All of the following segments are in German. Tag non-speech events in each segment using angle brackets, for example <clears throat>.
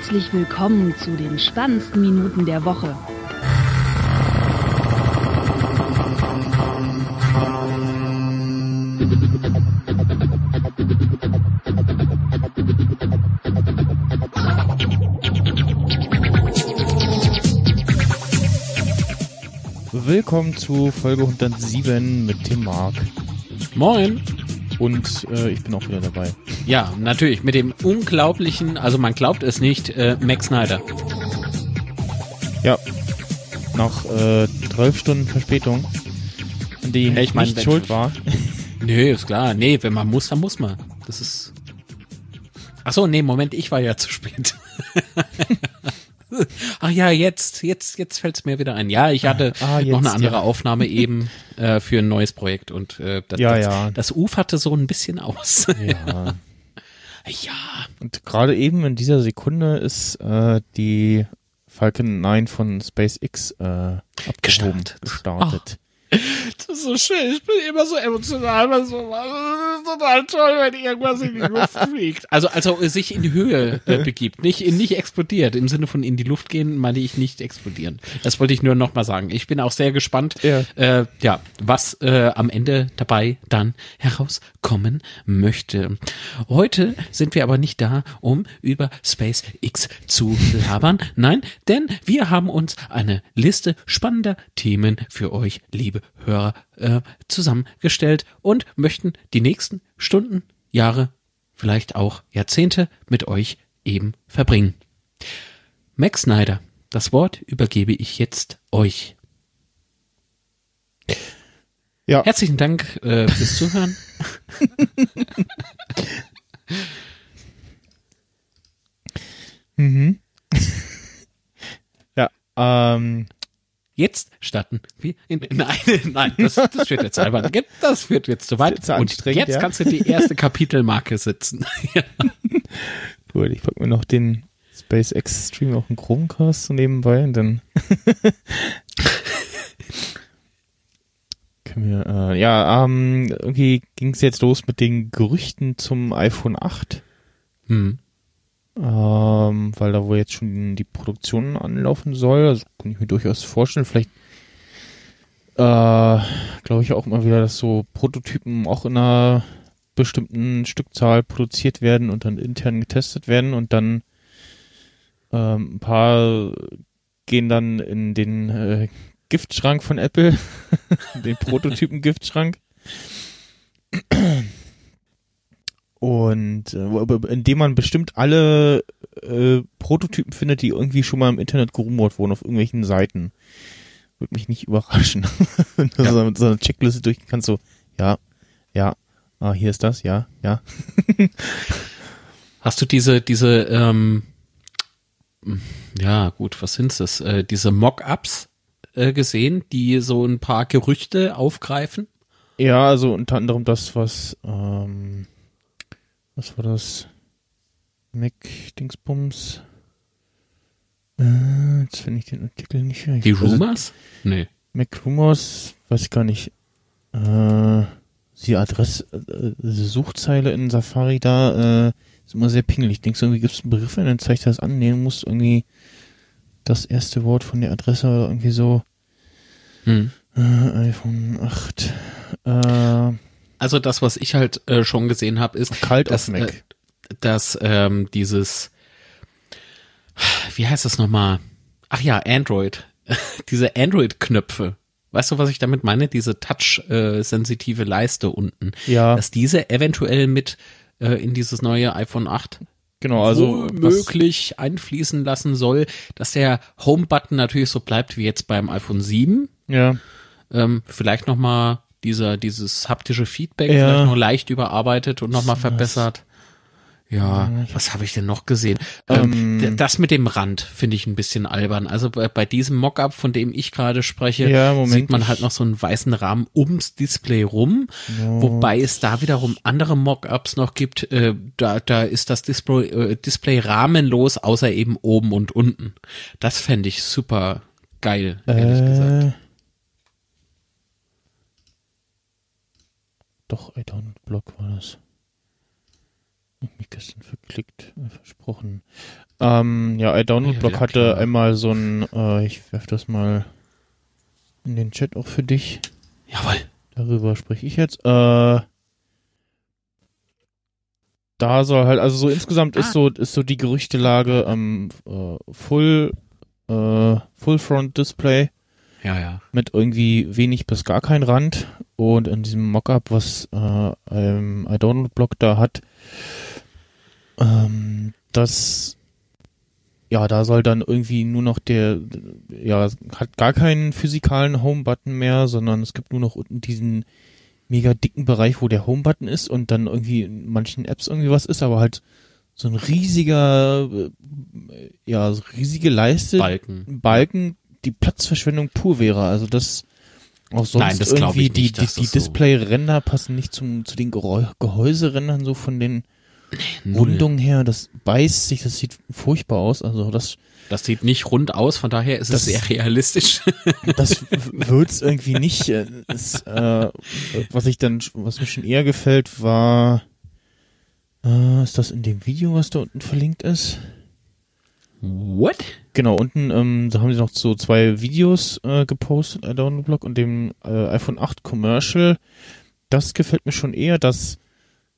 herzlich willkommen zu den spannendsten Minuten der Woche. Willkommen zu Folge 107 mit dem Marc. Moin. Und äh, ich bin auch wieder dabei. Ja, natürlich, mit dem unglaublichen, also man glaubt es nicht, äh, Max Snyder. Ja. Nach äh, 12 Stunden Verspätung, an die Ja, ich mein, nicht schuld war. <laughs> Nee, ist klar. Nee, wenn man muss, dann muss man. Das ist. Ach so, nee, Moment, ich war ja zu spät. <laughs> Ach ja, jetzt, jetzt, jetzt fällt's mir wieder ein. Ja, ich hatte Ah, jetzt, noch eine andere ja. Aufnahme eben äh, für ein neues Projekt und äh, das, Ja, das, ja. das uferte so ein bisschen aus. Ja. <laughs> ja. Und gerade eben in dieser Sekunde ist äh, die Falcon 9 von SpaceX äh, Gestartet. gestartet. Das ist so schön. Ich bin immer so emotional, weil so, das ist total toll, wenn irgendwas in die Luft <laughs> fliegt. Also, also sich in die Höhe äh, begibt, nicht, in, nicht explodiert. Im Sinne von in die Luft gehen, meine ich nicht explodieren. Das wollte ich nur noch mal sagen. Ich bin auch sehr gespannt, Ja. äh, ja, was äh, am Ende dabei dann herauskommen möchte. Heute sind wir aber nicht da, um über SpaceX zu labern. Nein, denn wir haben uns eine Liste spannender Themen für euch, liebe Hörer, äh, zusammengestellt und möchten die nächsten Stunden, Jahre, vielleicht auch Jahrzehnte mit euch eben verbringen. Max Snyder, das Wort übergebe ich jetzt euch. Ja, Herzlichen Dank äh, fürs Zuhören. <laughs> ja. Ähm, Jetzt starten wir in, nein, nein, das, das wird jetzt albern. Das wird jetzt zu weit. Zu Und jetzt ja. kannst du die erste Kapitelmarke sitzen. gut, <laughs> ich pack mir noch den SpaceX Stream auf den Chromecast so nebenbei und dann wir, äh, ja, ähm, irgendwie ging es jetzt los mit den Gerüchten zum iPhone 8. Hm. Ähm, weil da wohl jetzt schon die Produktion anlaufen soll. Also kann ich mir durchaus vorstellen. Vielleicht äh, glaube ich auch immer wieder, dass so Prototypen auch in einer bestimmten Stückzahl produziert werden und dann intern getestet werden und dann ähm, ein paar gehen dann in den äh, Giftschrank von Apple, <laughs> den Prototypen-Giftschrank. Und äh, indem man bestimmt alle äh, Prototypen findet, die irgendwie schon mal im Internet gerumort wurden auf irgendwelchen Seiten. Würde mich nicht überraschen. <laughs> Wenn du Ja. so mit so einer Checkliste durchgehen kannst, so, ja, ja, ah, hier ist das, ja, ja. Hast du diese, diese, ähm, ja, gut, was sind das? Äh, diese Mock-ups äh, gesehen, die so ein paar Gerüchte aufgreifen? Ja, also unter anderem das, was, ähm, was war das? Mac Dingsbums. Äh, jetzt finde ich den Artikel nicht. Ich- Die also, Rumors? Nee. Mac Rumors, weiß ich gar nicht. Äh, die Adresse, äh, die Suchzeile in Safari da, äh, ist immer sehr pingelig. Denkst du, irgendwie gibt es einen Begriff, und dann zeigt das an, nee, du musst irgendwie das erste Wort von der Adresse oder irgendwie so, Hm. äh, iPhone 8, äh, Also das, was ich halt äh, schon gesehen habe, ist, kalt dass, auf Mac. äh, dass ähm, dieses, wie heißt das nochmal? Ach ja, Android. <laughs> Diese Android-Knöpfe. Weißt du, was ich damit meine? Diese touch-sensitive Leiste unten. ja, Dass diese eventuell mit äh, in dieses neue iPhone 8 genau, also möglich einfließen lassen soll, dass der Home-Button natürlich so bleibt wie jetzt beim iPhone 7. ja, Ähm, vielleicht nochmal dieser, dieses haptische Feedback Ja. vielleicht noch leicht überarbeitet und nochmal Was? verbessert. Ja, was habe ich denn noch gesehen? Ähm, Ähm, das mit dem Rand finde ich ein bisschen albern. Also bei, bei diesem Mockup, von dem ich gerade spreche, Ja, Moment, sieht man halt noch so einen weißen Rahmen ums Display rum, no, wobei es da wiederum andere Mockups noch gibt. Äh, da, da ist das Display, äh, Display rahmenlos, außer eben oben und unten. Das fände ich super geil, ehrlich gesagt. äh, Doch, I don't Blog war das. Hab mich gestern verklickt, äh, versprochen. Ähm, ja, iDownload-Blog wieder hatte einmal so ein, äh, ich werf das mal in den Chat auch für dich. Jawohl. Darüber spreche ich jetzt. Äh, da soll halt, also so insgesamt Ah. ist so, ist so die Gerüchtelage ähm, äh, Full, äh, Full Front Display Ja, ja. mit irgendwie wenig bis gar kein Rand und in diesem Mockup, was äh, ein iDownload-Blog da hat, ähm, das ja, da soll dann irgendwie nur noch der, ja, hat gar keinen physikalen Home-Button mehr, sondern es gibt nur noch unten diesen mega dicken Bereich, wo der Home-Button ist und dann irgendwie in manchen Apps irgendwie was ist, aber halt so ein riesiger, äh, ja, so riesige Leiste, Balken. Balken, die Platzverschwendung pur wäre. Also das auch sonst Nein, das irgendwie ich nicht, die, die, die so- Display-Ränder passen nicht zum, zu den Gehäuserändern so von den Null. Rundungen her. Das beißt sich, das sieht furchtbar aus. Also das, Das sieht nicht rund aus, von daher ist Das- es sehr realistisch. <laughs> das wird's irgendwie nicht. Äh, Es, äh, was ich dann, was mir schon eher gefällt, war, äh, ist das in dem Video, was da unten verlinkt ist? What? Genau, unten ähm, da haben sie noch so zwei Videos äh, gepostet, ein Download-Blog und dem äh, iPhone 8 Commercial. Das gefällt mir schon eher, dass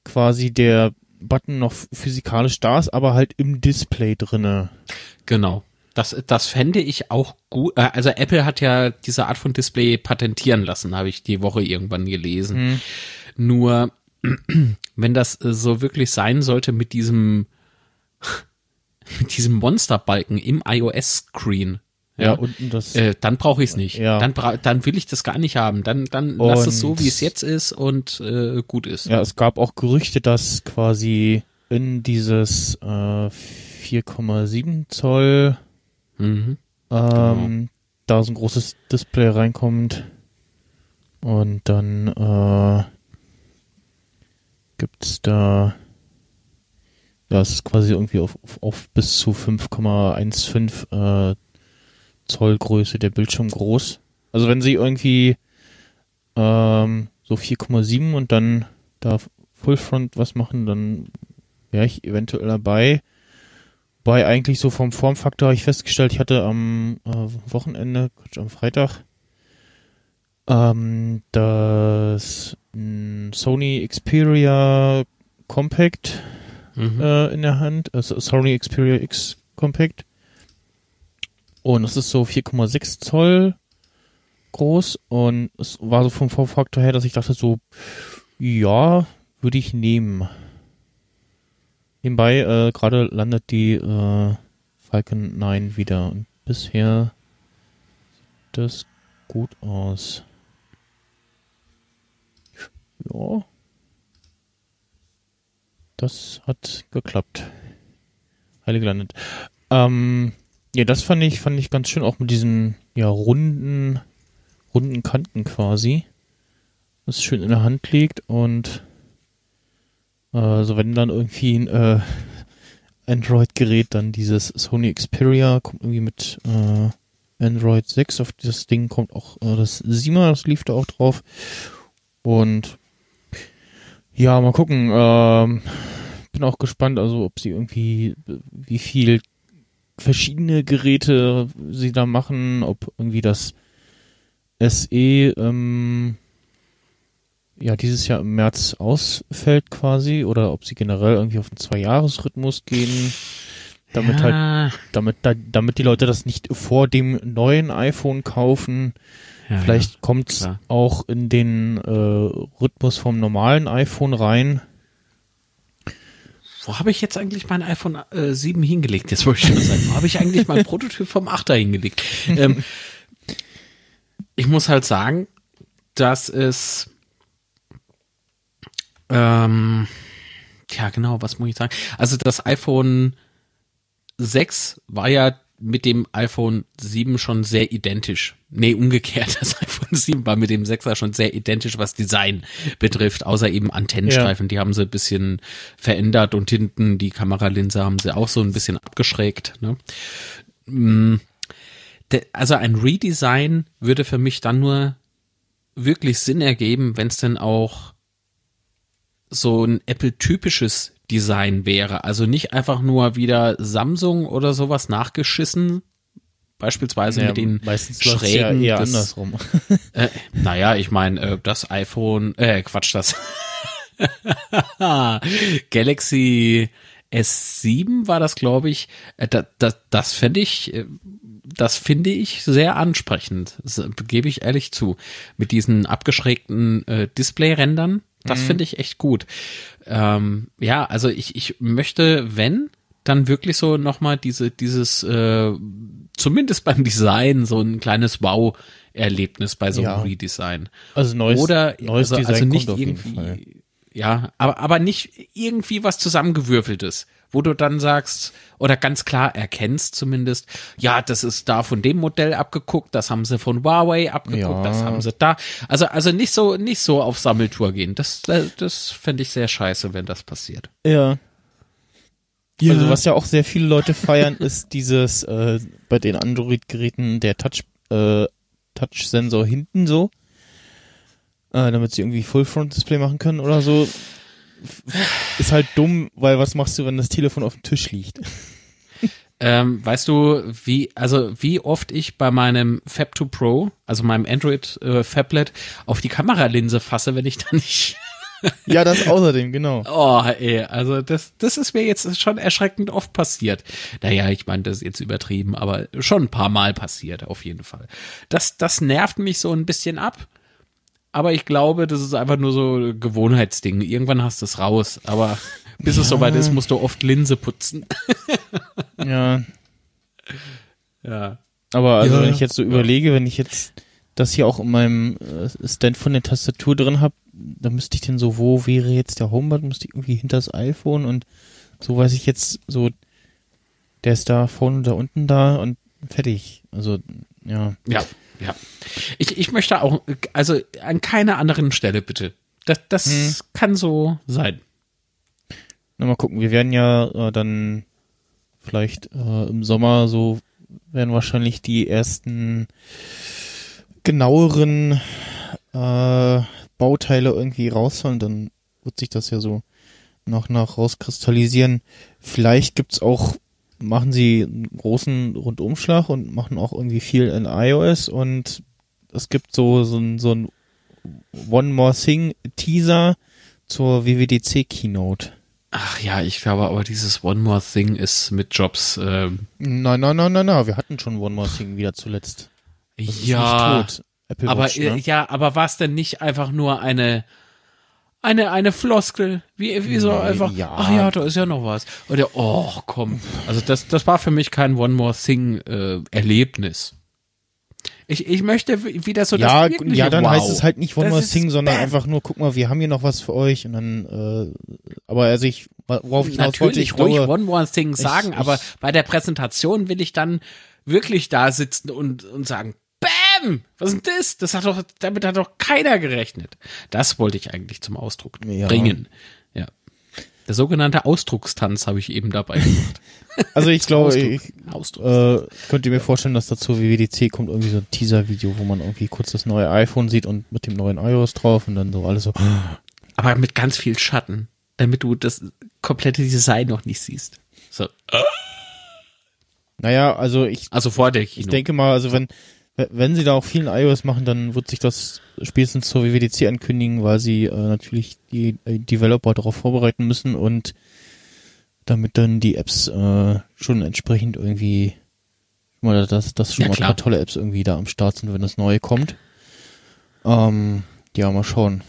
quasi der Button noch physikalisch da ist, aber halt im Display drinne. Genau. Das, das fände ich auch gut. Äh, Also Apple hat ja diese Art von Display patentieren lassen, habe ich die Woche irgendwann gelesen. Nur, <clears throat> wenn das äh, so wirklich sein sollte mit diesem, <laughs> mit diesem Monsterbalken im iOS-Screen, Ja, unten das. äh, dann brauche ich es nicht. Ja. Dann, dann will ich das gar nicht haben. Dann, dann lass es so, Und- wie es jetzt ist und äh, gut ist. ja, es gab auch Gerüchte, dass quasi in dieses äh, 4,7 Zoll Mhm. ähm, da so ein großes Display reinkommt und dann äh, gibt's da ja, es ist quasi irgendwie auf, auf, auf bis zu 5,15 äh, Zoll Größe der Bildschirm groß. Also wenn sie irgendwie ähm, so 4,7 und dann da Full Front was machen, dann wäre ich eventuell dabei. Wobei eigentlich so vom Formfaktor habe ich festgestellt, ich hatte am äh, Wochenende, Quatsch, am Freitag, ähm, das mh, Sony Xperia Compact Mhm. äh, in der Hand, also Sony Xperia X Compact. Und es ist so 4,6 Zoll groß und es war so vom Formfaktor her, dass ich dachte so, ja, würde ich nehmen. Nebenbei, äh, gerade landet die äh, Falcon 9 wieder und bisher sieht das gut aus. Ja. Das hat geklappt. Heile gelandet. Ähm, ja, das fand ich, fand ich ganz schön, auch mit diesen, ja, runden, runden Kanten quasi. Das schön in der Hand liegt und äh, so wenn dann irgendwie ein äh, Android-Gerät dann dieses Sony Xperia kommt irgendwie mit äh, Android 6 auf das Ding kommt auch äh, das Sima, das lief da auch drauf und ja, mal gucken. Ähm, bin auch gespannt, also ob sie irgendwie, wie viel verschiedene Geräte sie da machen, ob irgendwie das SE ähm, ja dieses Jahr im März ausfällt quasi oder ob sie generell irgendwie auf einen Zwei-Jahres-Rhythmus gehen, damit halt, ja, damit da, damit die Leute das nicht vor dem neuen iPhone kaufen. ja, Vielleicht kommt's klar. auch in den äh, Rhythmus vom normalen iPhone rein. Wo habe ich jetzt eigentlich mein iPhone äh, 7 hingelegt? Jetzt wollte ich schon sagen, wo habe ich eigentlich mein <laughs> Prototyp vom 8er hingelegt? Ähm, ich muss halt sagen, dass es ähm, ja genau, was muss ich sagen? Also das iPhone 6 war ja mit dem iPhone 7 schon sehr identisch. Nee, umgekehrt. <laughs> Das iPhone 7 war mit dem 6er schon sehr identisch, was Design betrifft, außer eben Antennenstreifen. Die haben sie ein bisschen verändert und hinten die Kameralinse haben sie auch so ein bisschen abgeschrägt. Ne? Mm, Also ein Redesign würde für mich dann nur wirklich Sinn ergeben, wenn es denn auch so ein Apple-typisches Design wäre. Also nicht einfach nur wieder Samsung oder sowas nachgeschissen, beispielsweise Ja, mit den meistens Schrägen. ja eher des- andersrum. <laughs> Äh, naja, ich meine, äh, das iPhone, äh, Quatsch, das <laughs> Galaxy S7 war das, glaube ich. Äh, da, da, das fände ich, äh, das finde ich sehr ansprechend. Das gebe ich ehrlich zu. Mit diesen abgeschrägten äh, Display-Rändern, das finde ich echt gut. Ähm, ja, also ich, ich möchte, wenn, dann wirklich so nochmal diese, dieses, äh, zumindest beim Design, so ein kleines Wow-Erlebnis bei so einem Ja. Redesign. Also neues, Oder neues also, Design also nicht kommt auf jeden Fall. irgendwie, ja, aber, aber nicht irgendwie was zusammengewürfeltes, wo du dann sagst oder ganz klar erkennst zumindest, ja, das ist da von dem Modell abgeguckt, das haben sie von Huawei abgeguckt, Ja. das haben sie da. Also, also nicht so, nicht so auf Sammeltour gehen. Das, das, das fände ich sehr scheiße, wenn das passiert. Ja. Also was ja auch sehr viele Leute feiern, ist dieses äh, bei den Android-Geräten der Touch äh, Touch-Sensor hinten so, äh, damit sie irgendwie Full-Front-Display machen können oder so. Ist halt dumm, weil was machst du, wenn das Telefon auf dem Tisch liegt? Ähm, weißt du, wie, also wie oft ich bei meinem Fab 2 Pro, also meinem Android äh, Fablet, auf die Kameralinse fasse, wenn ich da nicht Ja, das außerdem, genau. Oh, ey, also das, das ist mir jetzt schon erschreckend oft passiert. Naja, ich meine, das ist jetzt übertrieben, aber schon ein paar Mal passiert, auf jeden Fall. Das, das nervt mich so ein bisschen ab. Aber ich glaube, das ist einfach nur so ein Gewohnheitsding. Irgendwann hast du es raus. Aber bis es soweit ist, musst du oft Linse putzen. <laughs> Ja. Ja. Aber also Ja, wenn ich jetzt so überlege, wenn ich jetzt das hier auch in meinem äh, Stand von der Tastatur drin habe, dann müsste ich denn so, wo wäre jetzt der Homebutton? Müsste ich irgendwie hinter das iPhone und so weiß ich jetzt so, der ist da vorne und da unten da und fertig. Also, ja. Ja, ja. Ich, ich möchte auch, also an keiner anderen Stelle bitte. Das, das kann so sein. Na, mal gucken, wir werden ja äh, dann vielleicht äh, im Sommer so werden wahrscheinlich die ersten genaueren äh, Bauteile irgendwie rausfallen, dann wird sich das ja so nach nach rauskristallisieren. Vielleicht gibt's auch, machen sie einen großen Rundumschlag und machen auch irgendwie viel in iOS und es gibt so, so ein, so ein One More Thing Teaser zur WWDC Keynote. Ach ja, ich glaube aber dieses One More Thing ist mit Jobs, ähm, Nein, nein, nein, nein, nein, wir hatten schon One More Thing wieder zuletzt. Das ist ja, nicht tot. Apple aber Watch, ne? ja, aber war es denn nicht einfach nur eine eine eine Floskel, wie wie so Nee, einfach ja. ach ja, da ist ja noch was. Oder oh, komm. Also das das war für mich kein One More Thing äh, Erlebnis. Ich, ich möchte wieder so ja, das ja, dann wow. heißt es halt nicht One Das More Thing, sondern bam. einfach nur, guck mal, wir haben hier noch was für euch und dann, äh, aber also ich, worauf ich hinaus wollte, Natürlich ich ruhig glaube, One More Thing sagen, ich- aber bei der Präsentation will ich dann wirklich da sitzen und, und sagen, Bam! Was ist denn das? Das hat doch, damit hat doch keiner gerechnet. Das wollte ich eigentlich zum Ausdruck Ja. bringen. Ja. Der sogenannte Ausdruckstanz habe ich eben dabei gemacht. <laughs> also ich glaube, Ausdruck. ich, Ausdruck. äh, könnt ihr mir vorstellen, dass dazu WWDC kommt irgendwie so ein Teaser-Video, wo man irgendwie kurz das neue iPhone sieht und mit dem neuen iOS drauf und dann so alles so, <gasps> aber mit ganz viel Schatten, damit du das komplette Design noch nicht siehst. So. naja, also ich, Also vor der Kino. Ich denke mal, also wenn, wenn sie da auch vielen iOS machen, dann wird sich das spätestens zur WWDC ankündigen, weil sie äh, natürlich die äh, Developer darauf vorbereiten müssen und damit dann die Apps äh, schon entsprechend irgendwie, mal, dass, dass schon Ja, mal klar. paar tolle Apps irgendwie da am Start sind, wenn das neue kommt. Ähm, ja, mal schauen.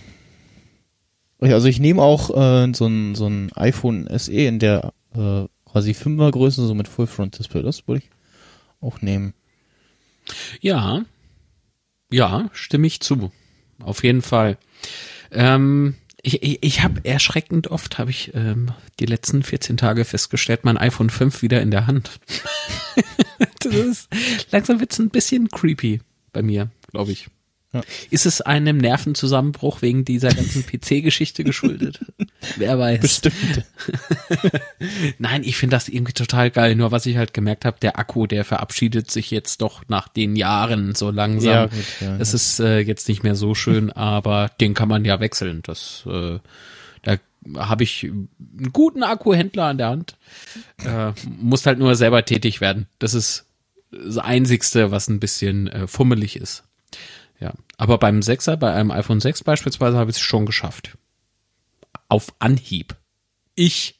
Also ich nehme auch äh, so ein so ein iPhone SE in der äh, quasi 5er Größe, so mit Full Front Display, das würde ich auch nehmen. Ja, ja, stimme ich zu. Auf jeden Fall. Ähm, ich ich, ich habe erschreckend oft, habe ich ähm, die letzten 14 Tage festgestellt, mein iPhone 5 wieder in der Hand. <laughs> das ist, langsam wird's ein bisschen creepy bei mir, glaube ich. Ja. Ist es einem Nervenzusammenbruch wegen dieser ganzen <laughs> PC-Geschichte geschuldet? Wer weiß. Bestimmt. <laughs> Nein, ich finde das irgendwie total geil. Nur was ich halt gemerkt habe, der Akku, der verabschiedet sich jetzt doch nach den Jahren so langsam. Ja, gut, ja, es ist äh, jetzt nicht mehr so schön, aber den kann man ja wechseln. Das, äh, da habe ich einen guten Akkuhändler an der Hand. Äh, muss halt nur selber tätig werden. Das ist das Einzigste, was ein bisschen äh, fummelig ist. Ja, aber beim 6er, bei einem iPhone 6 beispielsweise, habe ich es schon geschafft. Auf Anhieb. Ich,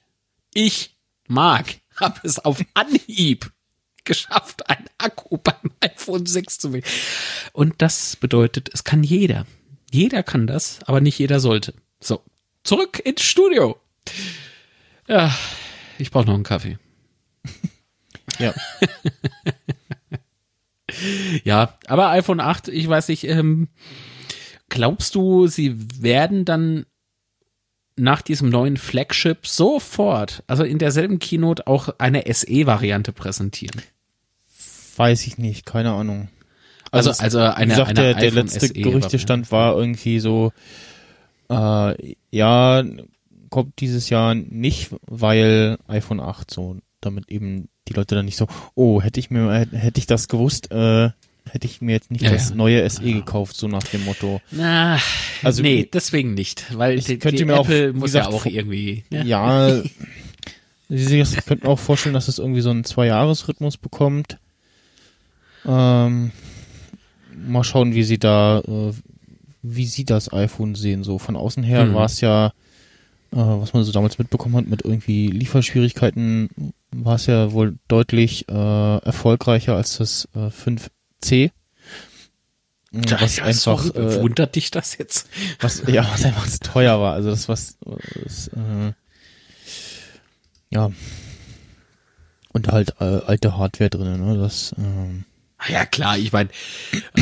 ich, Marc, <laughs> habe es auf Anhieb geschafft, einen Akku beim iPhone 6 zu wählen. Und das bedeutet, es kann jeder. Jeder kann das, aber nicht jeder sollte. So, zurück ins Studio. Ja, ich brauche noch einen Kaffee. Ja. <laughs> Ja, aber iPhone 8, ich weiß nicht, ähm, glaubst du, sie werden dann nach diesem neuen Flagship sofort, also in derselben Keynote, auch eine SE-Variante präsentieren? Weiß ich nicht, keine Ahnung. Also, also wie eine, gesagt, eine der, der letzte SE Gerüchtestand war irgendwie so, äh, ja, kommt dieses Jahr nicht, weil iPhone 8 so, damit eben die Leute dann nicht so, oh, hätte ich mir, hätte ich das gewusst, äh, hätte ich mir jetzt nicht Ja, das ja. neue SE gekauft, so nach dem Motto. Na, Also, nee, deswegen nicht, weil ich die, könnte die mir auch, Apple wie muss gesagt, ja auch irgendwie. ne? Ja, <laughs> Sie sich- könnten auch vorstellen, dass es irgendwie so einen Zwei-Jahres-Rhythmus bekommt. Ähm, mal schauen, wie sie da, äh, wie sie das iPhone sehen. So von außen her Mhm. war es ja, was man so damals mitbekommen hat, mit irgendwie Lieferschwierigkeiten, war es ja wohl deutlich äh, erfolgreicher als das äh, 5C. Ja, Was ja, einfach, sorry, äh, wundert dich das jetzt? was, ja, was <laughs> einfach zu teuer war. Also das, was, was äh, ja. Und halt äh, alte Hardware drin, ne? Das, ähm, Ah Ja, klar, ich meine,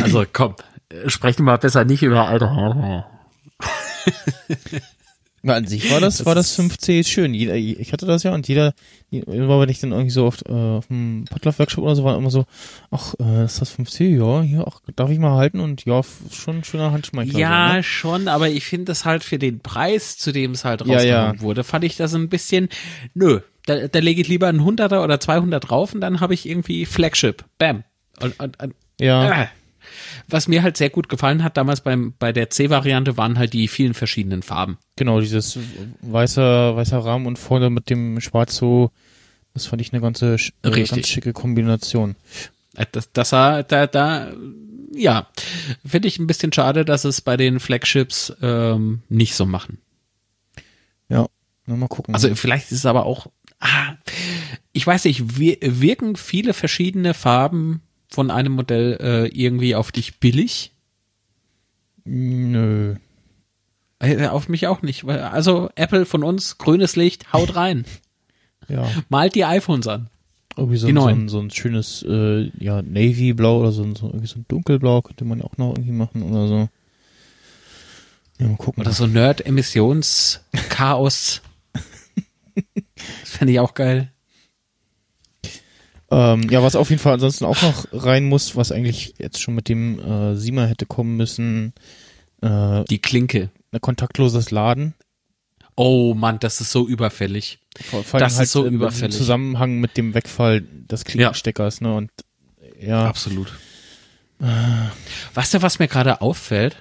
also komm, äh, sprechen wir besser nicht über alte Hardware. <laughs> ja, an sich war das, war das 5C schön. Jeder, ich hatte das ja und jeder, immer wenn ich dann irgendwie so oft äh, auf dem Podlove-Workshop oder so war, immer so, ach, äh, ist das 5C? Ja, hier, ach, darf ich mal halten? Und ja, schon ein schöner Handschmeichler. Ja, so, ne? schon, aber ich finde es halt für den Preis, zu dem es halt Ja, rausgehauen ja. wurde, fand ich das ein bisschen, nö, da, da lege ich lieber einen Hunderter oder 200 drauf und dann habe ich irgendwie Flagship, bam. Und, und, und, Ja, äh. Was mir halt sehr gut gefallen hat damals beim, bei der C-Variante waren halt die vielen verschiedenen Farben. genau, dieses weißer, weißer Rahmen und vorne mit dem Schwarz so, das fand ich eine ganze, äh, ganz schicke Kombination. Äh, Das, das war, da, da, ja, finde ich ein bisschen schade, dass es bei den Flagships ähm, nicht so machen. Ja, mal gucken. Also vielleicht ist es aber auch, ah, ich weiß nicht, wir, wirken viele verschiedene Farben von einem Modell äh, irgendwie auf dich billig? Nö. Äh, auf mich auch nicht. Also Apple von uns, grünes Licht, haut <laughs> rein. Ja. Malt die iPhones an. Irgendwie so, Die ein- so, ein, so ein schönes äh, ja, Navy-Blau oder so, ein- so, irgendwie so ein Dunkelblau könnte man auch noch irgendwie machen oder so. Ja, mal gucken. Oder so Nerd-Emissions-Chaos. <laughs> das fände ich auch geil. Ähm, ja, was auf jeden Fall ansonsten auch noch rein muss, was eigentlich jetzt schon mit dem äh, Siemer hätte kommen müssen, äh, Die Klinke. ein kontaktloses Laden. Oh Mann, das ist so überfällig. Vor, vor Das ist halt so im- überfällig. Im Zusammenhang mit dem Wegfall des Klinkensteckers, ne? Und ja, Absolut. Weißt du, was mir gerade auffällt?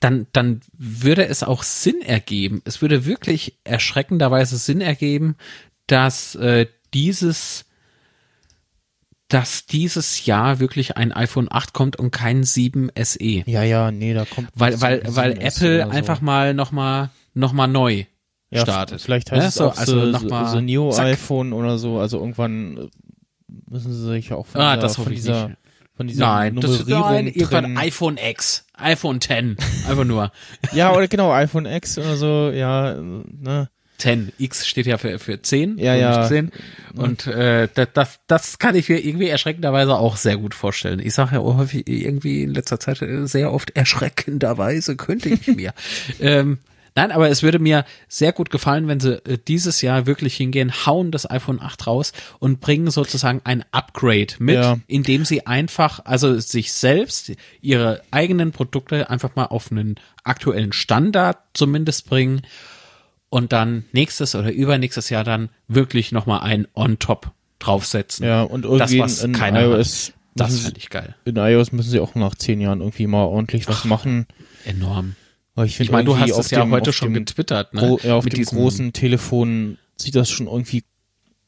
Dann, dann würde es auch Sinn ergeben. Es würde wirklich erschreckenderweise Sinn ergeben, dass äh, dieses, dass dieses Jahr wirklich ein iPhone 8 kommt und kein 7 SE. ja, ja, nee, da kommt Weil, weil, so- weil S Apple so. einfach mal noch mal, noch mal neu ja, startet. Vielleicht heißt Ne? es So, auch also so, noch mal so Neo zack. iPhone oder so. Also irgendwann äh, müssen sie sich auch von Ah, dieser, das von dieser, nicht. von dieser Nein, das Nummerierung nein, irgendwann iPhone X, iPhone 10, einfach nur. <laughs> Ja, oder genau, iPhone X oder so, ja, äh, ne. 10. X steht ja für, für 10. Ja, und ja. nicht 10. Und äh, das, das, kann ich mir irgendwie erschreckenderweise auch sehr gut vorstellen. Ich sage ja häufig irgendwie in letzter Zeit äh, sehr oft erschreckenderweise könnte ich mir. <laughs> ähm, nein, aber es würde mir sehr gut gefallen, wenn sie äh, dieses Jahr wirklich hingehen, hauen das iPhone 8 raus und bringen sozusagen ein Upgrade mit, Ja. indem sie einfach, also sich selbst, ihre eigenen Produkte einfach mal auf einen aktuellen Standard zumindest bringen und dann nächstes oder übernächstes Jahr dann wirklich nochmal ein On-Top draufsetzen. Ja, und Das, irgendwie was in, in keiner iOS, Das müssen fände ich geil. in iOS müssen sie auch nach zehn Jahren irgendwie mal ordentlich was machen. Enorm. Aber ich, Ich meine, du hast es ja dem- heute schon getwittert, ne? Gro ja, auf Mit dem großen Telefon sieht das schon irgendwie,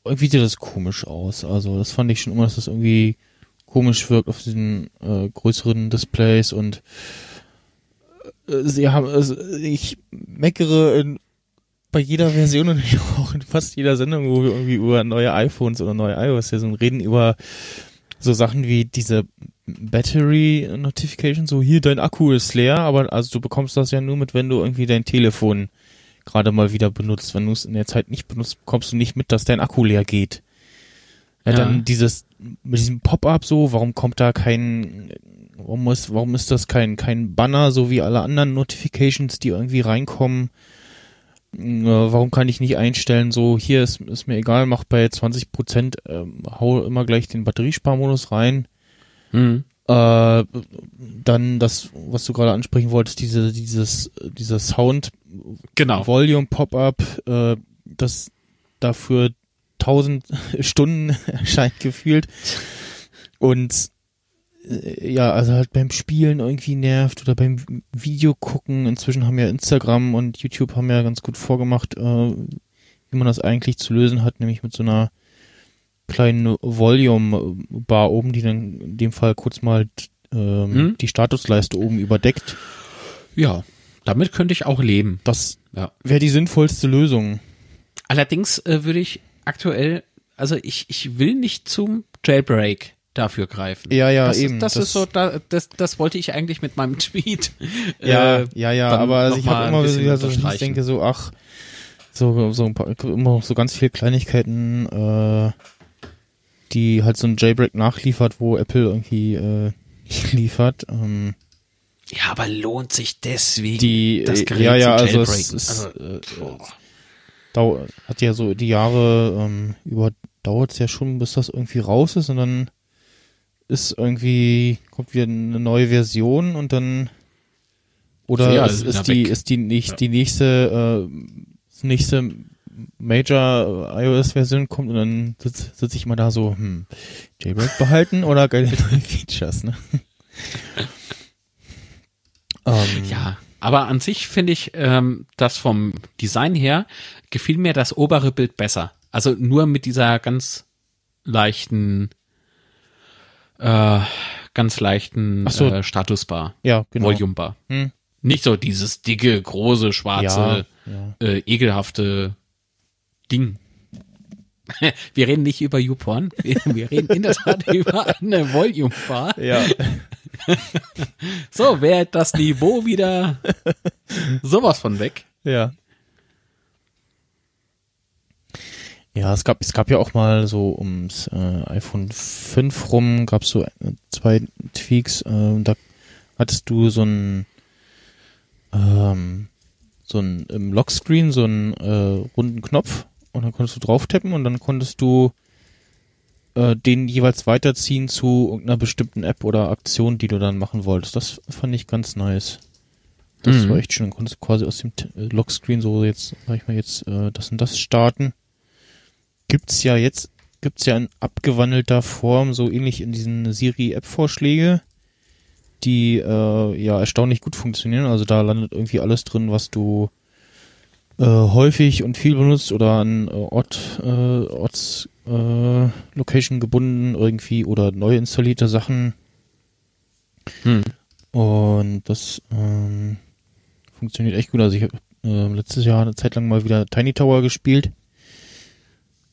irgendwie sieht das komisch aus. Also das fand ich schon immer, dass das irgendwie komisch wirkt auf diesen äh, größeren Displays und äh, sie haben, also ich meckere in, bei jeder Version und <laughs> auch in fast jeder Sendung, wo wir irgendwie über neue iPhones oder neue iOS-Versionen reden, über so Sachen wie diese Battery Notification, so hier dein Akku ist leer, aber also du bekommst das ja nur mit, wenn du irgendwie dein Telefon gerade mal wieder benutzt. Wenn du es in der Zeit nicht benutzt, bekommst du nicht mit, dass dein Akku leer geht. Ja, Ja. dann dieses mit diesem Pop-up so, warum kommt da kein warum ist warum ist das kein kein Banner so wie alle anderen Notifications, die irgendwie reinkommen? Äh, warum kann ich nicht einstellen, so hier ist, ist mir egal, mach bei 20 Prozent, ähm, hau immer gleich den Batteriesparmodus rein. Mhm. Äh, dann das, was du gerade ansprechen wolltest, diese, dieses, dieser Sound Genau. Volume Pop-up, äh, das dafür tausend <laughs> Stunden <laughs> erscheint gefühlt. Und äh, ja, also halt beim Spielen irgendwie nervt oder beim Video gucken. Inzwischen haben ja Instagram und YouTube haben ja ganz gut vorgemacht, äh, wie man das eigentlich zu lösen hat, nämlich mit so einer kleinen Volume-Bar oben, die dann in dem Fall kurz mal ähm, Hm? die Statusleiste oben überdeckt. Ja, damit könnte ich auch leben. Das Ja. wäre die sinnvollste Lösung. Allerdings äh, würde ich aktuell, also ich, ich will nicht zum Jailbreak dafür greifen. Ja, ja, das eben. Das, Das- ist so, da, das, das wollte ich eigentlich mit meinem <laughs> Tweet. Ja, äh, ja, ja, aber also ich habe immer wieder so, ich denke so, ach, so, so ein paar, immer so ganz viele Kleinigkeiten, äh, die halt so ein Jailbreak nachliefert, wo Apple irgendwie äh, <laughs> liefert. Ähm, Ja, aber lohnt sich deswegen die, das äh, Gerät ja, ja, also es ist, Also, äh, dau hat ja so die Jahre ähm, über dauert es ja schon, bis das irgendwie raus ist und dann ist irgendwie kommt wieder eine neue Version und dann oder Ja, ist, ist die ist die nicht Ja. die nächste äh, das nächste Major iOS Version kommt und dann sitze sitz ich mal da so hm, Jailbreak <laughs> behalten oder geile <laughs> neue Features ne <laughs> ähm, ja, aber an sich finde ich ähm, das vom Design her gefiel mir das obere Bild besser. Also nur mit dieser ganz leichten, äh, ganz leichten so. äh, Statusbar, ja genau Volumebar. Hm. Nicht so dieses dicke, große, schwarze, ja. äh, ekelhafte Ding. <laughs> Wir reden nicht über YouPorn, <laughs> wir, wir reden in der Tat <laughs> über eine Volume-Bar. ja So, wer das Niveau wieder sowas von weg. Ja. Ja, es gab, es gab ja auch mal so ums äh, iPhone 5 rum, gab es so äh, zwei Tweaks. Äh, da hattest du so ein ähm, so ein im Lockscreen so einen äh, runden Knopf und dann konntest du drauf tappen und dann konntest du äh, den jeweils weiterziehen zu irgendeiner bestimmten App oder Aktion, die du dann machen wolltest. Das fand ich ganz nice. Das Mhm. war echt schön. Dann konntest du quasi aus dem T- äh, Lockscreen so jetzt, sag ich mal, jetzt äh, das und das starten. Gibt's ja jetzt, gibt's ja in abgewandelter Form, so ähnlich in diesen Siri-App-Vorschläge, die äh, ja erstaunlich gut funktionieren. Also da landet irgendwie alles drin, was du äh, häufig und viel benutzt oder an äh, Ort, äh, Orts äh, Location gebunden irgendwie oder neu installierte Sachen. Hm. Und das ähm, funktioniert echt gut. Also ich habe äh, letztes Jahr eine Zeit lang mal wieder Tiny Tower gespielt.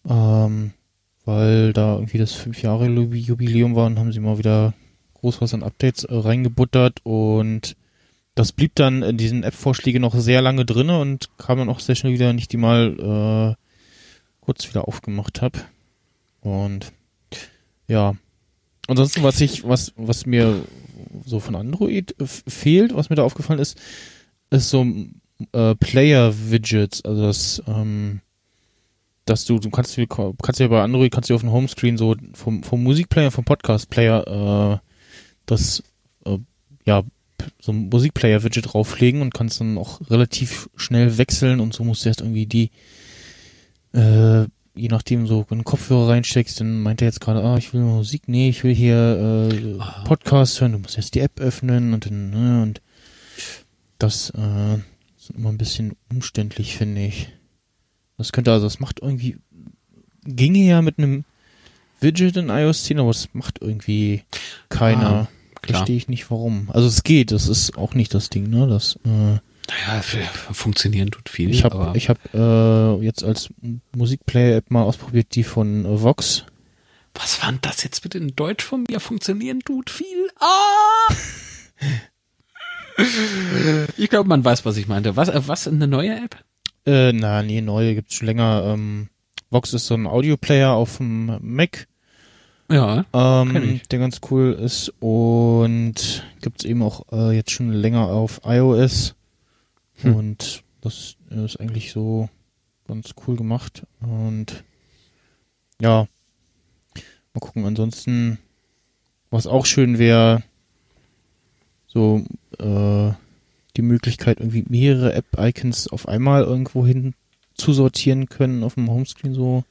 Ähm, weil da irgendwie das fünf Jahre Jubi- Jubiläum war und haben sie mal wieder groß was an Updates äh, reingebuttert und das blieb dann in diesen App-Vorschlägen noch sehr lange drinne und kam dann auch sehr schnell wieder, wenn ich die mal äh, kurz wieder aufgemacht habe. Und ja. Ansonsten, was ich, was, was mir so von Android fehlt, was mir da aufgefallen ist, ist so äh, Player-Widgets, also das, ähm, dass du, du kannst, du kannst ja bei Android, kannst du auf dem Homescreen so vom, vom Musikplayer, vom Podcast-Player, äh, das, äh, ja, so ein Musikplayer-Widget drauflegen und kannst dann auch relativ schnell wechseln und so musst du erst irgendwie die, äh, je nachdem so, du Kopfhörer reinsteckst, dann meint er jetzt gerade, ah, ich will Musik, nee, ich will hier äh, Ah. Podcast hören, du musst erst die App öffnen und dann, ne, und Das äh, ist immer ein bisschen umständlich, finde ich. Das könnte also, das macht irgendwie, ginge ja mit einem Widget in iOS 10, aber das macht irgendwie keiner. Ah. Verstehe ich nicht warum. Also es geht, das ist auch nicht das Ding, ne? Das, äh, Naja, funktionieren tut viel. ich habe ich hab, äh, jetzt als Musikplayer-App mal ausprobiert, die von äh, Vox. was war das jetzt bitte in Deutsch von mir? Funktionieren tut viel. Ah! <laughs> ich glaube, man weiß, was ich meinte. Was, äh, was eine neue App? Äh, na, nee, neue gibt's schon länger. Ähm, Vox ist so ein Audioplayer auf dem Mac, Ja. Ähm, der ganz cool ist und gibt's eben auch äh, jetzt schon länger auf iOS Hm. und das ist eigentlich so ganz cool gemacht und ja, mal gucken. Ansonsten, was auch schön wäre, so äh, die Möglichkeit, irgendwie mehrere App-Icons auf einmal irgendwo hin zu sortieren können auf dem Homescreen so.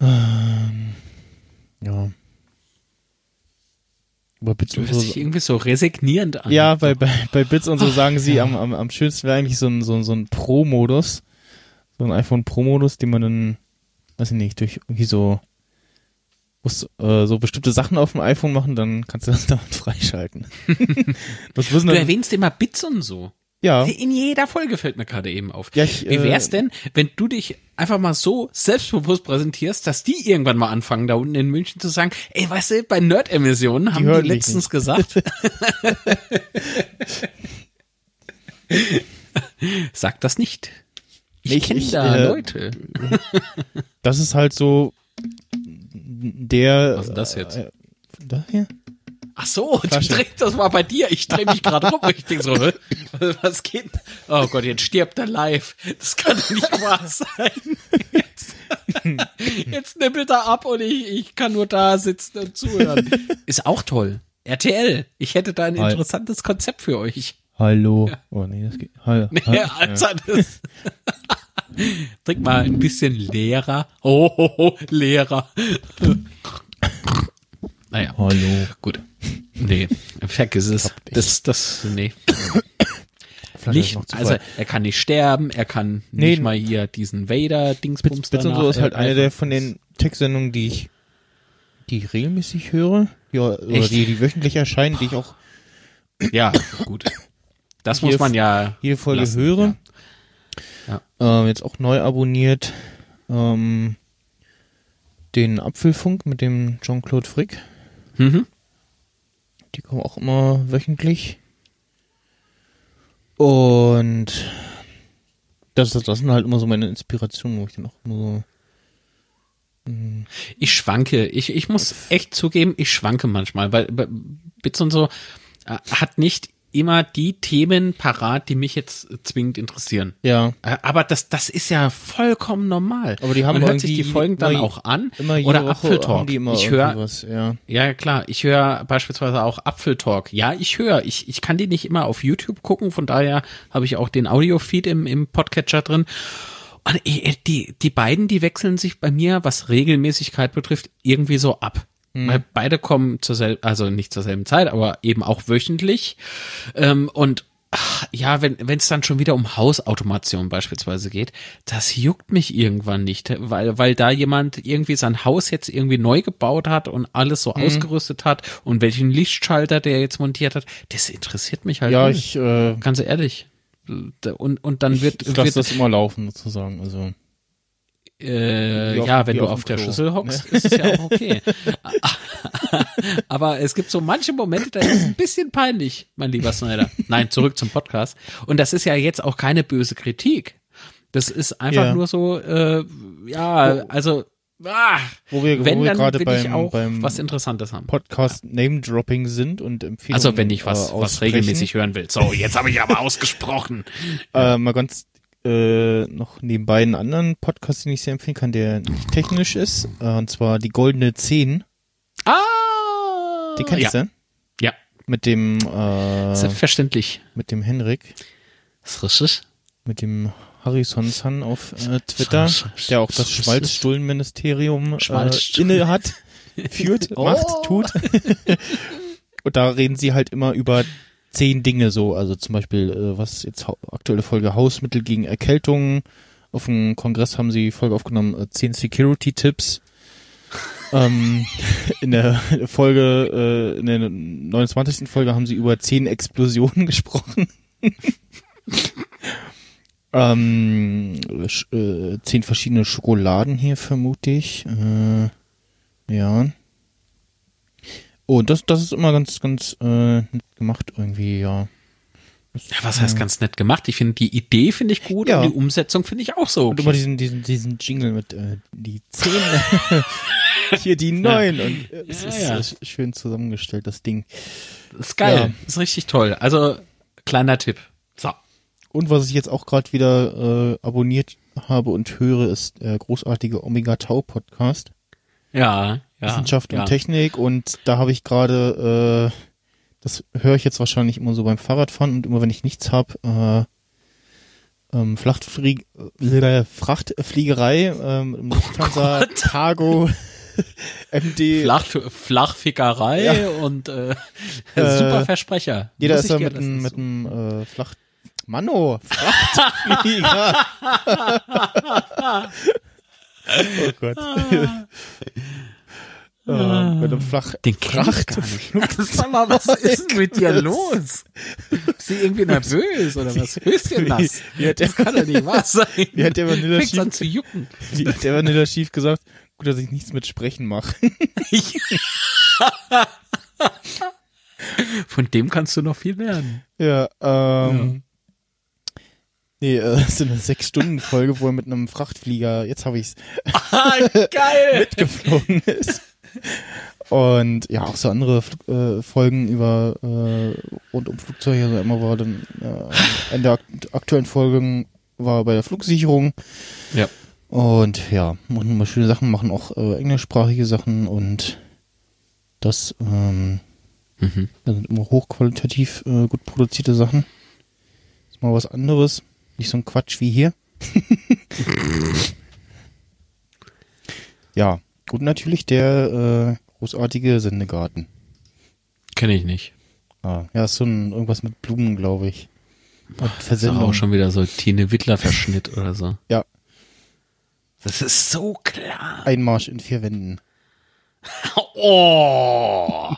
Ähm, ja. Aber Bits Du und hörst so. dich irgendwie so resignierend an. Ja, bei, bei, bei Bits und so Ach, sagen sie, ja. am, am, am schönsten wäre eigentlich so ein, so ein, so ein Pro-Modus. So ein iPhone Pro-Modus, den man dann, weiß ich nicht, durch irgendwie so, musst, äh, so bestimmte Sachen auf dem iPhone machen, dann kannst du das <laughs> damit freischalten. <laughs> das Du erwähnst immer Bits und so. ja. In jeder Folge fällt mir gerade eben auf. Ja, ich, Wie wär's äh, denn, wenn du dich einfach mal so selbstbewusst präsentierst, dass die irgendwann mal anfangen, da unten in München zu sagen, ey, weißt du, bei Nerd-Emissionen haben die, mich letztens gesagt. <laughs> Sag das nicht. Ich, Ich- kenne da äh, Leute. Das ist halt so der. Was ist denn das jetzt? Äh, das hier? Ach so, du Flasche. drehst, <laughs> das war bei dir. Ich drehe mich gerade rum und ich denk so, <laughs> was geht? Oh Gott, jetzt stirbt er live. Das kann doch nicht wahr <laughs> sein. Jetzt, jetzt nippelt er ab und ich, ich kann nur da sitzen und zuhören. Ist auch toll. RTL, ich hätte da ein Hi. interessantes Konzept für euch. Hallo. Oh nee, das geht. Hallo. Ja, Alter, das. Trink mal ein bisschen leerer. Oh, <laughs> oh, oh Lehrer. Naja. Hallo. Gut. Nee, vergiss es. Das, das, nee. <coughs> Nicht, also er kann nicht sterben, er kann Nee. nicht mal hier diesen Vader-Dingsbums Bits, Bits und so ist halt eine der von den Tech-Sendungen, die ich, die ich regelmäßig höre. Ja, oder die, die wöchentlich erscheinen, die ich auch Ja, gut. Das muss man ja jede Folge lassen, höre. Ja. Ähm, jetzt auch neu abonniert. Ähm, den Apfelfunk mit dem Jean-Claude Frick. Mhm. Die kommen auch immer wöchentlich. Und das, das, das sind halt immer so meine Inspirationen, wo ich dann auch immer so. mm, Ich schwanke. Ich, ich muss echt zugeben, ich schwanke manchmal, weil bei Bits und so äh, hat nicht immer die Themen parat, die mich jetzt zwingend interessieren. Ja, Äh, Aber das, das ist ja vollkommen normal. Aber die haben Man hört sich die Folgen dann auch an. immer jede oder Apfeltalk. haben die immer ich höre, ja. ja klar, ich höre beispielsweise auch Apfeltalk. Ja, ich höre. Ich, ich kann die nicht immer auf YouTube gucken, von daher habe ich auch den Audio-Feed im, im Podcatcher drin. Und äh, die, die beiden, die wechseln sich bei mir, was Regelmäßigkeit betrifft, irgendwie so ab. Weil beide kommen zur selben, also nicht zur selben Zeit, aber eben auch wöchentlich. Ähm, und ach, ja, wenn es dann schon wieder um Hausautomation beispielsweise geht, das juckt mich irgendwann nicht, weil weil da jemand irgendwie sein Haus jetzt irgendwie neu gebaut hat und alles so ausgerüstet hat und welchen Lichtschalter der jetzt montiert hat, das interessiert mich halt Ja, nicht. ich, äh, Ganz ehrlich. Und und dann wird, ich lasse wird das immer laufen, sozusagen. Also. Äh, auf- ja, wenn du auf auf der Klo, Schüssel hockst, ist es ja auch <laughs> okay. <laughs> Aber es gibt so manche Momente, da ist es ein bisschen peinlich, mein lieber Snyder. Nein, zurück zum Podcast. Und das ist ja jetzt auch keine böse Kritik. Das ist einfach Ja. nur so, äh, ja, also, ah, Wo wir, wenn, wo wir gerade beim, beim was Interessantes haben. Podcast Name-Dropping sind und Empfehlungen Also wenn ich was, äh, was regelmäßig hören will. So, jetzt habe ich aber ausgesprochen. <laughs> Äh, mal ganz äh, noch nebenbei einen anderen Podcast, den ich sehr empfehlen kann, der nicht technisch ist, äh, und zwar die Goldene Zehn. Ah! Den kennst ja. du? Ja, Mit dem, äh, selbstverständlich. mit dem Henrik, Das ist richtig. mit dem Harrison Sun auf äh, Twitter, der auch das. Schmalzstullenministerium äh, inne hat, führt, <laughs> Oh. macht, tut. <laughs> und da reden sie halt immer über zehn Dinge so, also zum Beispiel, äh, was jetzt aktuelle Folge Hausmittel gegen Erkältungen. Auf dem Kongress haben sie Folge aufgenommen, äh, zehn Security-Tipps. <laughs> ähm, in der Folge, äh, in der 29. Folge haben sie über zehn Explosionen <laughs> gesprochen. <laughs> ähm, äh, zehn verschiedene Schokoladen hier vermute ich. Äh, ja. Oh, das, das ist immer ganz, ganz äh, nett gemacht irgendwie, ja. Ja, was heißt ganz nett gemacht? Ich finde die Idee finde ich gut Ja. und die Umsetzung finde ich auch so. Und immer Okay. diesen, diesen, diesen Jingle mit äh, die zehn, <laughs> hier die neun und äh, es Ja, ist ja. äh, schön zusammengestellt, das Ding. Das ist geil. Ja. Ist richtig toll. Also kleiner Tipp. So. Und was ich jetzt auch gerade wieder äh, abonniert habe und höre, ist der großartige Omega Tau Podcast. Ja, ja. Wissenschaft ja. und Technik und da habe ich gerade, äh, das höre ich jetzt wahrscheinlich immer so beim Fahrradfahren und immer wenn ich nichts habe, äh, ähm, Frachtflieg äh, Frachtfliegerei, ähm, im Lufthansa, Gott. Cargo, <laughs> MD, Flach, Flachfickerei Ja. und äh, Äh, super Versprecher. jeder Muss ist dir mit einem mit einem äh, Flach Manno, Frachtflieger. <laughs> <laughs> oh Gott. Äh, mit einem Flach Den nicht. <laughs> Sag mal, was ist denn mit dir los? Ist sie irgendwie nervös oder was? Höschen nass. Wie der, Das kann doch nicht wahr sein. <laughs> wie hat der Vanilla an Schief, zu jucken. wie hat der Vanilla Schief gesagt? Gut, dass ich nichts mit Sprechen mache. <laughs> Von dem kannst du noch viel lernen. Ja, ähm. Nee, äh, das ist eine Sechs-Stunden-Folge, wo er mit einem Frachtflieger, jetzt habe ich's, Ah, geil. mitgeflogen ist. Und ja, auch so andere Flug, äh, Folgen über äh, rund um Flugzeuge. Also immer war dann äh, in der ak aktuellen Folgen war bei der Flugsicherung. Ja. Und ja, machen immer schöne Sachen, machen auch äh, englischsprachige Sachen und das ähm, Mhm. sind immer hochqualitativ äh, gut produzierte Sachen. Ist mal was anderes. Nicht so ein Quatsch wie hier. <laughs> ja, und natürlich der äh, großartige Sendegarten. Kenne ich nicht. Ah, ja, ist so ein irgendwas mit Blumen, glaube ich. Und Das ist Versendung. auch schon wieder so Tine Wittler Verschnitt oder so. Ja, Das ist so klar. Einmarsch in vier Wänden. <laughs> Oh.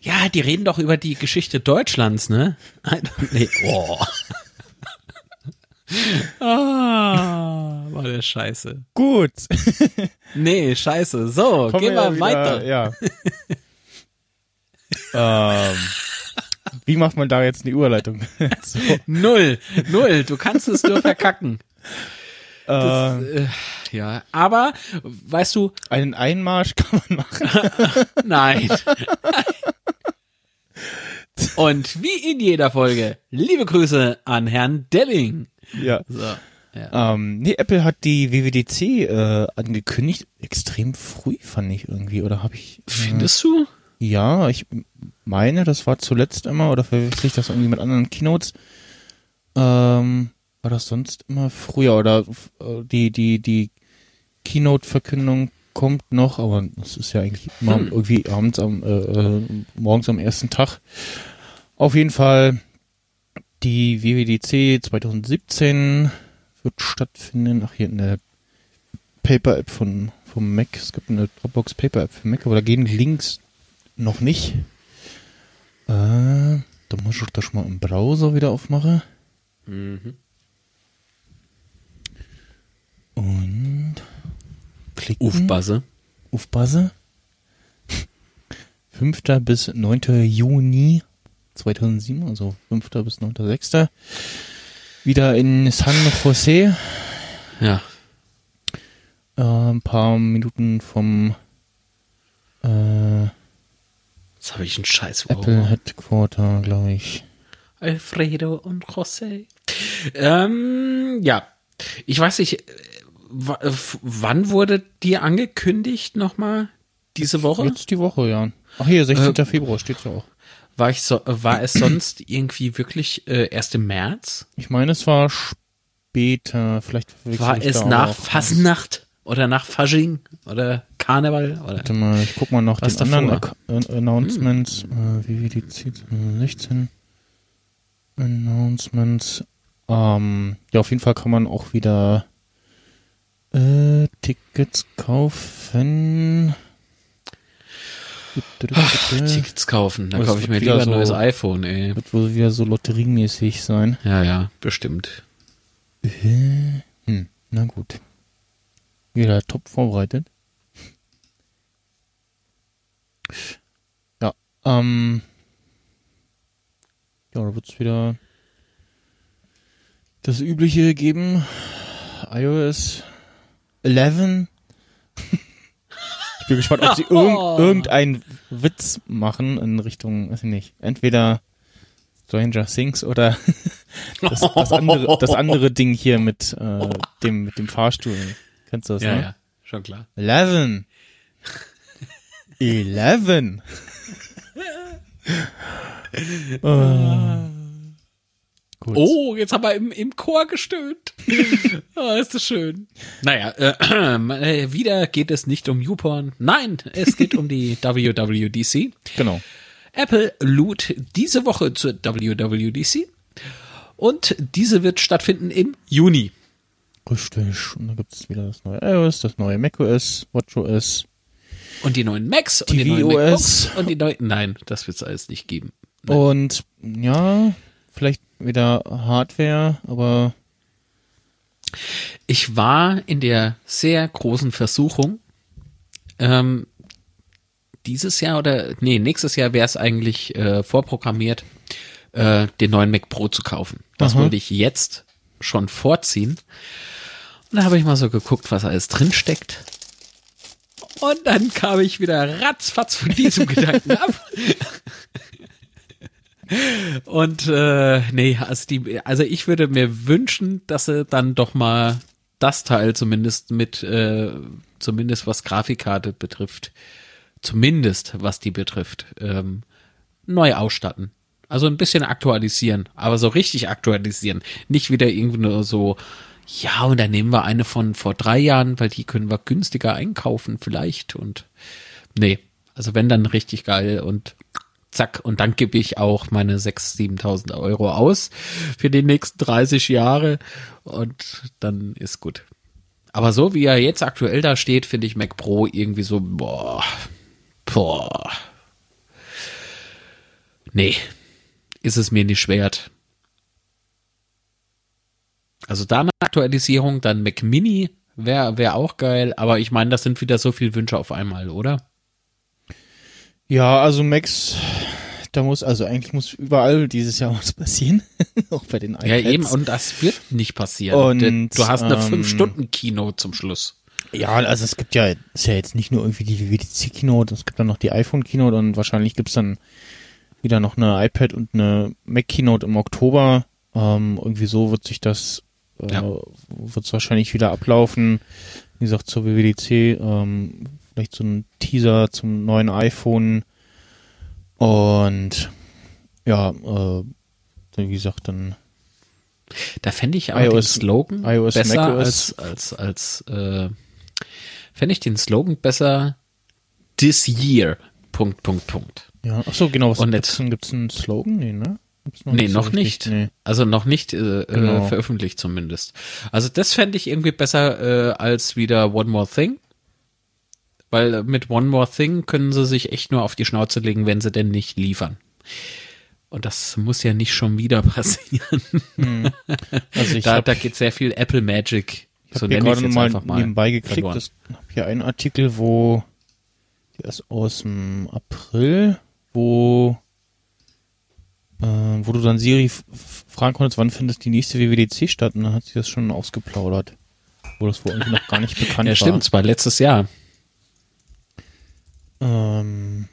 Ja, die reden doch über die Geschichte Deutschlands, ne? <laughs> Nee, oh. Ah, war der Scheiße. Gut. <laughs> Nee, Scheiße. So, Kommen gehen wir wir weiter. wieder- Ja. ähm, wie macht man da jetzt eine Überleitung? <laughs> so, Null, null. Du kannst es nur verkacken. Das, äh, äh, ja, aber weißt du, einen Einmarsch kann man machen. <laughs> nein. Und wie in jeder Folge, liebe Grüße an Herrn Delling. Ja. <laughs> So, ja. Ähm, nee, Apple hat die WWDC äh, angekündigt. Extrem früh fand ich irgendwie. Oder habe ich. Äh, Findest du? ja, ich meine, das war zuletzt immer, oder verwechsel ich das irgendwie mit anderen Keynotes. Ähm, war das sonst immer früher? Oder äh, die, die, die Keynote-Verkündung kommt noch, aber das ist ja eigentlich immer Hm. irgendwie abends am, äh, äh, morgens am ersten Tag. Auf jeden Fall die WWDC 2017 wird stattfinden. Ach, hier in der Paper-App von, vom Mac. Es gibt eine Dropbox Paper-App für Mac, aber da gehen Links noch nicht. Äh, da muss ich das mal im Browser wieder aufmachen. Mhm. Und klicken. Ufbase. Aufpasse. 5. <laughs> bis 9. Juni 2007, also 5. bis 9.6. Wieder in San Jose. Ja. Äh, ein paar Minuten vom äh, Jetzt habe ich einen Scheiß. Apple Headquarter, glaube ich. Alfredo und José. Ähm, ja. Ich weiß nicht, wann wurde dir angekündigt nochmal? Diese Woche? Jetzt die Woche, ja. Ach hier, 16. Äh, Februar steht ja auch. War, ich so, war es sonst irgendwie wirklich äh, erst im März? Ich meine, es war später, vielleicht War es nach. Fasnacht oder nach Fasching oder Karneval? Oder? Warte mal, ich guck mal Was den anderen äh, Announcements. Äh, wie wir die 16. Announcements. Ähm, ja, auf jeden Fall kann man auch wieder äh, Tickets kaufen. Ach, Tickets kaufen, da Das kaufe ich wird mir wieder lieber ein so- neues iPhone, ey. Wird wohl wieder so lotteriemäßig sein. Ja, ja, bestimmt. Hm, na gut. Wieder top vorbereitet. Ja, ähm. Ja, da wird's wieder das Übliche geben. iOS 11. <laughs> ich bin gespannt, ob sie <laughs> irgend, irgendeinen Witz machen in Richtung, weiß ich nicht, entweder Stranger Things oder <laughs> das, das, andere, das andere <laughs> Ding hier mit, äh, dem, mit dem Fahrstuhl. Kennst du das, Ja, ne? ja, schon klar. Eleven. Eleven. oh. Gut. Oh, jetzt haben wir im, im Chor gestöhnt. oh, <laughs> ist das schön. Naja, äh, <clears throat> äh, wieder geht es nicht um YouPorn. Nein, es geht um die <laughs> WWDC. Genau. Apple lud diese Woche zur WWDC und diese wird stattfinden im Juni. Richtig. Und da gibt's wieder das neue iOS, das neue macOS, WatchOS. Und die neuen Macs und die neuen MacBooks und die neuen, nein, das wird es alles nicht geben. Und ja, vielleicht wieder Hardware, aber Ich war in der sehr großen Versuchung, ähm, dieses Jahr oder nee, nächstes Jahr wäre es eigentlich äh, vorprogrammiert, äh, den neuen Mac Pro zu kaufen. Das Aha. würde ich jetzt schon vorziehen. Und da habe ich mal so geguckt, was alles drin steckt. Und dann kam ich wieder ratzfatz von diesem <laughs> Gedanken ab. Und äh, nee, also die, also ich würde mir wünschen, dass sie dann doch mal das Teil zumindest mit, äh, zumindest was Grafikkarte betrifft, zumindest was die betrifft, ähm, neu ausstatten. Also ein bisschen aktualisieren, aber so richtig aktualisieren. Nicht wieder irgendwie nur so, ja, und dann nehmen wir eine von vor drei Jahren, weil die können wir günstiger einkaufen vielleicht und nee, also wenn dann richtig geil und zack, und dann gebe ich auch meine 6.000, 7.000 Euro aus für die nächsten 30 Jahre und dann ist gut. Aber so wie er jetzt aktuell da steht, finde ich Mac Pro irgendwie so, boah, boah. Nee, ist es mir nicht wert. Also da eine Aktualisierung, dann Mac Mini wäre wär auch geil, aber ich meine, das sind wieder so viele Wünsche auf einmal, oder? ja, also Max, da muss, also eigentlich muss überall dieses Jahr <laughs> was passieren. <laughs> auch bei den iPads. Ja, eben, und das wird nicht passieren. Und, Denn du hast eine ähm, 5-Stunden-Kino zum Schluss. Ja, also es gibt ja, ist ja jetzt nicht nur irgendwie die WWDC-Keynote, es gibt dann noch die iPhone-Keynote und wahrscheinlich gibt's dann wieder noch eine iPad und eine Mac-Keynote im Oktober. Ähm, irgendwie so wird sich das, äh, Ja. wird's wahrscheinlich wieder ablaufen. Wie gesagt, zur WWDC, ähm, vielleicht so ein Teaser zum neuen iPhone und ja, äh, wie gesagt, dann Da fände ich aber iOS den Slogan iOS, besser als, als, als, äh, fände ich den Slogan besser this year. Punkt, Punkt, Punkt. Ja, ach so, genau. Was, Und gibt's, jetzt- einen, gibt's einen Slogan? Nee, ne? Gibt's Nee, so noch richtig? nicht. Nee. Also noch nicht äh, Genau. äh, veröffentlicht zumindest. Also das fände ich irgendwie besser äh, als wieder One More Thing. Weil mit One More Thing können sie sich echt nur auf die Schnauze legen, wenn sie denn nicht liefern. Und das muss ja nicht schon wieder <laughs> passieren. Also ich da hab- da geht sehr viel Apple Magic. Ich so nenne ich gerade jetzt mal einfach mal. nebenbei geklickt. Ich habe hier einen Artikel, wo der ist aus dem April, wo äh, wo du dann Siri fragen konntest, wann findet die nächste WWDC statt, und dann hat sie das schon ausgeplaudert, wo das wohl irgendwie noch gar nicht bekannt Ja, war. stimmt, es war letztes Jahr. Ähm,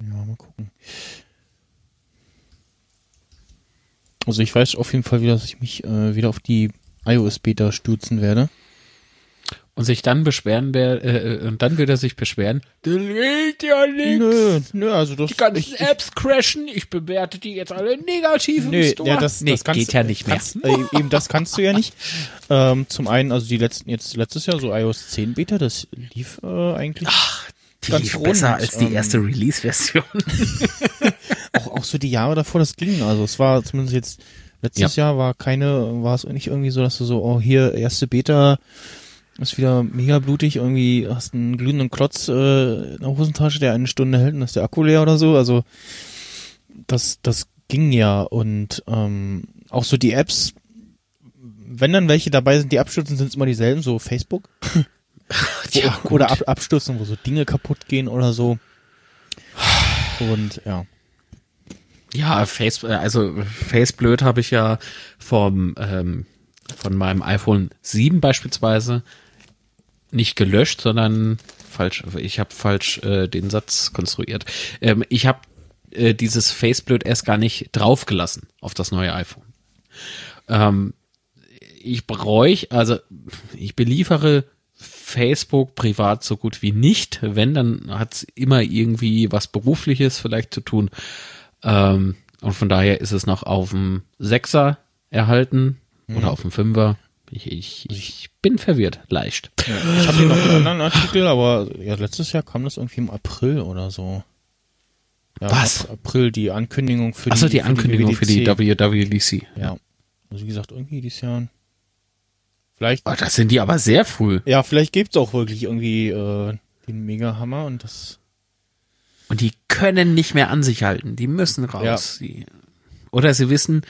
ja, mal gucken. Also ich weiß auf jeden Fall wieder, dass ich mich äh, wieder auf die iOS-Beta stürzen werde. Und sich dann beschweren, wer, äh, äh, und dann wird er sich beschweren. Das geht ja nichts. Nö, nö, also das Die ganzen ich, ich, Apps crashen, ich bewerte die jetzt alle negativ im Nö, Store. ja, das, nee, das kannst, geht ja nicht mehr. Kannst, äh, eben das kannst du ja nicht. Ähm, zum einen, also die letzten, jetzt letztes Jahr so iOS 10 Beta, das lief äh, eigentlich Die ganz lief rund. besser als die ähm, erste Release-Version. <laughs> auch, auch so die Jahre davor, das ging. Also es war zumindest jetzt letztes Jahr war keine, war es nicht irgendwie so, dass du so, oh hier erste Beta ist wieder mega blutig, irgendwie hast einen glühenden Klotz äh, in der Hosentasche, der eine Stunde hält und ist der Akku leer oder so. Also das, das ging ja und ähm, auch so die Apps, wenn dann welche dabei sind, die abstürzen, sind es immer dieselben, so Facebook. <laughs> Ja, Wo- oder ab, abstürzen, wo so Dinge kaputt gehen oder so. Und ja. Ja, Face, äh, also Faceblöd habe ich ja vom ähm, von meinem iPhone 7 beispielsweise nicht gelöscht, sondern falsch. Ich habe falsch äh, den Satz konstruiert. Ähm, ich habe äh, dieses Faceblöd erst gar nicht draufgelassen auf das neue iPhone. Ähm, ich bräuch, also ich beliefere Facebook privat so gut wie nicht. Wenn, dann hat's immer irgendwie was Berufliches vielleicht zu tun. Ähm, und von daher ist es noch auf dem Sechser erhalten oder auf dem Fünfer. Ich, ich, ich bin verwirrt, leicht. Ich habe hier noch einen anderen Artikel, aber ja, letztes Jahr kam das irgendwie im April oder so. Ja, Was? Ap- April, die Ankündigung für Achso, die, die Ankündigung für die WWDC. Ja. Also wie gesagt, irgendwie dieses Jahr. Vielleicht, Oh, das sind die aber sehr früh. ja, vielleicht gibt's auch wirklich irgendwie äh, den Mega-Hammer und das. Und die können nicht mehr an sich halten. Die müssen raus. Die, oder sie wissen,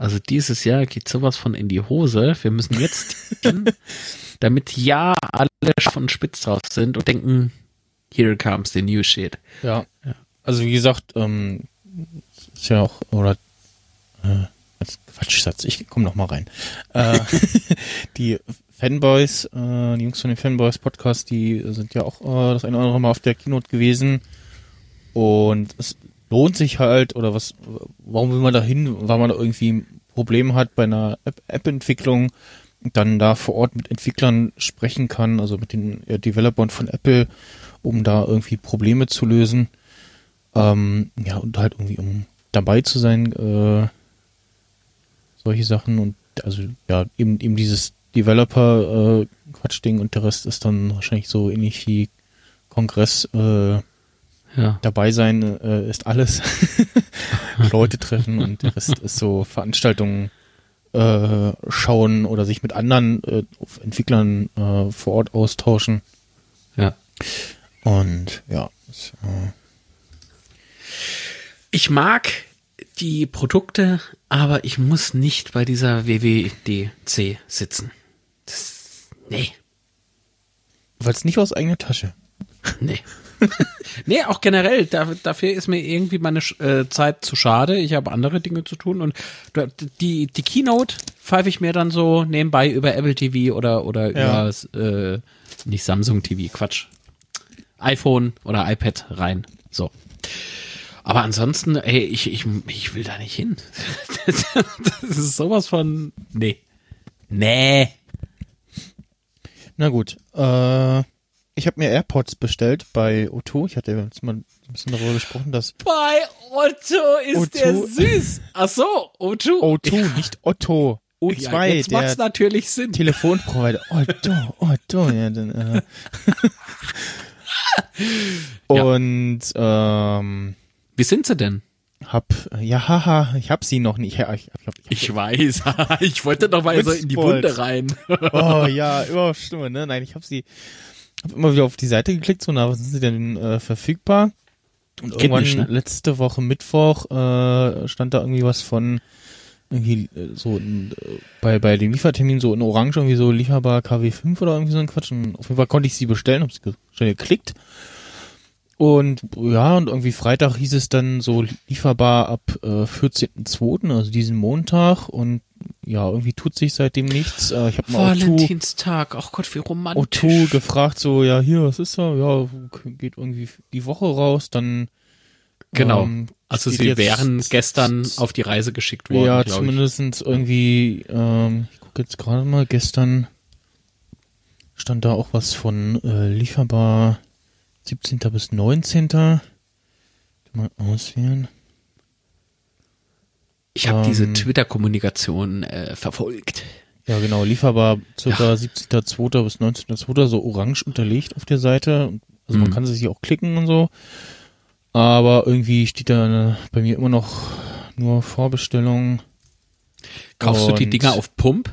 also dieses Jahr geht sowas von in die Hose. Wir müssen jetzt, hin, <laughs> damit ja alle von spitz drauf sind und denken, here comes the new shit. Ja. Also wie gesagt, ähm, ist ja auch, oder äh, Quatschsatz, ich komme noch mal rein. Äh, <laughs> die Fanboys, äh, die Jungs von den Fanboys Podcast, die sind ja auch äh, das eine oder andere Mal auf der Keynote gewesen. Und es lohnt sich halt, oder was, warum will man da hin, weil man da irgendwie ein Problem hat bei einer App- App-Entwicklung, dann da vor Ort mit Entwicklern sprechen kann, also mit den äh, Developern von Apple, um da irgendwie Probleme zu lösen. Ähm, ja, und halt irgendwie, um dabei zu sein, äh, solche Sachen und also ja, eben, eben dieses Developer-Quatsch-Ding und der Rest ist dann wahrscheinlich so ähnlich wie Kongress äh, Ja. dabei sein äh, ist alles. <laughs> Leute treffen und der Rest ist so Veranstaltungen äh, schauen oder sich mit anderen äh, Entwicklern äh, vor Ort austauschen. Ja. Und ja, das, äh, Ich mag die Produkte, aber ich muss nicht bei dieser WWDC sitzen. Das, nee, weil es nicht aus eigener Tasche. nee. <laughs> nee, auch generell, da, dafür ist mir irgendwie meine äh, Zeit zu schade. Ich habe andere Dinge zu tun und die, die Keynote pfeife ich mir dann so nebenbei über Apple TV oder, oder Ja. über, äh, nicht Samsung TV, Quatsch. iPhone oder iPad rein. So. Aber ansonsten, ey, ich, ich, ich will da nicht hin. <laughs> das ist sowas von, nee. Nee. Na gut, äh, ich habe mir AirPods bestellt bei O2. Ich hatte jetzt mal ein bisschen darüber gesprochen, dass Bei Otto ist O2. der süß. Ach so, O2. O2, nicht Otto. O2, ja, jetzt macht's natürlich Sinn. Telefonprovider. Otto, Otto. Ja, dann, äh. <laughs> Ja. Und ähm, Wie sind sie denn? hab, ja, haha, ich hab sie noch nicht. Ja, ich, hab- ich, Ich weiß. <laughs> ich wollte doch mal so in die. Wunde rein. Oh <laughs> ja, überhaupt Stimme, ne? Nein, ich habe sie, hab immer wieder auf die Seite geklickt, so, na, was sind sie denn äh, verfügbar? Und Geht irgendwann nicht, ne? letzte Woche Mittwoch äh, stand da irgendwie was von irgendwie äh, so in, äh, bei bei dem Liefertermin so in Orange irgendwie so lieferbar KW5 oder irgendwie so ein Quatsch. Und auf jeden Fall konnte ich sie bestellen, hab's ge schnell geklickt. Und ja, und irgendwie Freitag hieß es dann so lieferbar ab äh, 14.02., also diesen Montag. Und ja, irgendwie tut sich seitdem nichts. Äh, ich habe mal O2, Valentinstag. Ach Gott, wie romantisch. O2 gefragt, so, ja, hier, was ist da? Ja, geht irgendwie die Woche raus, dann Genau. ähm, Also sie jetzt- wären gestern auf die Reise geschickt worden, ja, zumindestens irgendwie, ähm, ich gucke jetzt gerade mal, gestern stand da auch was von äh, lieferbar 17. bis 19. Mal auswählen. Ich habe diese ähm, Twitter-Kommunikation äh, verfolgt. Ja, genau, lieferbar circa 17.2. bis 19.2. so orange unterlegt auf der Seite. Also man Mhm. kann sie sich auch klicken und so. Aber irgendwie steht da äh, bei mir immer noch nur Vorbestellung. Kaufst du die Und- Dinger auf Pump?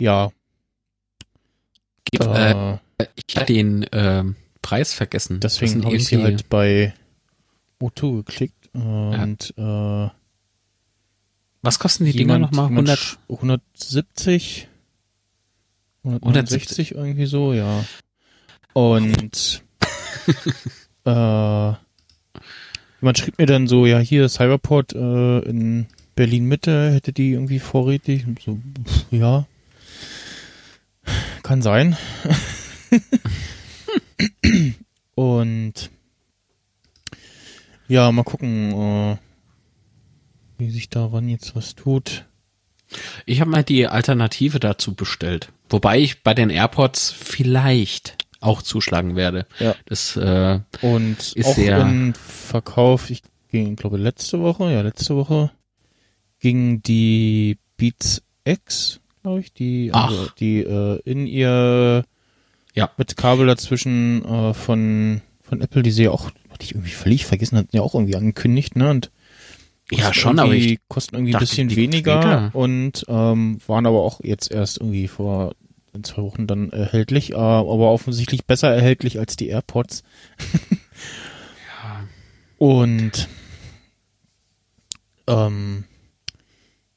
Ja. Gib, äh, Äh, ich hatte den ähm, Preis vergessen. Deswegen habe ich sie irgendwie- halt bei O2 geklickt. Und äh, Was kosten die Dinger nochmal? jemand 100? sch- 170? 160 irgendwie so, ja. Und <laughs> äh, jemand schrieb mir dann so, ja, hier Cyberport äh, in Berlin Mitte hätte die irgendwie vorrätig. Und so, pff, ja. Kann sein. <laughs> Und ja, mal gucken, äh, wie sich daran jetzt was tut. Ich habe mal die Alternative dazu bestellt. Wobei ich bei den AirPods vielleicht auch zuschlagen werde. Ja. Das, äh, Und Ist auch sehr- im Verkauf, ich ging, glaube letzte Woche, ja, letzte Woche ging die Beats X, glaube ich, die, Ach. also die äh, in ihr Ja. mit Kabel dazwischen äh, von von Apple, die sie ja auch, hatte ich irgendwie völlig vergessen, hatten ja auch irgendwie angekündigt, ne? Und ja schon, aber ich, kosten irgendwie ein bisschen die weniger später. und ähm, waren aber auch jetzt erst irgendwie vor zwei Wochen dann erhältlich, äh, aber offensichtlich besser erhältlich als die AirPods. <laughs> Und ähm,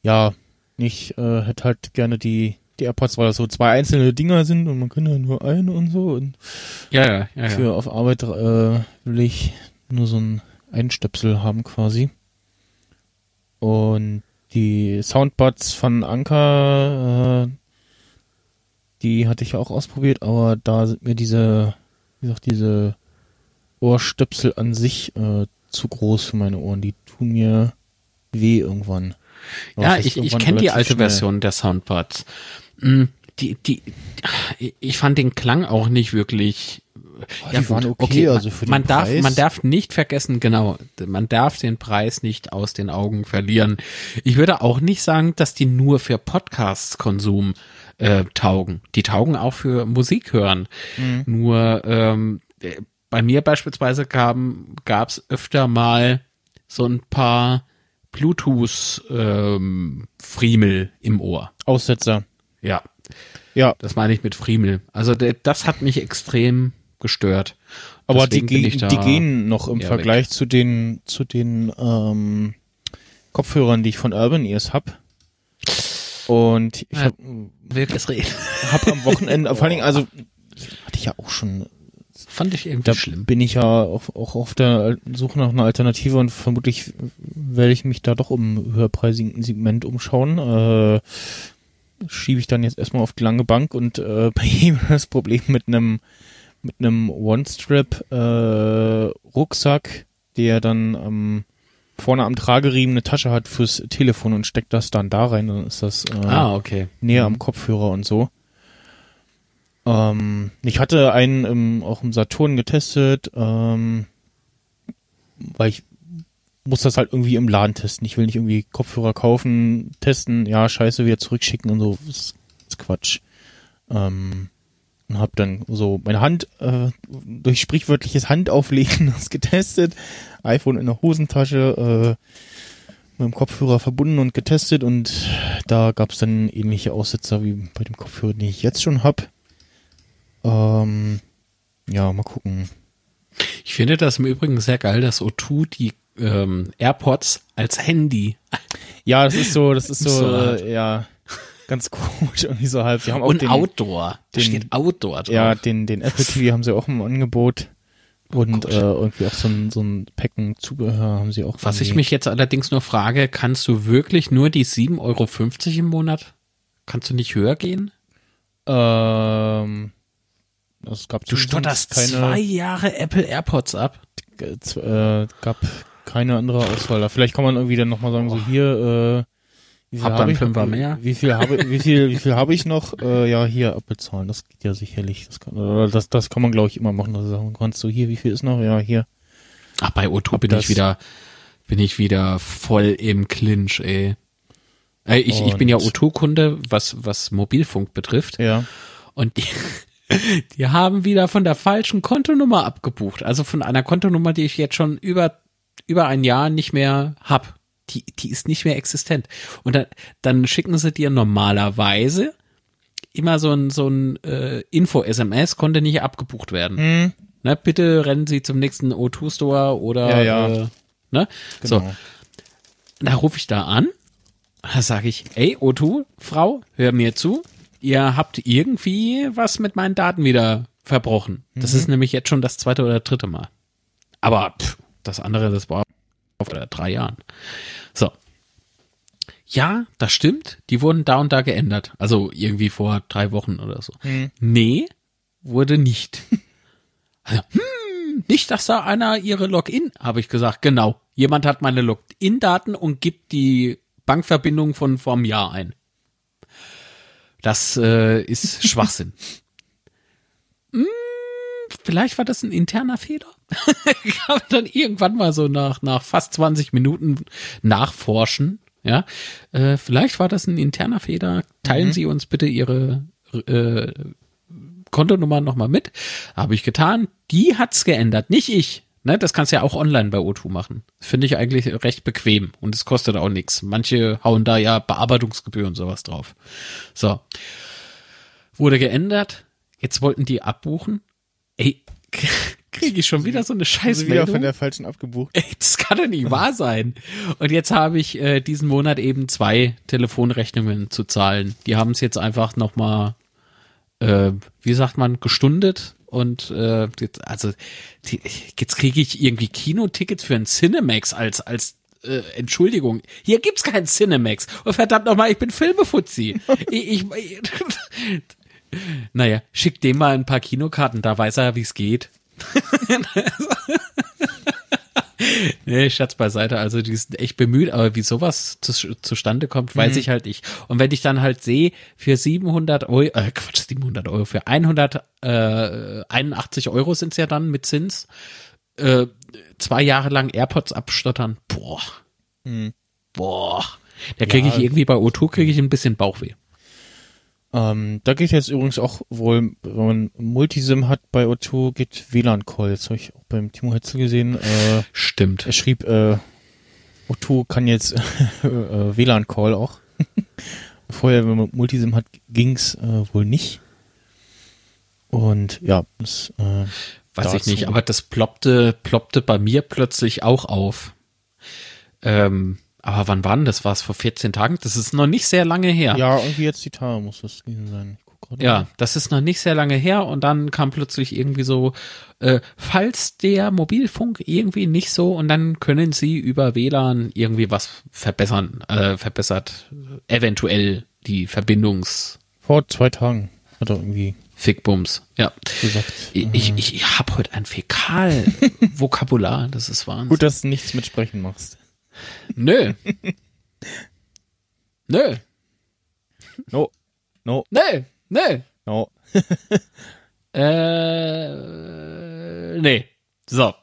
ja, ich äh, hätte halt gerne die die AirPods, weil das so zwei einzelne Dinger sind und man kann ja nur eine und so und ja, ja, ja, ja. für auf Arbeit äh, will ich nur so ein Einstöpsel haben quasi. Und die Soundbuds von Anker, äh, die hatte ich auch ausprobiert, aber da sind mir diese, wie gesagt, diese Ohrstöpsel an sich äh, zu groß für meine Ohren. Die tun mir weh irgendwann. Aber Ja, ich, ich kenne die alte schnell. Version der Soundbuds. Mm, Die, die, ich fand den Klang auch nicht wirklich. Oh, die waren okay, also für den man darf, Preis. man darf nicht vergessen, genau, man darf den Preis nicht aus den Augen verlieren. Ich würde auch nicht sagen, dass die nur für Podcast-Konsum äh, taugen. Die taugen auch für Musik hören. Mhm. Nur ähm, äh, bei mir beispielsweise gaben, gab's öfter mal so ein paar Bluetooth ähm, Friemel im Ohr. Aussetzer. Ja, Ja, das meine ich mit Friemel. Also der, das hat mich extrem gestört. Aber die, Deswegen da die gehen noch im Vergleich zu den zu den ähm, Kopfhörern, die ich von Urban Ears hab. Und ich Ja. hab, am Wochenende, <laughs> vor allen Dingen, also hatte ich ja auch schon, Fand ich irgendwie da schlimm. bin ich ja auch, auch auf der Suche nach einer Alternative und vermutlich werde ich mich da doch im höherpreisigen Segment umschauen. Äh, schiebe ich dann jetzt erstmal auf die lange Bank und äh, <laughs> bei ihm das Problem mit einem mit einem One-Strap äh, Rucksack, der dann ähm, vorne am Trageriemen eine Tasche hat fürs Telefon und steckt das dann da rein, dann ist das äh, Ah, okay. näher am Kopfhörer und so. Ähm, ich hatte einen im, auch im Saturn getestet, ähm, weil ich muss das halt irgendwie im Laden testen. Ich will nicht irgendwie Kopfhörer kaufen, testen, ja, scheiße, wieder zurückschicken und so. Das ist, Quatsch. Ähm, und hab dann so meine Hand äh, durch sprichwörtliches Handauflegen <laughs> das getestet. iPhone in der Hosentasche, äh, mit dem Kopfhörer verbunden und getestet und da gab es dann ähnliche Aussetzer wie bei dem Kopfhörer, den ich jetzt schon hab. Ähm, ja, mal gucken. Ich finde das im Übrigen sehr geil, dass O2 die ähm, AirPods als Handy Ja, das ist so, das ist <laughs> so, So äh, ja, ganz komisch <laughs> irgendwie so halb. Sie haben auch und den, Outdoor. Da den- steht Outdoor drauf. ja, den, den Apple TV haben sie auch im Angebot. Und äh, irgendwie auch so ein, so ein Packen Zubehör haben sie auch. Was ich mich jetzt allerdings nur frage, kannst du wirklich nur die 7,50 Euro im Monat? Kannst du nicht höher gehen? Ähm, es gab Du stotterst keine, zwei Jahre Apple AirPods ab. äh, z- äh, gab keine andere Auswahl. Da Vielleicht kann man irgendwie dann nochmal sagen, so hier, äh, wie viel Hab habe ich? Mehr. Wie viel habe, wie viel, wie viel habe ich noch? <laughs> Äh, ja, hier abbezahlen. Das geht ja sicherlich. Das kann, oder das, das kann man glaube ich immer machen. Also sagen kannst du hier, wie viel ist noch? Ja, hier. Ach, bei O2 Ob bin das- ich wieder, bin ich wieder voll im Clinch, ey. Ey, ich, ich bin ja Und- O2-Kunde, was, was Mobilfunk betrifft. Ja. Und die, <laughs> Die haben wieder von der falschen Kontonummer abgebucht. Also von einer Kontonummer, die ich jetzt schon über, über ein Jahr nicht mehr hab. Die, die ist nicht mehr existent. Und dann, dann schicken sie dir normalerweise immer so ein, so ein äh, Info-SMS, konnte nicht abgebucht werden. Hm, Ne, bitte rennen Sie zum nächsten O2-Store oder Ja, ja. Äh, ne? genau. So, da rufe ich da an, da sage ich, ey, O2, Frau, hör mir zu, ihr habt irgendwie was mit meinen Daten wieder verbrochen. Das ist nämlich jetzt schon das zweite oder dritte Mal. Aber pff, das andere, das war vor drei Jahren. So. Ja, das stimmt. Die wurden da und da geändert. Also irgendwie vor drei Wochen oder so. Nee, wurde nicht. <laughs> Also, hm, nicht, dass da einer ihre Login, habe ich gesagt. Genau. Jemand hat meine Login-Daten und gibt die Bankverbindung von vorm Jahr ein. Das äh, ist Schwachsinn. <laughs> Hm, vielleicht war das ein interner Fehler. <laughs> habe dann irgendwann mal so nach, nach fast 20 Minuten nachforschen. Ja, äh, vielleicht war das ein interner Fehler. Teilen Sie uns bitte Ihre äh, Kontonummer nochmal mit. Habe ich getan. Die hat's geändert, nicht ich. Ne, das kannst du ja auch online bei O2 machen. Finde ich eigentlich recht bequem und es kostet auch nichts. Manche hauen da ja Bearbeitungsgebühren und sowas drauf. So. Wurde geändert. Jetzt wollten die abbuchen. Ey, <laughs> kriege ich schon wieder so eine Also wieder Scheißmeldung. von der falschen abgebucht. Ey, das kann doch nicht wahr sein. Und jetzt habe ich äh, diesen Monat eben zwei Telefonrechnungen zu zahlen. Die haben es jetzt einfach nochmal, äh, wie sagt man, gestundet. Und äh, jetzt, also die, jetzt kriege ich irgendwie Kinotickets für ein Cinemax als als äh, Entschuldigung. Hier gibt's kein Cinemax. Und verdammt nochmal, ich bin Filmefuzzi. <laughs> ich, ich, ich naja, schick dem mal ein paar Kinokarten, da weiß er, wie es geht. <laughs> Nee, Schatz beiseite, also die sind echt bemüht, aber wie sowas zu, zustande kommt, weiß ich halt nicht. Und wenn ich dann halt sehe, für 700 Euro, äh, Quatsch, 700 Euro, für 181 Euro sind's ja dann mit Zins, äh, zwei Jahre lang AirPods abstottern, boah, boah, da kriege ich irgendwie bei O2 kriege ich ein bisschen Bauchweh. Ähm, da geht jetzt übrigens auch wohl, wenn man Multisim hat bei O2, geht WLAN-Call. Das habe ich auch beim Timo Hetzel gesehen. Äh, Stimmt. er schrieb, äh, O2 kann jetzt <laughs> äh, WLAN-Call auch. Vorher, wenn man Multisim hat, ging's äh, wohl nicht. Und ja, das äh, Weiß ich nicht, aber das ploppte, ploppte bei mir plötzlich auch auf. Ähm, aber wann war denn das? War es vor 14 Tagen? Das ist noch nicht sehr lange her. Ja, irgendwie jetzt die Tage muss das gewesen sein. Ja, das ist noch nicht sehr lange her und dann kam plötzlich irgendwie so, äh, falls der Mobilfunk irgendwie nicht so und dann können Sie über WLAN irgendwie was verbessern, äh, verbessert äh, eventuell die Verbindungsfickbums. Vor zwei Tagen hat er irgendwie Ja, gesagt. ich, ich, ich habe heute ein Fäkal-Vokabular, das ist Wahnsinn. Gut, dass du nichts mit Sprechen machst. Nö. Nö. No, no, Nö. Nö. no. Äh, nee. So.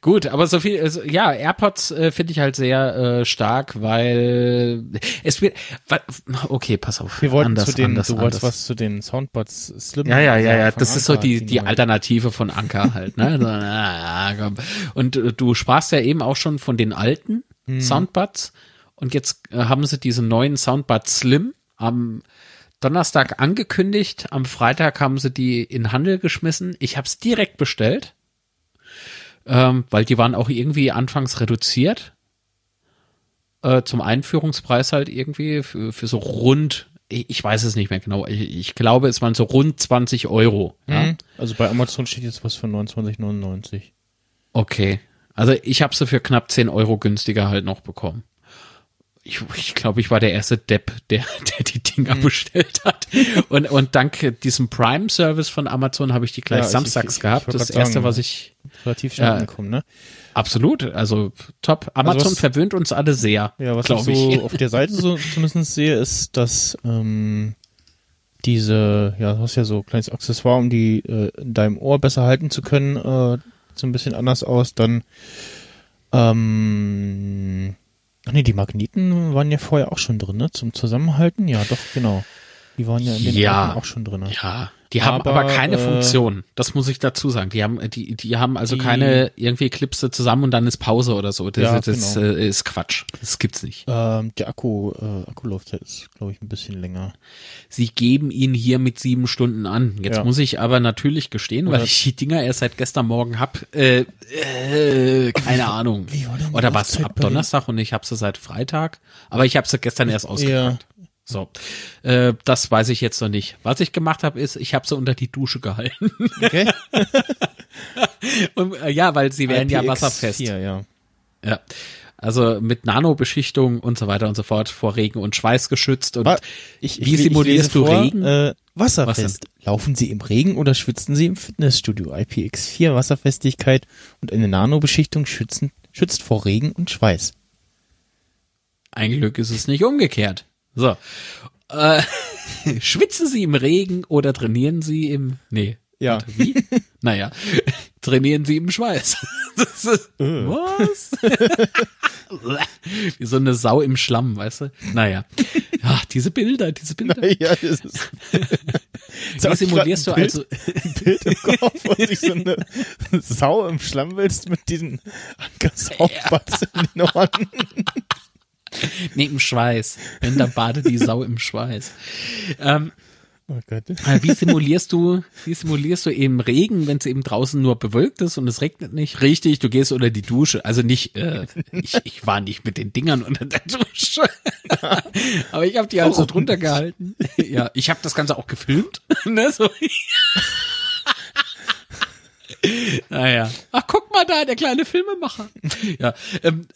Gut, aber so viel, also, ja, AirPods äh, finde ich halt sehr äh, stark, weil es wird, okay, pass auf. Wir wollten anders, zu den, anders, du wolltest anders. was zu den Soundbuds Slim. Ja, ja, ja, ja, das ist so Anker die, die. Alternative von Anker halt, ne? <laughs> Und äh, du sprachst ja eben auch schon von den alten Mhm. Soundbuds und jetzt äh, haben sie diese neuen Soundbuds Slim am Donnerstag angekündigt, am Freitag haben sie die in Handel geschmissen. Ich habe es direkt bestellt, ähm, weil die waren auch irgendwie anfangs reduziert äh, zum Einführungspreis halt irgendwie für, für so rund, ich, ich weiß es nicht mehr genau, ich, ich glaube, es waren so rund 20 Euro. Ja? Mhm. Also bei Amazon steht jetzt was für 29,99. Okay. Also ich habe sie für knapp 10 Euro günstiger halt noch bekommen. Ich, ich glaube, ich war der erste Depp, der, <laughs> der die Dinger Mhm. bestellt hat. Und, und dank diesem Prime-Service von Amazon habe ich die gleich Ja, samstags ich- ich gehabt. das erste, sagen, was ich Relativ schnell Ja. angekommen, ne? absolut, also top. Amazon was- verwöhnt uns alle sehr, Ja, was ich so ich. auf der Seite so <laughs> zumindest sehe, ist, dass ähm, diese, ja, du hast ja so ein kleines Accessoire, um die äh, in deinem Ohr besser halten zu können, äh, so ein bisschen anders aus. Dann, ähm, ach nee, die Magneten waren ja vorher auch schon drin, ne? Zum Zusammenhalten, ja, doch, genau. Die waren ja in den Ja. alten auch schon drin. Ja, Die haben aber, Aber, keine äh, Funktion. Das muss ich dazu sagen. Die haben, die, die haben also Die- keine irgendwie Clipse zusammen und dann ist Pause oder so. Das, Ja, das genau. äh, ist Quatsch. Das gibt's nicht. Ähm, der Akku, äh, Akkulaufzeit ist, glaube ich, ein bisschen länger. Sie geben ihn hier mit sieben Stunden an. Jetzt Ja. muss ich aber natürlich gestehen, weil Oder- ich die Dinger erst seit gestern Morgen hab. Äh, äh, keine Ahnung. wie war Oder was ab Donnerstag und ich habe sie seit Freitag. Aber ich habe sie gestern erst Ja. So, äh, das weiß ich jetzt noch nicht. Was ich gemacht habe, ist, ich habe sie unter die Dusche gehalten. Okay? <laughs> Und, äh, ja, weil sie werden ja IPX4, wasserfest. ja. Ja. Also mit Nanobeschichtung und so weiter und so fort vor Regen und Schweiß geschützt und Wa- Ich, Wie simulierst du Regen? Äh, Was wasserfest. Laufen Sie im Regen oder schwitzen Sie im Fitnessstudio? IPX4 Wasserfestigkeit und eine Nanobeschichtung schützen, schützt vor Regen und Schweiß. ein Glück ist es nicht umgekehrt. So. Äh, <laughs> schwitzen Sie im Regen oder trainieren Sie im Nee. Ja. Warte, Wie? <laughs> naja, trainieren Sie im Schweiß. <laughs> Das ist, Äh. was? Wie so eine Sau im Schlamm, weißt du? Naja. Ja, diese Bilder, diese Bilder. ja, das ist. Wie simulierst du also? Bild im Kopf, wo sich so eine Sau im Schlamm willst mit diesen Ankersaufbatz in den Ohren. Nee, im Schweiß. Wenn, dann badet die Sau im Schweiß. Ähm, Oh Gott. äh, wie simulierst du, wie simulierst du eben Regen, wenn es eben draußen nur bewölkt ist und es regnet nicht? Richtig, du gehst unter die Dusche. Also nicht, äh, <laughs> ich, ich war nicht mit den Dingern unter der Dusche. <laughs> Aber ich habe die halt so drunter gehalten. <laughs> Ja, ich habe das Ganze auch gefilmt. ne, so. naja. Ach, guck mal da, der kleine Filmemacher. Ja. Ähm,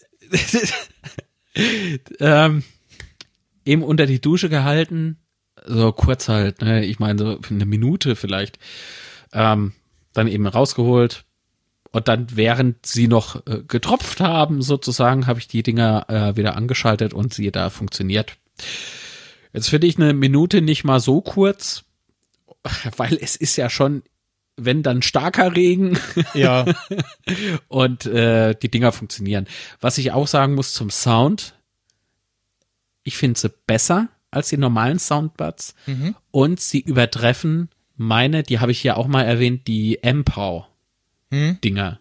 ähm, eben unter die Dusche gehalten, so kurz halt, ne, ich meine so eine Minute vielleicht, ähm, dann eben rausgeholt und dann während sie noch äh, getropft haben sozusagen, habe ich die Dinger äh, wieder angeschaltet und sie da funktioniert. Jetzt finde ich eine Minute nicht mal so kurz, weil es ist ja schon, wenn dann starker Regen, Ja, <laughs> und äh, die Dinger funktionieren. Was ich auch sagen muss zum Sound, ich finde sie besser als die normalen Soundbuds und sie übertreffen meine, die habe ich ja auch mal erwähnt, die M-Pow. Dinger.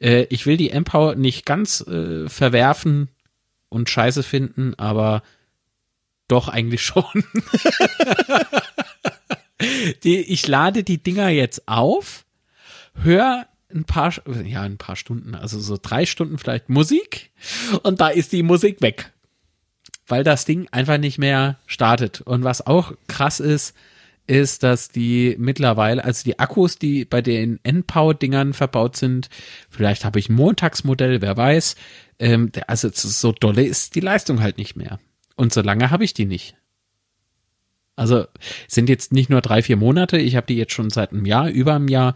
Äh, ich will die M-Pow nicht ganz äh, verwerfen und scheiße finden, aber doch eigentlich schon. <laughs> die, ich lade die Dinger jetzt auf, hör ein paar, ja, ein paar Stunden, also so drei Stunden vielleicht Musik und da ist die Musik weg. Weil das Ding einfach nicht mehr startet. Und was auch krass ist, ist, dass die mittlerweile, also die Akkus, die bei den N-Power-Dingern verbaut sind, vielleicht habe ich ein Montagsmodell, wer weiß, ähm, also so dolle ist die Leistung halt nicht mehr. Und so lange habe ich die nicht. Also sind jetzt nicht nur drei, vier Monate, ich habe die jetzt schon seit einem Jahr, über einem Jahr,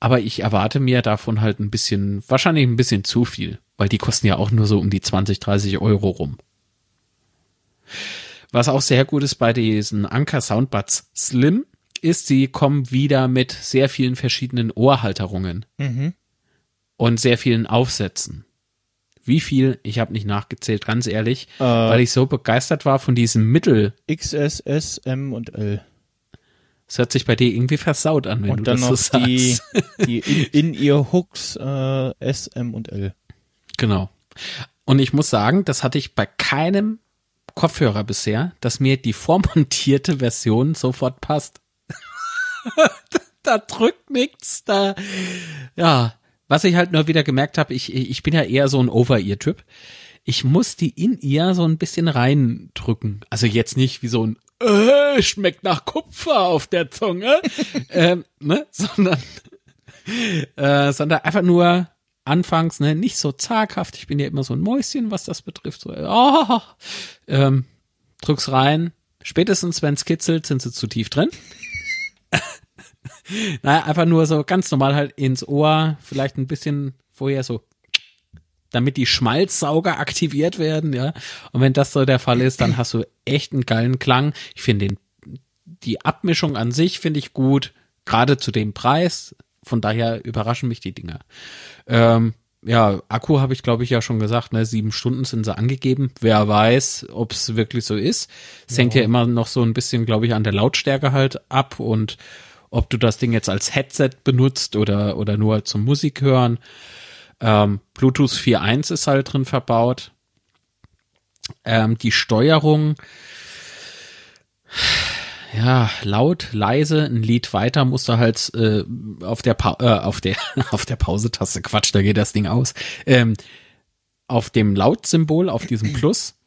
aber ich erwarte mir davon halt ein bisschen, wahrscheinlich ein bisschen zu viel, weil die kosten ja auch nur so um die 20, 30 Euro rum. Was auch sehr gut ist bei diesen Anker Soundbuds Slim, ist, sie kommen wieder mit sehr vielen verschiedenen Ohrhalterungen und sehr vielen Aufsätzen. Wie viel? Ich habe nicht nachgezählt, ganz ehrlich, Äh. weil ich so begeistert war von diesem Mittel. XS, S, M und L. Es hört sich bei dir irgendwie versaut an, wenn du und dann das noch so die, sagst. <laughs> die in, in ihr Hooks äh, S, M und L. Genau. Und ich muss sagen, das hatte ich bei keinem Kopfhörer bisher, dass mir die vormontierte <laughs> Version sofort passt. <laughs> da drückt nichts, da, ja. Was ich halt nur wieder gemerkt habe, ich, ich bin ja eher so ein Over-Ear-Typ. Ich muss die in ihr so ein bisschen reindrücken. Also jetzt nicht wie so ein äh, schmeckt nach Kupfer auf der Zunge, <laughs> ähm, ne? sondern äh, sondern einfach nur anfangs ne, nicht so zaghaft. Ich bin ja immer so ein Mäuschen, was das betrifft. So, oh, ähm, drück's rein. Spätestens, wenn's kitzelt, sind sie zu tief drin. <laughs> naja, einfach nur so ganz normal halt ins Ohr, vielleicht ein bisschen vorher so, damit die Schmalzsauger aktiviert werden, ja. Und wenn das so der Fall ist, dann hast du echt einen geilen Klang. Ich finde den, die Abmischung an sich finde ich gut, gerade zu dem Preis. Von daher überraschen mich die Dinger. Ähm, ja, Akku habe ich glaube ich ja schon gesagt, ne, sieben Stunden sind sie angegeben. Wer weiß, ob es wirklich so ist. Es hängt ja immer noch so ein bisschen, glaube ich, an der Lautstärke halt ab und ob du das Ding jetzt als Headset benutzt oder, oder nur zum Musik hören. Ähm, Bluetooth 4.1 ist halt drin verbaut. Ähm, die Steuerung, ja, laut, leise, ein Lied weiter musst du halt äh, auf der pa äh, auf der <laughs> auf der Pause-Taste, Quatsch, da geht das Ding aus. Ähm, auf dem Laut-Symbol, auf diesem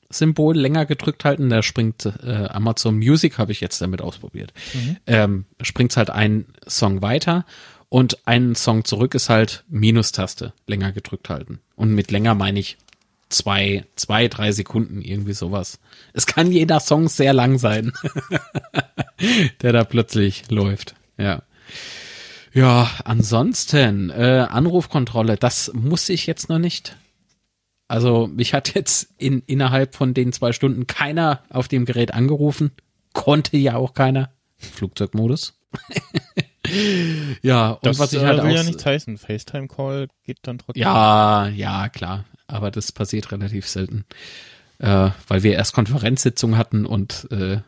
Plus-Symbol länger gedrückt halten, da springt äh, Amazon Music, habe ich jetzt damit ausprobiert. Mhm. Ähm, springt halt ein Song weiter und ein Song zurück ist halt Minustaste, länger gedrückt halten. Und mit länger meine ich zwei, zwei, drei Sekunden, irgendwie sowas. Es kann jeder Song sehr lang sein, <laughs> der da plötzlich läuft. Ja. Ja, ansonsten, äh, Anrufkontrolle, das muss ich jetzt noch nicht. Also, mich hat jetzt in, innerhalb von den zwei Stunden keiner auf dem Gerät angerufen. Konnte ja auch keiner. Flugzeugmodus. <laughs> ja, und das was ich halt äh, will auch. ja nichts heißen. FaceTime-Call geht dann trotzdem. Ja, ja, klar. Aber das passiert relativ selten. Äh, weil wir erst Konferenzsitzung hatten und äh,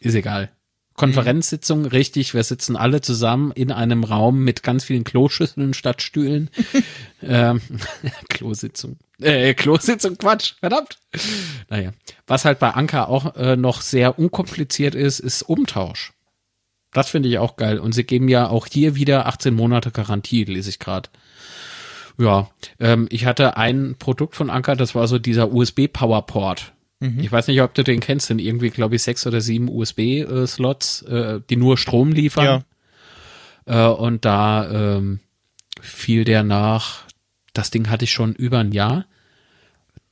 ist egal. Konferenzsitzung, richtig, wir sitzen alle zusammen in einem Raum mit ganz vielen Kloschüsseln statt Stühlen. <laughs> ähm, <laughs> Klositzung. Äh, Klositzung, Quatsch, verdammt. Naja. Was halt bei Anker auch äh, noch sehr unkompliziert ist, ist Umtausch. Das finde ich auch geil. Und sie geben ja auch hier wieder 18 Monate Garantie, lese ich gerade. Ja, ähm, ich hatte ein Produkt von Anker, das war so dieser USB-Powerport. Mhm. Ich weiß nicht, ob du den kennst, sind irgendwie, glaube ich, sechs oder sieben USB-Slots, äh, die nur Strom liefern. Ja. Äh, und da ähm, fiel der nach, das Ding hatte ich schon über ein Jahr.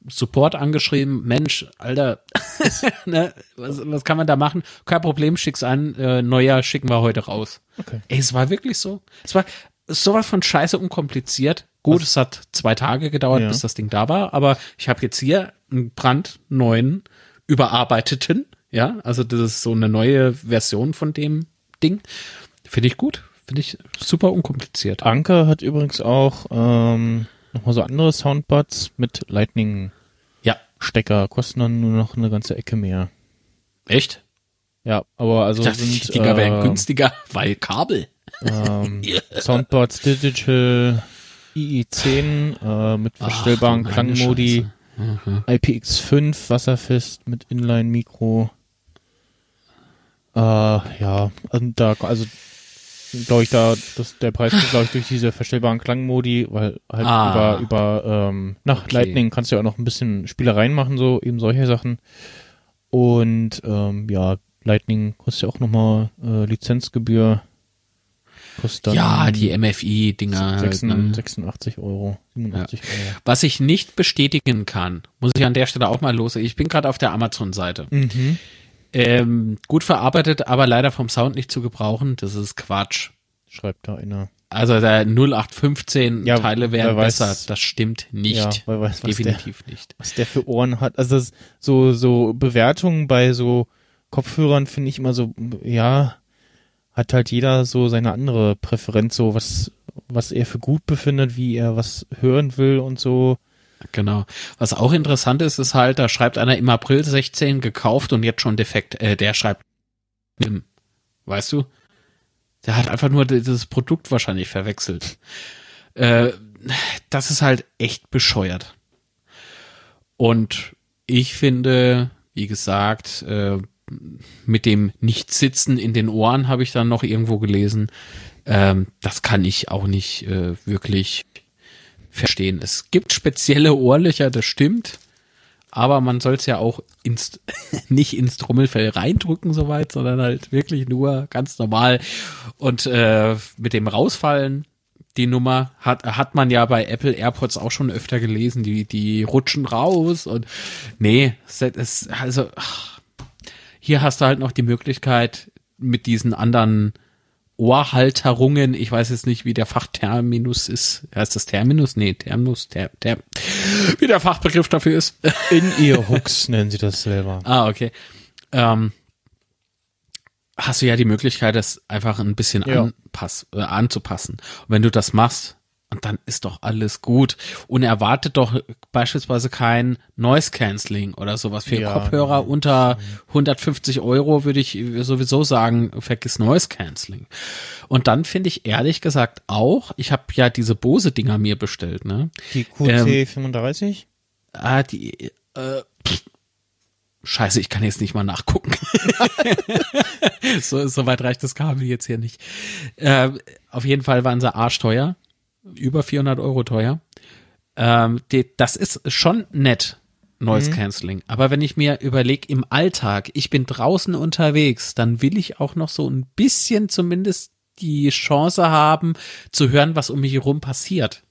Support angeschrieben, Mensch, Alter, <laughs> ne, was, was kann man da machen? Kein Problem, schick's an, äh, neuer schicken wir heute raus. Okay. Ey, es war wirklich so. Es war sowas von scheiße unkompliziert. Gut, Was- es hat zwei Tage gedauert, Ja. bis das Ding da war, aber ich habe jetzt hier brandneuen, überarbeiteten, ja, also das ist so eine neue Version von dem Ding. Finde ich gut. Finde ich super unkompliziert. Anker hat übrigens auch ähm, nochmal so andere Soundbuds mit Lightning-Stecker. Ja. Kosten dann nur noch eine ganze Ecke mehr. Echt? Ja, aber also Ich dachte, die sind wären äh, günstiger, weil Kabel. ähm, <laughs> Soundbuds Digital II10 äh, mit verstellbaren Ach, Klangmodi, Scheiße. Mhm. IPX5 wasserfest mit Inline-Mikro. Äh, ja, und da, also glaube ich, da, das, der Preis ist, glaube ich, durch diese verstellbaren Klangmodi, weil halt Ah. über, über ähm, nach Okay. Lightning kannst du ja auch noch ein bisschen Spielereien machen, so eben solche Sachen. Und ähm, ja, Lightning kostet ja auch nochmal äh, Lizenzgebühr. Kostet Ja, die MFI-Dinger. Halt, 86, ne? 86 Euro, 87 Euro. Was ich nicht bestätigen kann, muss ich an der Stelle auch mal los. Ich bin gerade auf der Amazon-Seite. Mhm. Ähm, gut verarbeitet, aber leider vom Sound nicht zu gebrauchen. Das ist Quatsch. Schreibt da einer. Also der 0815 Ja, Teile wären weiß- besser. Das stimmt nicht. Ja, wer weiß, was der, Definitiv nicht. was der für Ohren hat. Also so, so Bewertungen bei so Kopfhörern finde ich immer so, ja, hat halt jeder so seine andere Präferenz, so was, was er für gut befindet, wie er was hören will und so. Genau. Was auch interessant ist, ist halt, da schreibt einer im April 16 gekauft und jetzt schon defekt. Äh, der schreibt, nimm. Weißt du? Der hat einfach nur dieses Produkt wahrscheinlich verwechselt. Äh, das ist halt echt bescheuert. Und ich finde, wie gesagt, äh, mit dem Nicht-Sitzen in den Ohren habe ich dann noch irgendwo gelesen. Ähm, das kann ich auch nicht äh, wirklich verstehen. Es gibt spezielle Ohrlöcher, das stimmt. Aber man soll es ja auch ins, <laughs> nicht ins Trommelfell reindrücken soweit, sondern halt wirklich nur ganz normal. Und äh, mit dem Rausfallen, die Nummer hat, hat man ja bei Apple AirPods auch schon öfter gelesen, die, die rutschen raus und nee, es also ach, hier hast du halt noch die Möglichkeit mit diesen anderen Ohrhalterungen, ich weiß jetzt nicht, wie der Fachterminus ist. Heißt das Terminus? Nee, Terminus, ter, ter, wie der Fachbegriff dafür ist. <laughs> In-Ear-Hooks nennen sie das selber. ah, okay. Ähm, hast du ja die Möglichkeit, das einfach ein bisschen Ja. anpass, äh, anzupassen. Und wenn du das machst, Und dann ist doch alles gut. Und erwartet doch beispielsweise kein Noise Cancelling oder sowas. Für Ja, Kopfhörer nee. unter 150 Euro würde ich sowieso sagen, vergiss Noise Cancelling. Und dann finde ich ehrlich gesagt auch, ich habe ja diese Bose-Dinger mir bestellt, ne? Die QC35? Ah, die, äh, pff. Scheiße, ich kann jetzt nicht mal nachgucken. <laughs> so, so weit reicht das Kabel jetzt hier nicht. Äh, auf jeden Fall waren sie arschteuer. Über 400 Euro teuer. Ähm, die, das ist schon nett, Noise Cancelling. Aber wenn ich mir überlege, im Alltag, ich bin draußen unterwegs, dann will ich auch noch so ein bisschen zumindest die Chance haben, zu hören, was um mich herum passiert.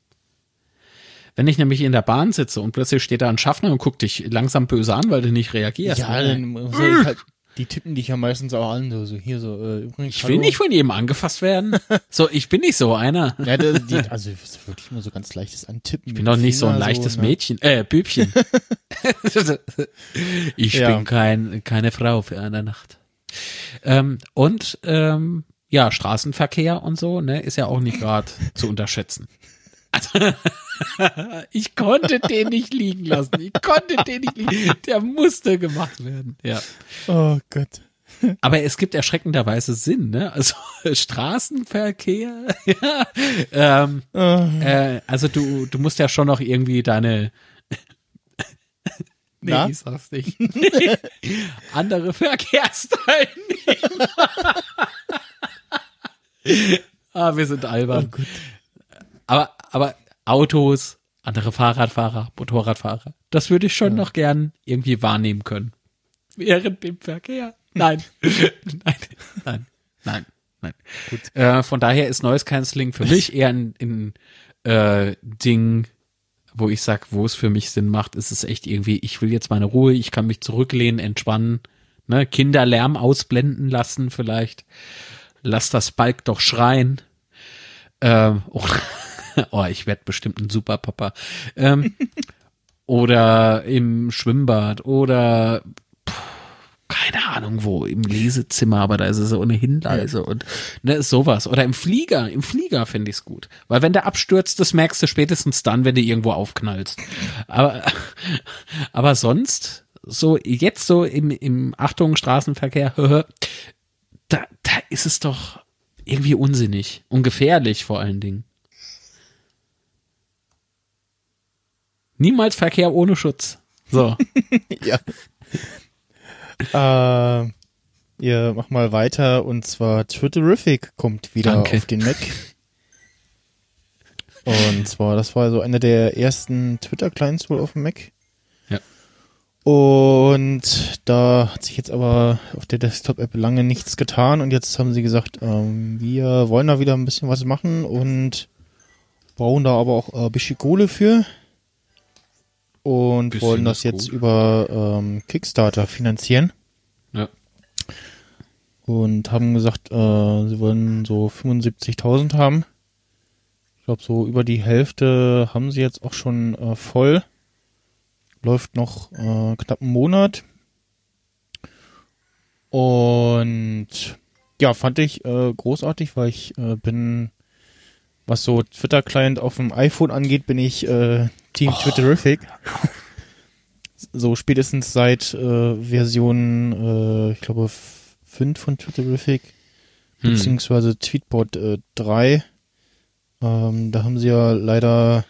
Wenn ich nämlich in der Bahn sitze und plötzlich steht da ein Schaffner und guckt dich langsam böse an, weil du nicht reagierst. Ja, ne? dann muss ich halt, die tippen dich ja meistens auch an, so, so hier so, äh, übrigens. ich will nicht von jedem angefasst werden. <laughs> So, ich bin nicht so einer. Ja, das, die, also wirklich nur so ganz leichtes Antippen. Ich bin doch nicht so ein leichtes Mädchen, äh, Bübchen. <laughs> ich Ja. bin kein, keine Frau für eine Nacht. Ähm, und ähm, ja, Straßenverkehr und so, ne, ist ja auch nicht gerade zu unterschätzen. Also, <laughs> <laughs> ich konnte den nicht liegen lassen. Ich konnte den nicht liegen. Der musste gemacht werden. Ja. Oh Gott. Aber es gibt erschreckenderweise Sinn, ne? Also <laughs> Straßenverkehr, <laughs> ja. Ähm, äh, also du, du musst ja schon noch irgendwie deine Nee, Na? ich sag's nicht. Andere Verkehrsteilnehmer. ah, wir sind albern. aber, aber Autos, andere Fahrradfahrer, Motorradfahrer, das würde ich schon noch gern irgendwie wahrnehmen können. Während dem Verkehr. <laughs> Nein. nein, nein, nein, nein. Äh, von daher ist Noise Cancelling für mich eher ein, ein äh, Ding, wo ich sag, wo es für mich Sinn macht, ist es echt irgendwie, ich will jetzt meine Ruhe, ich kann mich zurücklehnen, entspannen, ne, Kinderlärm ausblenden lassen vielleicht. Lass das Balk doch schreien. Ähm, <laughs> oh, <laughs> oh, ich werde bestimmt ein super Papa. Ähm, <laughs> oder im Schwimmbad oder pff, keine Ahnung wo, im Lesezimmer, aber da ist es ohnehin leise und ne, sowas. Oder im Flieger, im Flieger finde ich es gut. Weil wenn der abstürzt, das merkst du spätestens dann, wenn du irgendwo aufknallst. Aber, <laughs> aber sonst, so jetzt so im, im Achtung, Straßenverkehr, da, da ist es doch irgendwie unsinnig und gefährlich vor allen Dingen. Niemals Verkehr ohne Schutz. So. <laughs> Ja. äh, ihr mach mal weiter und zwar Twitterific kommt wieder Danke. auf den Mac. Und zwar, das war so einer der ersten Twitter-Clients wohl auf dem Mac. Ja. Und da hat sich jetzt aber auf der Desktop-App lange nichts getan und jetzt haben sie gesagt, ähm, wir wollen da wieder ein bisschen was machen und brauchen da aber auch äh, ein bisschen Kohle für und wollen das jetzt gut. über ähm, Kickstarter finanzieren Ja. und haben gesagt, äh, sie wollen so 75.000 haben. Ich glaube, so über die Hälfte haben sie jetzt auch schon äh, voll. Läuft noch äh, knapp einen Monat. Und ja, fand ich äh, großartig, weil ich äh, bin, was so Twitter-Client auf dem iPhone angeht, bin ich äh, Team Twitterific. So spätestens seit äh, Version, äh, ich glaube, 5 von Twitterific, Hm. beziehungsweise Tweetbot äh, 3. Ähm, da haben sie ja leider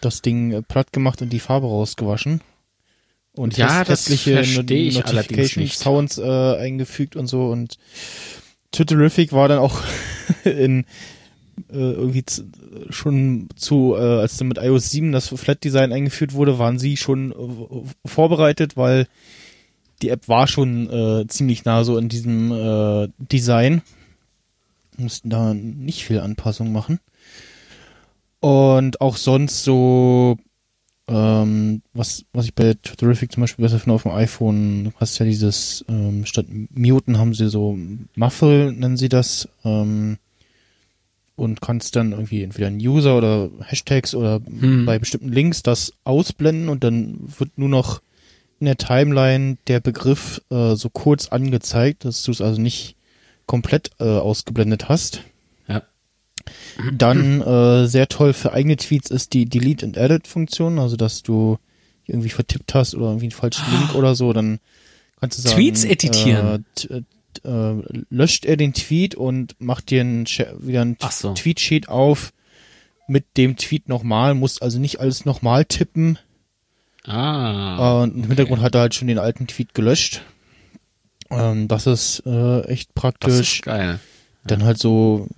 das Ding äh, platt gemacht und die Farbe rausgewaschen. Und Ja, hässliche allerdings Notification. Sounds äh, eingefügt und so und Twitterific war dann auch <laughs> in äh, irgendwie schon zu, äh, als dann mit iOS 7 das Flat Design eingeführt wurde, waren sie schon äh, vorbereitet, weil die App war schon äh, ziemlich nah so in diesem äh, Design. Mussten da nicht viel Anpassung machen. Und auch sonst so, ähm, was, was ich bei Twitterific zum Beispiel besser finde auf dem iPhone, du hast ja dieses, ähm, statt Muten haben sie so Muffle, nennen sie das, ähm, und kannst dann irgendwie entweder einen User oder Hashtags oder Hm. bei bestimmten Links das ausblenden und dann wird nur noch in der Timeline der Begriff äh, so kurz angezeigt, dass du es also nicht komplett äh, ausgeblendet hast. Ja. Dann äh, sehr toll für eigene Tweets ist die Delete and Edit Funktion, also dass du irgendwie vertippt hast oder irgendwie einen falschen Link oder so, dann kannst du sagen, Tweets editieren. Äh, t- äh, löscht er den Tweet und macht dir einen, wieder einen Ach so. Tweetsheet auf mit dem Tweet nochmal, musst also nicht alles nochmal tippen. Ah. Äh, und Im Hintergrund hat er halt schon den alten Tweet gelöscht. Ähm, das ist äh, echt das praktisch. ist geil. Dann halt so,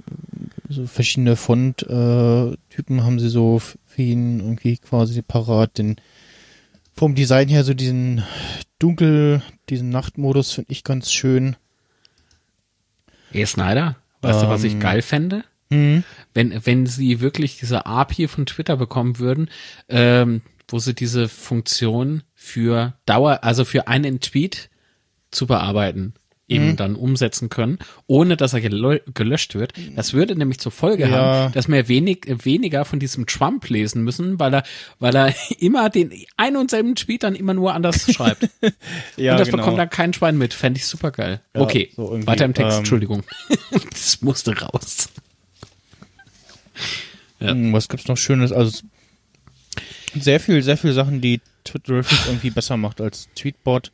so verschiedene Font-Typen äh, haben sie so für ihn irgendwie quasi parat. Den vom Design her so diesen dunkel, diesen Nachtmodus finde ich ganz schön. E. Snyder, weißt du, was ich Ähm. geil fände? Hm. Wenn, wenn sie wirklich diese API von Twitter bekommen würden, ähm, wo sie diese Funktion für Dauer, also für einen Tweet zu bearbeiten, eben Mhm. dann umsetzen können, ohne dass er gelö gelöscht wird. Das würde nämlich zur Folge Ja. haben, dass wir wenig, weniger von diesem Trump lesen müssen, weil er, weil er <laughs> immer den ein und selben Tweet dann immer nur anders <laughs> schreibt. Ja, und das genau. bekommt dann kein Schwein mit. Fände ich super geil. Ja, okay, so weiter im Text, ähm, Entschuldigung. <laughs> das musste raus. Ja. Hm, Was gibt's noch Schönes? Also sehr viel, sehr viel Sachen, die Twitterific irgendwie besser macht als Tweetbot.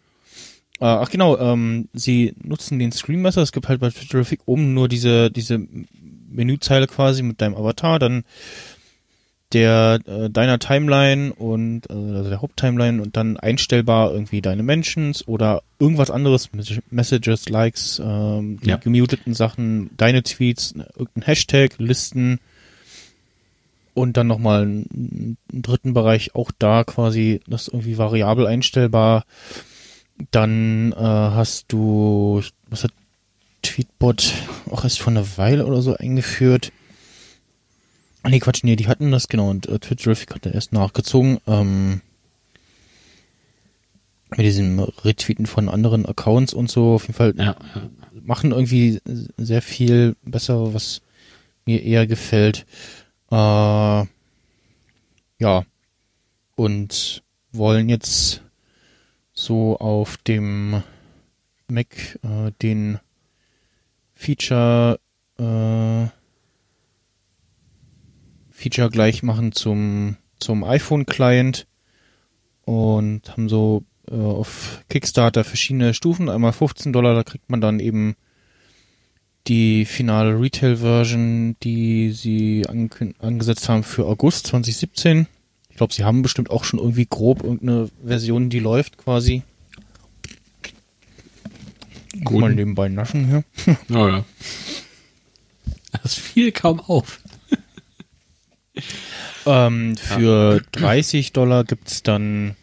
Äh, ach genau, ähm, sie nutzen den Screenmesser. Es gibt halt bei Twitterific oben nur diese diese Menüzeile quasi mit deinem Avatar, dann der äh, deiner Timeline und äh, also der Haupttimeline und dann einstellbar irgendwie deine Mentions oder irgendwas anderes, Mes- Messages, Likes, ähm, die Ja. gemuteten Sachen, deine Tweets, irgendein Hashtag, Listen und dann nochmal einen, einen dritten Bereich auch da quasi das irgendwie variabel einstellbar. Dann äh, hast du, was hat Tweetbot auch erst vor einer Weile oder so eingeführt. Nee, Quatsch, nee, die hatten das, genau, und äh, Twitterific hat da erst nachgezogen. Ähm, mit diesem Retweeten von anderen Accounts und so. Auf jeden Fall ja. machen irgendwie sehr viel besser, was mir eher gefällt. Äh, ja. Und wollen jetzt so auf dem Mac äh, den Feature äh, Feature gleich machen zum zum iPhone Client und haben so äh, auf Kickstarter verschiedene Stufen. Einmal 15 Dollar, da kriegt man dann eben die finale Retail-Version, die sie angesetzt haben für August 2017. Ich glaube, sie haben bestimmt auch schon irgendwie grob irgendeine Version, die läuft quasi. Gut. Mal nebenbei naschen hier. <laughs> Oh, ja. Das fiel kaum auf. Ähm, für 30 Dollar gibt's dann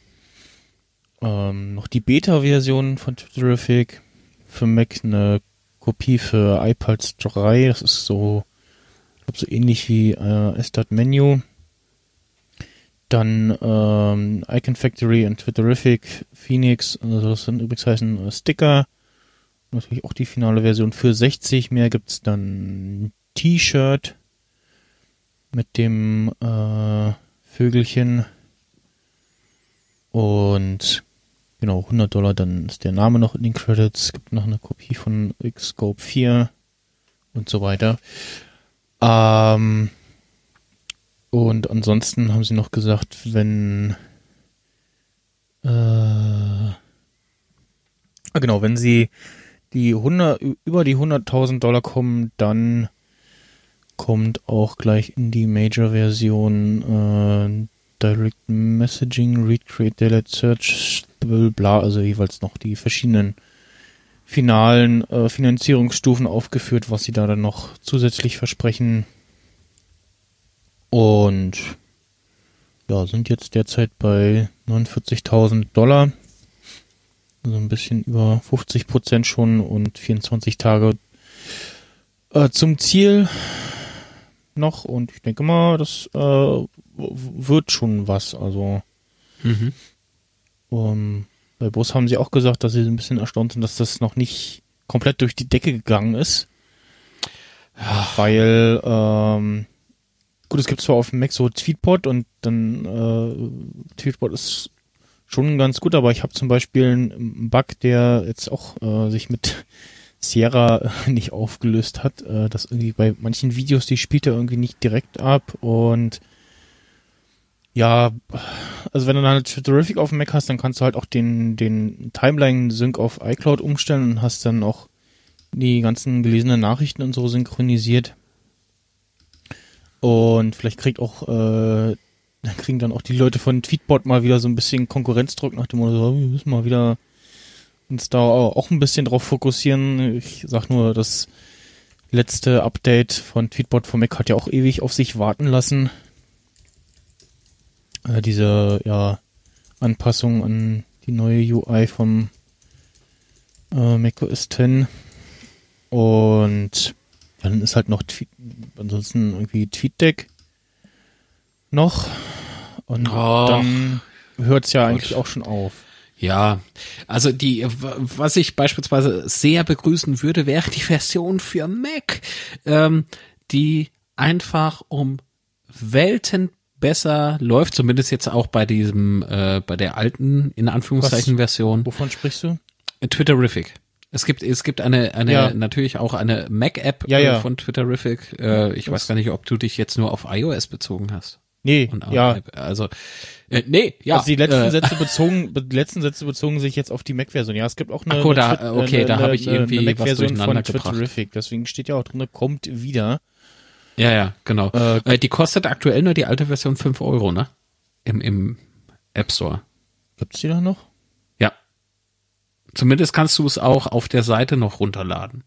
ähm, noch die Beta-Version von Twitterific. Für Mac eine Kopie für iPads 3. Das ist so, ich glaube, so ähnlich wie äh, S.Menu. Dann ähm, Icon Factory und Twitterific Phoenix. Also das sind übrigens heißen äh, Sticker. Natürlich auch die finale Version. Für 60 mehr gibt's dann T-Shirt mit dem äh, Vögelchen und genau 100 Dollar, dann ist der Name noch in den Credits, es gibt noch eine Kopie von Xscope 4 und so weiter. Ähm, und ansonsten haben sie noch gesagt, wenn äh, genau, wenn sie die 100 über die 100.000 Dollar kommen, dann kommt auch gleich in die Major-Version äh, Direct Messaging, Read, Create, Delete, Search, bla, also jeweils noch die verschiedenen finalen äh, Finanzierungsstufen aufgeführt, was sie da dann noch zusätzlich versprechen. Und ja, sind jetzt derzeit bei 49.000 Dollar. Also ein bisschen über 50 Prozent schon und 24 Tage äh, zum Ziel noch und ich denke mal, das äh, wird schon was. Also Mhm. ähm, bei Bus haben sie auch gesagt, dass sie ein bisschen erstaunt sind, dass das noch nicht komplett durch die Decke gegangen ist. Weil, ähm, gut, es gibt zwar auf dem Mac so Tweetbot und dann äh, Tweetbot ist schon ganz gut, aber ich habe zum Beispiel einen Bug, der jetzt auch äh, sich mit <laughs> Sierra nicht aufgelöst hat. Äh, das irgendwie bei manchen Videos, die spielt er irgendwie nicht direkt ab und ja, also wenn du dann halt Terrific auf dem Mac hast, dann kannst du halt auch den, den Timeline-Sync auf iCloud umstellen und hast dann auch die ganzen gelesenen Nachrichten und so synchronisiert. Und vielleicht kriegt auch, äh, dann kriegen dann auch die Leute von Tweetbot mal wieder so ein bisschen Konkurrenzdruck nach dem Motto, wir müssen mal wieder uns da auch ein bisschen drauf fokussieren. Ich sag nur, das letzte Update von Tweetbot vom Mac hat ja auch ewig auf sich warten lassen äh, diese ja, Anpassung an die neue UI vom äh, macOS 10. Und ja, dann ist halt noch Tweet, ansonsten irgendwie TweetDeck noch. Und Och, dann hört es ja Gott. eigentlich auch schon auf. Ja, also die, was ich beispielsweise sehr begrüßen würde, wäre die Version für Mac, ähm, die einfach um Welten besser läuft, zumindest jetzt auch bei diesem, äh, bei der alten, in Anführungszeichen, Version. Wovon sprichst du? Twitterific. Es gibt, es gibt eine, eine, Ja. natürlich auch eine Mac-App Ja, ja. äh, von Twitterific. Äh, ich Das- weiß gar nicht, ob du dich jetzt nur auf iOS bezogen hast. Nee, Und ja. Also, äh, nee, ja. also die letzten äh, Sätze <laughs> bezogen, be- die letzten Sätze bezogen sich jetzt auf die Mac-Version. Ja, es gibt auch eine, Ach eine da- okay, da hab ich irgendwie was Mac-Version durcheinander von gebracht. Twitterific. Deswegen steht ja auch drin, kommt wieder. Ja, ja, genau. Äh, Äh, die kostet aktuell nur die alte Version 5 Euro, ne? Im, im App Store. Gibt's die da noch? Ja. Zumindest kannst du es auch auf der Seite noch runterladen.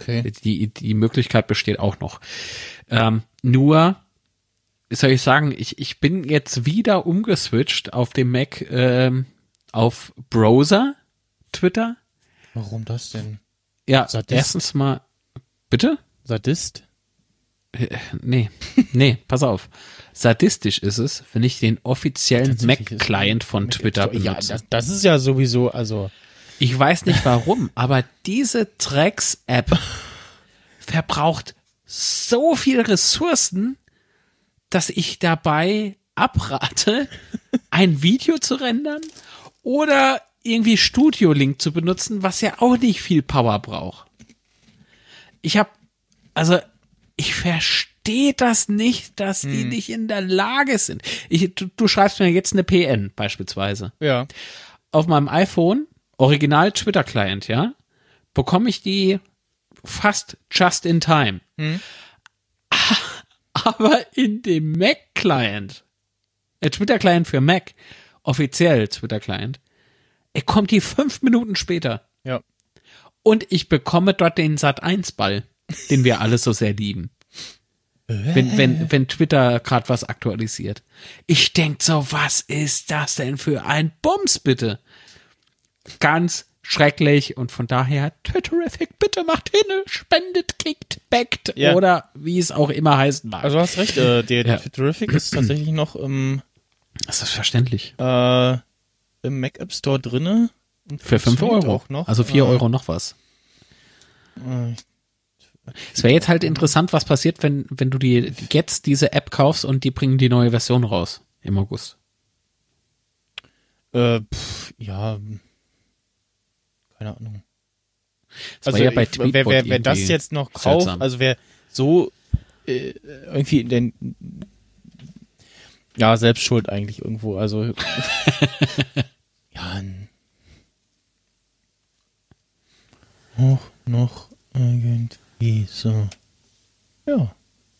Okay. Die, die Möglichkeit besteht auch noch. Ähm, nur, soll ich sagen, ich, ich bin jetzt wieder umgeswitcht auf dem Mac ähm, auf Browser, Twitter. Warum das denn? Ja, Sadist. erstens mal, bitte? Sadist? Nee, nee, <laughs> pass auf. Sadistisch ist es, wenn ich den offiziellen Mac-Client von Twitter Ja, benutze. das, das ist ja sowieso, also. Ich weiß nicht warum, <laughs> aber diese Drecks-App verbraucht so viel Ressourcen, dass ich dabei abrate, <laughs> ein Video zu rendern oder irgendwie Studio Link zu benutzen, was ja auch nicht viel Power braucht. Ich habe, also ich verstehe das nicht, dass die nicht in der Lage sind. Ich, du, du schreibst mir jetzt eine PN beispielsweise Ja. auf meinem iPhone, original Twitter-Client, ja, bekomme ich die fast just in time. <laughs> Aber in dem Mac-Client, äh, Twitter-Client für Mac, offiziell Twitter-Client, er kommt die fünf Minuten später. Ja. Und ich bekomme dort den Sat1-Ball, den wir alle so sehr lieben. Wenn, wenn, wenn Twitter gerade was aktualisiert. Ich denk so, was ist das denn für ein Bums, bitte? Ganz schrecklich und von daher, Twitterific, bitte macht hin, spendet, kickt, backt Ja. oder wie es auch immer heißen mag. Also du hast recht, äh, der, der Ja. Twitterific ist tatsächlich noch im, das ist verständlich. äh, im Mac App Store drinne. Für fünf funktioniert Euro. Auch noch. Also vier Äh, Euro noch was. äh, Es wäre jetzt halt interessant, was passiert, wenn, wenn du die jetzt diese App kaufst und die bringen die neue Version raus im August. Äh, pff, ja, keine Ahnung. Das Also ja bei ich, wer, wer, wer das jetzt noch kauft, seltsam. also wer so äh, irgendwie den ja, selbst schuld eigentlich irgendwo, also <laughs> ja, noch, noch irgendwie so. Ja,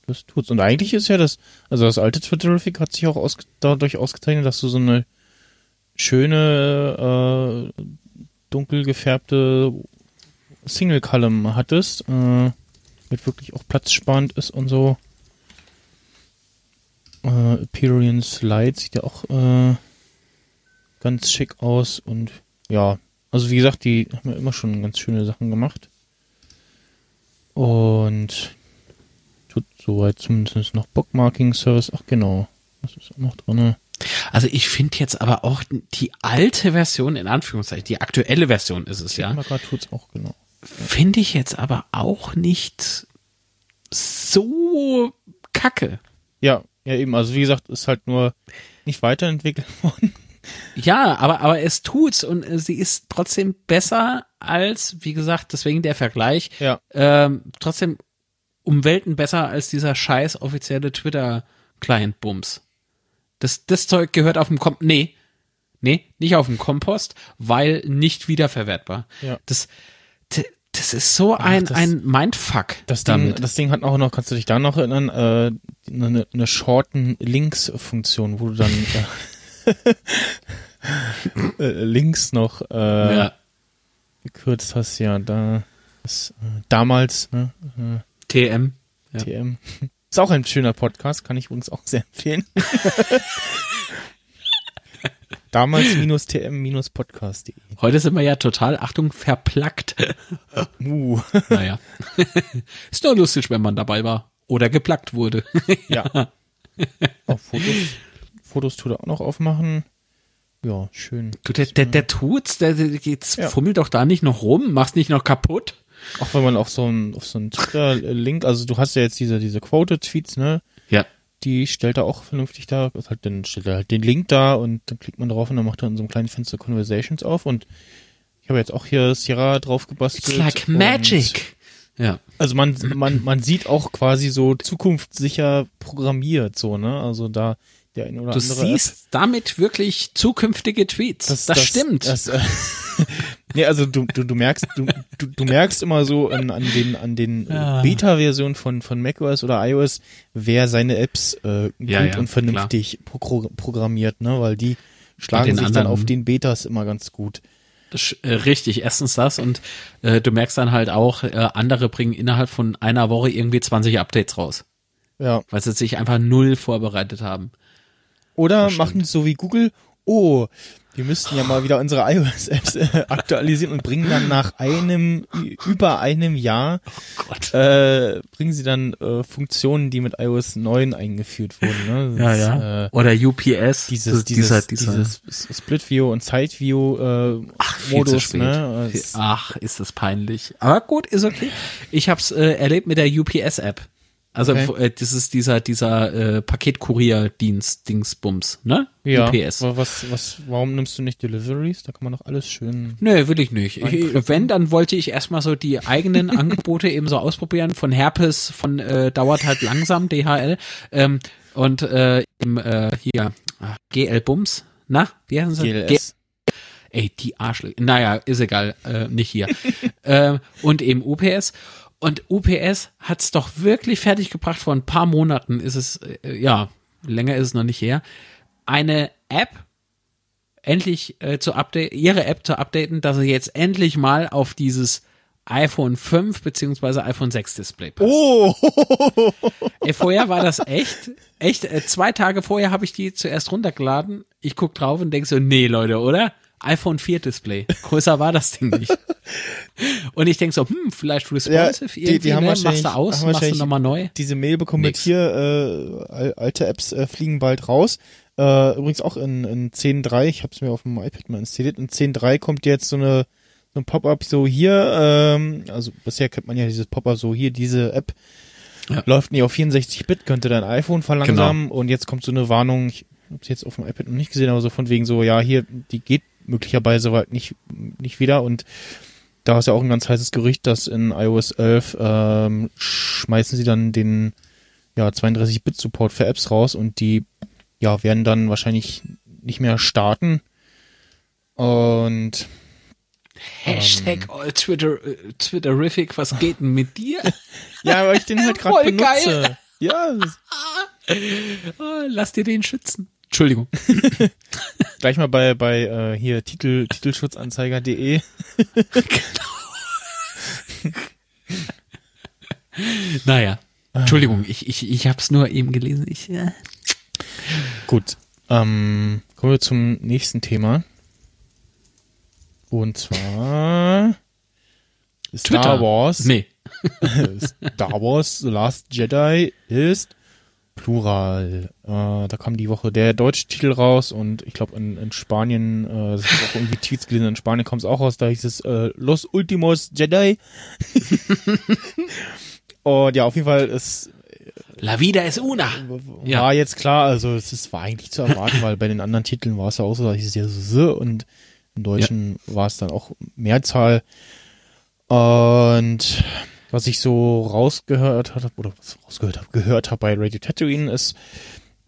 das tut's. Und eigentlich ist ja das, also das alte Twitterific hat sich auch ausge dadurch ausgezeichnet, dass du so eine schöne, äh, dunkel gefärbte Single Column hattest, äh, mit wirklich auch platzsparend ist und so. Äh, Appearance Light sieht ja auch äh, ganz schick aus und ja, also wie gesagt, die haben ja immer schon ganz schöne Sachen gemacht. Und tut soweit zumindest noch Bookmarking Service. Ach genau, das ist auch noch drin. Also ich finde jetzt aber auch die alte Version, in Anführungszeichen, die aktuelle Version ist es ja, tut's auch genau. finde ich jetzt aber auch nicht so kacke. Ja, ja eben. Also wie gesagt, ist halt nur nicht weiterentwickelt <laughs> worden. Ja, aber, aber es tut's und äh, sie ist trotzdem besser als, wie gesagt, deswegen der Vergleich, Ja. ähm, trotzdem um Welten besser als dieser scheiß offizielle Twitter-Client-Bums. Das, das Zeug gehört auf dem Kom nee, nee, nicht auf dem Kompost, weil nicht wiederverwertbar. Ja. Das, das ist so ein, das- ein Mindfuck Das Ding, damit. das Ding hat auch noch, kannst du dich da noch erinnern, äh, eine, eine Shorten Links Funktion, wo du dann äh, <laughs> äh, Links noch äh, ja. gekürzt hast, ja, da ist, äh, damals, ne, TM. Ja. TM. Ist auch ein schöner Podcast, kann ich übrigens auch sehr empfehlen. <laughs> damals minus TM minus Podcast.de. Heute sind wir ja total, Achtung, verplackt. Uh, naja. <laughs> ist doch lustig, wenn man dabei war. Oder geplackt wurde. <laughs> ja. Auch Fotos, Fotos tut er auch noch aufmachen. Ja, schön. Du, der, der, der tut's, der, der jetzt Ja. fummelt doch da nicht noch rum, mach's nicht noch kaputt. Auch wenn man auf so einen, auf so einen Twitter-Link, also du hast ja jetzt diese, diese Quoted-Tweets, ne? Ja. Die stellt er auch vernünftig da, ist halt, dann stellt er halt den Link da und dann klickt man drauf und dann macht er in so einem kleinen Fenster Conversations auf und ich habe jetzt auch hier Sierra drauf gebastelt. It's like magic. Ja. Also man, man, man sieht auch quasi so zukunftssicher programmiert, so, ne? Also da der eine oder Du andere. siehst damit wirklich zukünftige Tweets. Das, stimmt. Das, äh, <laughs> nee, also du, du, du merkst, du, du, du merkst immer so an, an den, an den äh, Ja. Beta-Versionen von, von macOS oder iOS, wer seine Apps äh, gut Ja, ja, und vernünftig pro programmiert, ne? Weil die schlagen sich dann anderen- auf den Betas immer ganz gut. Das, äh, richtig, erstens das und äh, du merkst dann halt auch, äh, andere bringen innerhalb von einer Woche irgendwie 20 Updates raus, Ja. weil sie sich einfach null vorbereitet haben. Oder machen es so wie Google, oh, wir müssten ja mal wieder unsere <laughs> iOS-Apps äh, aktualisieren und bringen dann nach einem, über einem Jahr, Gott. äh, bringen sie dann äh, Funktionen, die mit iOS 9 eingeführt wurden. Ne? Das, Ja, ja. Äh, Oder UPS. dieses, dieses, dieser, dieses Split-View und Side-View äh, Modus, spät. ne? Ach, ist das peinlich. Aber gut, ist okay. Ich hab's äh, erlebt mit der UPS-App. Also Okay. äh, das ist dieser dieser äh, Paketkurier-Dienst Dingsbums, ne? ja, UPS. aber was, was, warum nimmst du nicht Deliveries? Da kann man doch alles schön. Nö, will ich nicht. Ich, wenn, dann wollte ich erstmal so die eigenen <laughs> Angebote eben so ausprobieren. Von Herpes, von äh, dauert halt langsam, DHL. Ähm, und äh, im, äh, hier, ah, GL Bums. Na, wie heißen sie? G GLS. Ey, die Arschlöcher. Naja, ist egal, äh, nicht hier. <laughs> ähm, und eben UPS. Und UPS hat's doch wirklich fertiggebracht. Vor ein paar Monaten ist es, äh, ja, länger ist es noch nicht her, eine App endlich äh, zu update, ihre App zu updaten, dass sie jetzt endlich mal auf dieses iPhone 5 beziehungsweise iPhone 6 Display passt. Oh! Ey, vorher war das echt, echt, äh, zwei Tage vorher habe ich die zuerst runtergeladen. Ich guck drauf und denk so, nee, Leute, oder? iPhone 4 Display. Größer war das Ding nicht. <laughs> Und ich denk so, hm, vielleicht responsive die- irgendwie, die haben ne? machst du aus, haben machst du nochmal neu. diese Mail bekommen Nix. mit hier, äh, al- alte Apps äh, fliegen bald raus. Äh, übrigens auch in, in 10.3, ich habe es mir auf dem iPad mal installiert, in 10.3 kommt jetzt so eine so ein Pop-up so hier, ähm, also bisher kennt man ja dieses Pop-up so hier, diese App Ja. läuft nie auf 64-Bit, könnte dein iPhone verlangsamen und jetzt kommt so eine Warnung, ich habe jetzt auf dem iPad noch nicht gesehen, aber so von wegen so, ja, hier, die geht möglicherweise bald nicht, nicht wieder und da ist ja auch ein ganz heißes Gerücht, dass in iOS 11 ähm, schmeißen sie dann den ja, 32-Bit-Support für Apps raus und die ja, werden dann wahrscheinlich nicht mehr starten. Und Hashtag all Twitter, äh, Twitterific, was geht denn mit dir? <laughs> ja, weil ich den halt <laughs> gerade benutze. geil. Ja, <laughs> Ah, Lass dir den schützen. Entschuldigung. <laughs> gleich mal bei bei äh, hier Titel Titelschutzanzeiger.de. Naja. Entschuldigung, ich, ich, ich hab's nur eben gelesen. Ich, äh, Gut. Ähm, kommen wir zum nächsten Thema. Und zwar Star Twitter. Wars. Nee. <laughs> Star Wars The Last Jedi ist Plural. Äh, da kam die Woche der deutsche Titel raus und ich glaube in, in Spanien, äh, das ich auch irgendwie Tweets gelesen, in Spanien kommt es auch raus, da hieß es äh, Los Ultimos Jedi. <laughs> und ja, auf jeden Fall ist La vida es una. Ja. war jetzt klar, also es ist, war eigentlich zu erwarten, weil bei den anderen Titeln war es ja auch so, da hieß es ja so und im Deutschen war es dann auch Mehrzahl. Und was ich so rausgehört habe, oder was rausgehört habe, gehört habe bei Radio Tatooine ist,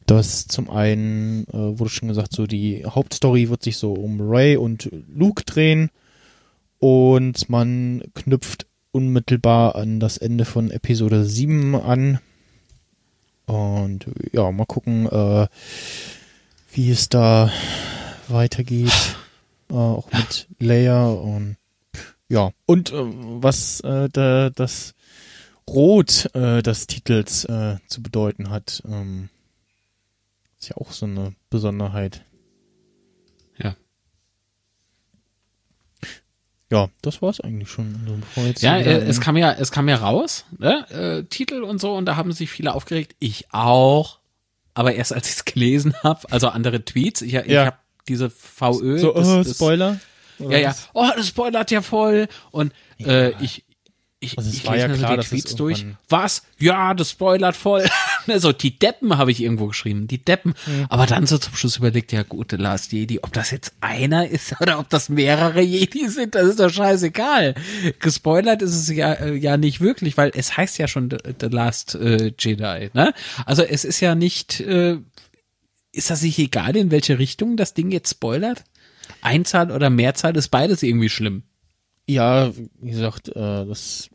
dass zum einen, äh, wurde schon gesagt, so die Hauptstory wird sich so um Ray und Luke drehen und man knüpft unmittelbar an das Ende von Episode 7 an. Und ja, mal gucken, äh, wie es da weitergeht. Äh, auch mit Leia und ja. Und äh, was äh, da, das Rot äh, des Titels äh, zu bedeuten hat, ähm, ist ja auch so eine Besonderheit. Ja. Ja, das war's eigentlich schon. Also Ja, äh, es kam ja, es kam ja raus, ne? äh, Titel und so, und da haben sich viele aufgeregt. Ich auch. Aber erst als ich es gelesen habe, also andere Tweets, ich, ich Ja. habe diese VÖ. so, das- das- Spoiler? Oder Ja, ja. Oh, das spoilert ja voll. Und äh, ich, ich, Also ich war lese ja klar, so die Tweets durch. Was? Ja, das spoilert voll. <laughs> so, die Deppen habe ich irgendwo geschrieben. Die Deppen. Mhm. Aber dann so zum Schluss überlegt, ja gut, The Last Jedi, ob das jetzt einer ist <laughs> oder ob das mehrere Jedi sind, das ist doch scheißegal. Gespoilert ist es ja, äh, ja nicht wirklich, weil es heißt ja schon The, The Last äh, Jedi, ne? Also es ist ja nicht, äh, ist das nicht egal, in welche Richtung das Ding jetzt spoilert? Einzahl oder Mehrzahl ist beides irgendwie schlimm. Ja, wie gesagt, äh, das.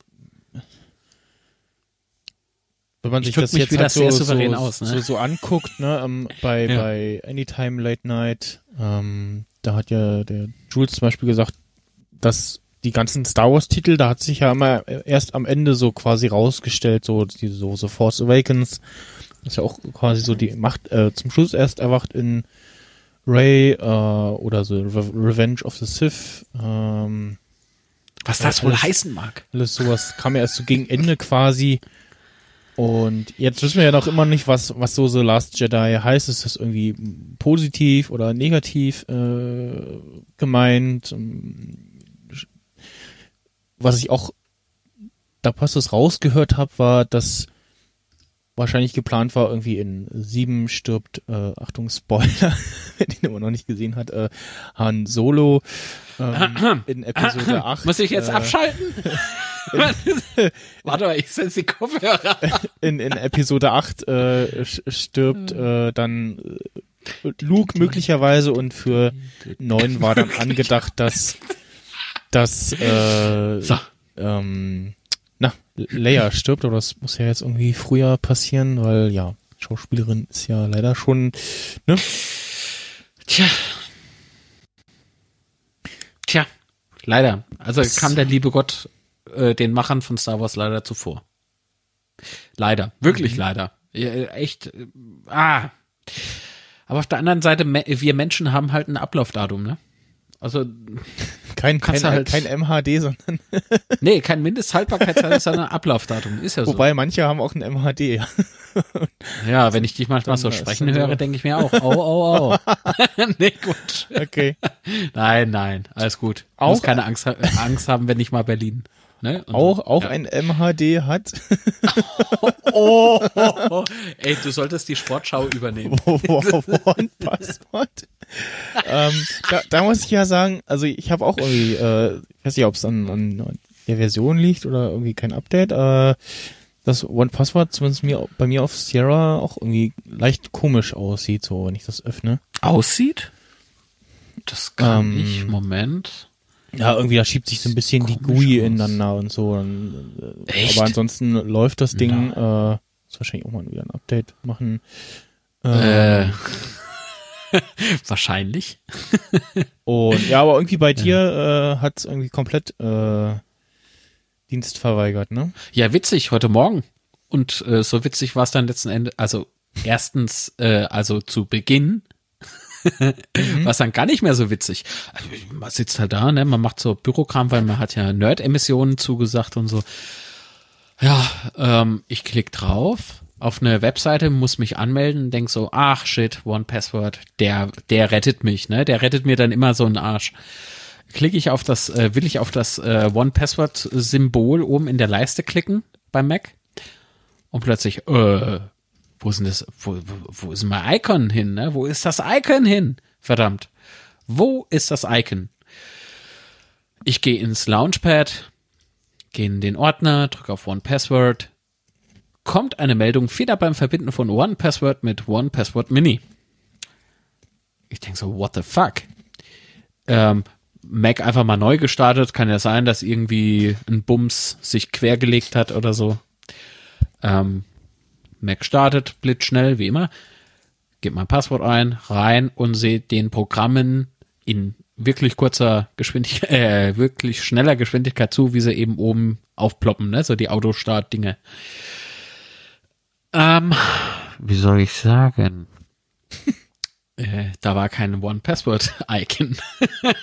Wenn man Ich sich das jetzt halt so, sehr souverän so, aus, ne? so, so anguckt, ne, ähm, bei, Ja. bei Anytime Late Night, ähm, da hat ja der Jules zum Beispiel gesagt, dass die ganzen Star Wars Titel, da hat sich ja immer erst am Ende so quasi rausgestellt, so die so, so Force Awakens, das ist ja auch quasi so die Macht äh, zum Schluss erst erwacht in Ray äh, oder so Re Revenge of the Sith. Ähm, Was Ja, das wohl alles- heißen mag. alles sowas kam ja erst so gegen Ende quasi. Und jetzt wissen wir ja noch immer nicht, was, was so The Last Jedi heißt. Ist das irgendwie positiv oder negativ äh, gemeint? Ähm, Was ich auch, da passt es rausgehört habe, war, dass wahrscheinlich geplant war, irgendwie in sieben stirbt, äh, Achtung, Spoiler, <laughs> wer den immer noch nicht gesehen hat, äh, Han Solo ähm, <clears throat> in Episode <clears throat> 8. Muss ich jetzt äh, abschalten? <laughs> Warte mal, ich setze die Kopfhörer. <laughs> in, in Episode 8 äh, stirbt äh, dann äh, Luke möglicherweise und für 9 war dann angedacht, dass dass äh, So. ähm, Leia stirbt, aber das muss ja jetzt irgendwie früher passieren, weil ja, Schauspielerin ist ja leider schon, ne? Tja. Tja, leider. Also kam der liebe Gott äh, den Machern von Star Wars leider zuvor. Leider, wirklich Mhm. leider. Ja, äh, echt. äh, Ah. Aber auf der anderen Seite, wir Menschen haben halt ein Ablaufdatum, ne? Also, Kein, kein, du halt- kein MHD, sondern <laughs> <laughs> nee, kein Mindesthaltbarkeitsdatum, sondern Ablaufdatum. Ist ja so. wobei manche haben auch ein MHD. ja. <laughs> ja, wenn ich dich manchmal so sprechen höre, denke ich mir auch, oh, oh, oh. nee, gut. Okay. Nein, nein, alles gut. Auch- Auch muss keine Angst, Angst haben, wenn ich mal Berlin. Ne? Und Auch, auch ja. ein MHD hat. <laughs> Oh, oh, oh. Ey, du solltest die Sportschau übernehmen. <laughs> One-Passwort. ähm, da, da muss ich ja sagen, also ich habe auch irgendwie, äh, ich weiß nicht, ob es an, an der Version liegt oder irgendwie kein Update, äh, das One-Passwort zumindest mir, bei mir auf Sierra auch irgendwie leicht komisch aussieht, so wenn ich das öffne. Aussieht? Das kann Ähm, ich. Moment. Ja, irgendwie da schiebt sich so ein bisschen die GUI aus. ineinander und so. Und, äh, Echt? Aber ansonsten läuft das Ding, äh, muss wahrscheinlich auch mal wieder ein Update machen. Äh, <laughs> wahrscheinlich. <laughs> Und ja, aber irgendwie bei dir äh, hat es irgendwie komplett äh, Dienst verweigert, ne? Ja, witzig, heute Morgen. Und äh, so witzig war es dann letzten Endes, also erstens, äh, also zu Beginn, war es dann gar nicht mehr so witzig. Also, Man sitzt halt da, ne, man macht so Bürokram, weil man hat ja Nerd-Emissionen zugesagt und so. Ja, ähm, ich klick drauf auf eine Webseite, muss mich anmelden, denk so, ach shit, One Password, der, der rettet mich, ne? Der rettet mir dann immer so einen Arsch. Klicke ich auf das, äh, will ich auf das äh, One Password Symbol oben in der Leiste klicken beim Mac? und plötzlich, äh, wo ist denn das, wo, wo, wo ist mein Icon hin, ne? Wo ist das Icon hin? Verdammt. Wo ist das Icon? Ich gehe ins Launchpad, gehe in den Ordner, drücke auf One Password, kommt eine Meldung, Fehler beim Verbinden von One Password mit One Password Mini. Ich denke so, what the fuck? Ähm, Mac einfach mal neu gestartet, kann ja sein, dass irgendwie ein Bums sich quergelegt hat oder so. Ähm, Mac startet, blitzschnell, wie immer. Gebt mein Passwort ein, rein und seht den Programmen in wirklich kurzer Geschwindigkeit, <laughs> äh, wirklich schneller Geschwindigkeit zu, wie sie eben oben aufploppen, ne? So die Autostart-Dinge. Ähm, wie soll ich sagen? <laughs> äh, da war kein One-Password-Icon.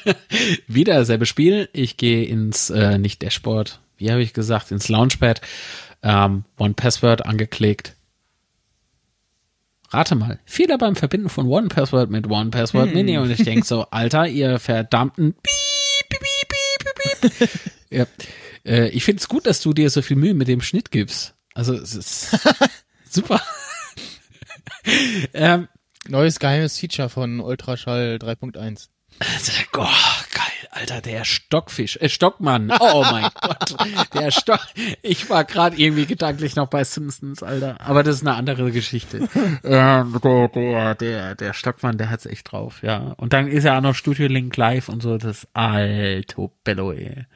<laughs> Wieder dasselbe Spiel. Ich gehe ins, äh, nicht Dashboard, wie habe ich gesagt, ins Launchpad. Ähm, One-Password angeklickt. Rate mal, Fehler beim Verbinden von One-Password mit One-Password Hm. Mini. Und ich denk so, <laughs> Alter, ihr verdammten Piep, piep, piep, piep, piep. <laughs> ja. äh, Ich find's gut, dass du dir so viel Mühe mit dem Schnitt gibst. Also es ist <laughs> super. ähm, Neues geheimes Feature von Ultraschall 3.1. Oh, geil, Alter, der Stockfisch, äh, Stockmann. Oh mein <laughs> Gott, der Stock. Ich war gerade irgendwie gedanklich noch bei Simpsons, Alter, aber das ist eine andere Geschichte. <laughs> ähm, der, der, der, der Stockmann, der hat's echt drauf, ja. Und dann ist ja auch noch Studio Link Live und so, das alto Bello, ey.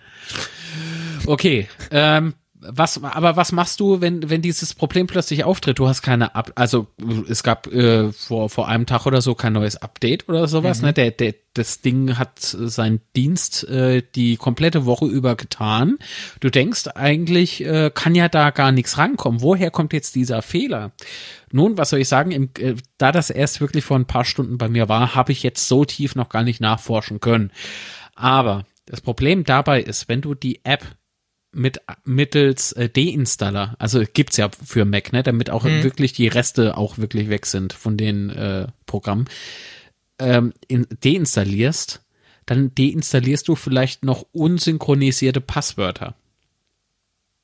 Okay, ähm, was, aber was machst du, wenn, wenn dieses Problem plötzlich auftritt? Du hast keine Up, also es gab äh, vor, vor einem Tag oder so kein neues Update oder sowas, ne? Der, der, das Ding hat seinen Dienst äh, die komplette Woche über getan. Du denkst eigentlich, äh, kann ja da gar nichts rankommen. Woher kommt jetzt dieser Fehler? Nun, was soll ich sagen, im, äh, da das erst wirklich vor ein paar Stunden bei mir war, habe ich jetzt so tief noch gar nicht nachforschen können. Aber das Problem dabei ist, wenn du die App mit mittels äh, Deinstaller, also gibt's ja für Mac, ne, damit auch wirklich die Reste auch wirklich weg sind von den äh, Programmen, ähm, in, deinstallierst, dann deinstallierst du vielleicht noch unsynchronisierte Passwörter.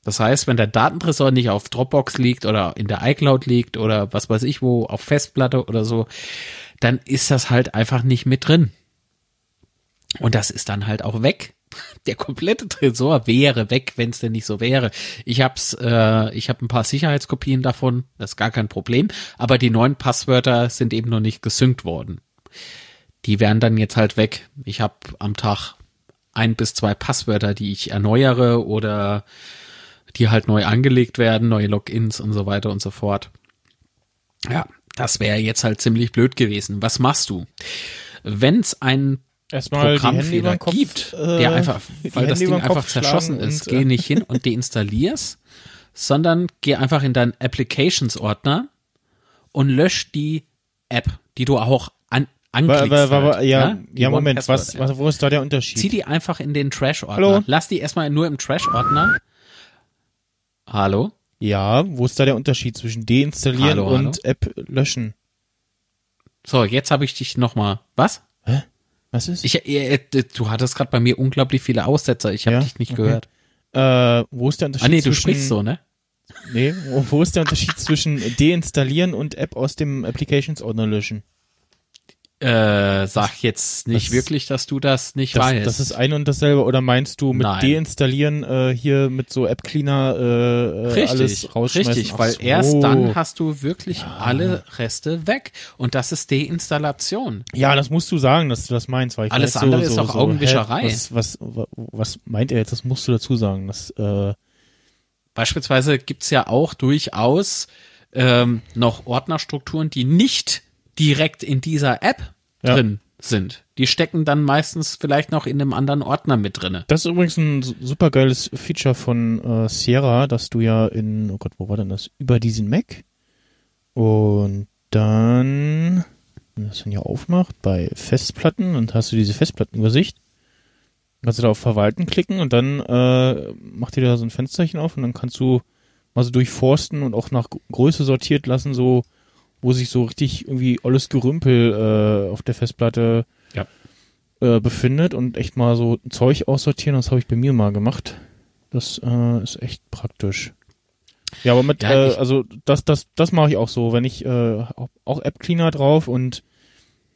Das heißt, wenn der Datentresor nicht auf Dropbox liegt oder in der iCloud liegt oder was weiß ich wo, auf Festplatte oder so, dann ist das halt einfach nicht mit drin. Und das ist dann halt auch weg. Der komplette Tresor wäre weg, wenn es denn nicht so wäre. Ich hab's, äh, ich habe ein paar Sicherheitskopien davon, das ist gar kein Problem. Aber die neuen Passwörter sind eben noch nicht gesynkt worden. Die wären dann jetzt halt weg. Ich habe am Tag ein bis zwei Passwörter, die ich erneuere oder die halt neu angelegt werden, neue Logins und so weiter und so fort. Ja, das wäre jetzt halt ziemlich blöd gewesen. Was machst du? Wenn es einen Erstmal Programmfehler Kopf, gibt, äh, der einfach, weil das Ding einfach zerschossen ist, und, äh, geh nicht hin und deinstallier's, sondern geh einfach in deinen Applications-Ordner und lösch die App, die du auch an, anklickst. wa- wa- wa- halt, ja, Die ja, Moment, was, was, wo ist da der Unterschied? Zieh die einfach in den Trash-Ordner. Hallo? Lass die erstmal nur im Trash-Ordner. Hallo? Ja, wo ist da der Unterschied zwischen deinstallieren Hallo, hallo? und App löschen? So, jetzt habe ich dich nochmal. Was? Was ist? Ich, äh, äh, du hattest gerade bei mir unglaublich viele Aussetzer. Ich habe Ja, dich nicht okay. gehört. äh, wo ist der Unterschied Ah nee, du zwischen, sprichst so, ne? Nee, wo, wo ist der Unterschied zwischen <laughs> deinstallieren und App aus dem Applications-Ordner löschen? Äh, sag jetzt nicht Das- wirklich, dass du das nicht Das, weißt. das ist ein und dasselbe oder meinst du mit Nein. deinstallieren äh, hier mit so App Cleaner äh, äh, Richtig, alles rausschmeißen? richtig, Ach weil so. erst dann hast du wirklich alle Reste weg und das ist Deinstallation. Ja, das musst du sagen, dass du das meinst, weil ich Alles weiß andere so, ist doch so, Augenwischerei. Hä, was, was, wa- was meint er jetzt? Das musst du dazu sagen. Das, äh, Beispielsweise gibt's ja auch durchaus ähm, noch Ordnerstrukturen, die nicht direkt in dieser App Ja. drin sind. Die stecken dann meistens vielleicht noch in einem anderen Ordner mit drinne. das ist übrigens ein super geiles Feature von äh, Sierra, dass du ja in, oh Gott, wo war denn das? Über diesen Mac und dann, wenn das dann ja aufmacht, bei Festplatten und hast du diese Festplattenübersicht. Kannst du da auf Verwalten klicken und dann äh, macht dir da so ein Fensterchen auf und dann kannst du mal so durchforsten und auch nach Größe sortiert lassen, so wo sich so richtig irgendwie alles Gerümpel äh, auf der Festplatte Ja. äh, befindet und echt mal so Zeug aussortieren. Das habe ich bei mir mal gemacht. Das äh, ist echt praktisch. Ja, aber mit, Ja, äh, also das, das, das mache ich auch so, wenn ich äh, auch- auch App Cleaner drauf und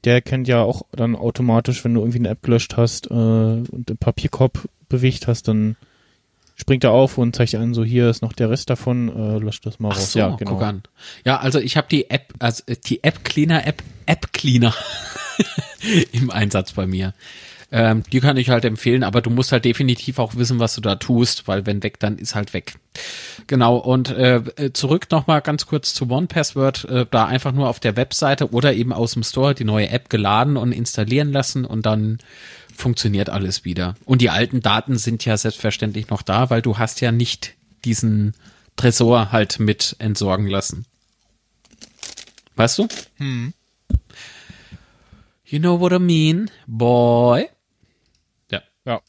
der kennt ja auch dann automatisch, wenn du irgendwie eine App gelöscht hast äh, und den Papierkorb bewegt hast, dann springt er auf und zeigt an, so hier ist noch der Rest davon, äh, löscht das mal Ach raus. so, ja, genau. guck an. Ja, also ich habe die App, also äh, die App Cleaner App, <laughs> App Cleaner im Einsatz bei mir. Ähm, die kann ich halt empfehlen, aber du musst halt definitiv auch wissen, was du da tust, weil wenn weg, dann ist halt weg. Genau, und äh, äh, zurück nochmal ganz kurz zu One Password, äh, da einfach nur auf der Webseite oder eben aus dem Store die neue App geladen und installieren lassen und dann funktioniert alles wieder. Und die alten Daten sind ja selbstverständlich noch da, weil du hast ja nicht diesen Tresor halt mit entsorgen lassen. Weißt du? You know what I mean, boy? Ja. Ja.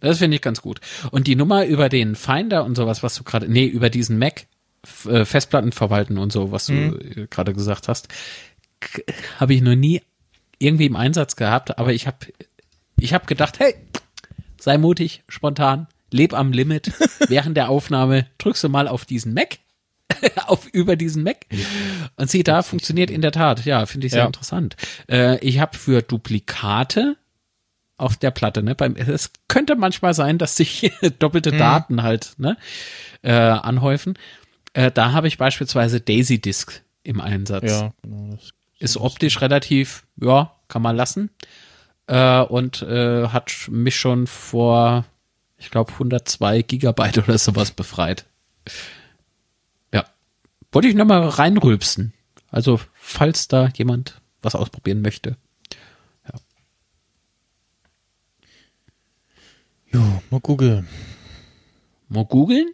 Das finde ich ganz gut. Und die Nummer über den Finder und sowas, was du gerade, nee, über diesen Mac, äh, Festplatten verwalten und so, was du äh, gerade gesagt hast, habe ich noch nie irgendwie im Einsatz gehabt, aber ich habe ich hab gedacht, hey, sei mutig, spontan, leb am Limit. <laughs> Während der Aufnahme drückst du mal auf diesen Mac, <laughs> auf über diesen Mac und sieh da, funktioniert in der Tat. Ja, finde ich sehr Ja. interessant. Äh, ich habe für Duplikate auf der Platte, ne? Beim, es könnte manchmal sein, dass sich <laughs> doppelte Daten halt ne, äh, anhäufen. Äh, da habe ich beispielsweise Daisy Disk im Einsatz. Ja, genau. Ist optisch relativ, ja, kann man lassen. Äh, und äh, hat mich schon vor, ich glaube, 102 Gigabyte oder sowas befreit. Ja. Wollte ich nochmal reinrülpsen. Also, falls da jemand was ausprobieren möchte. jo, mal googeln. Mal googeln?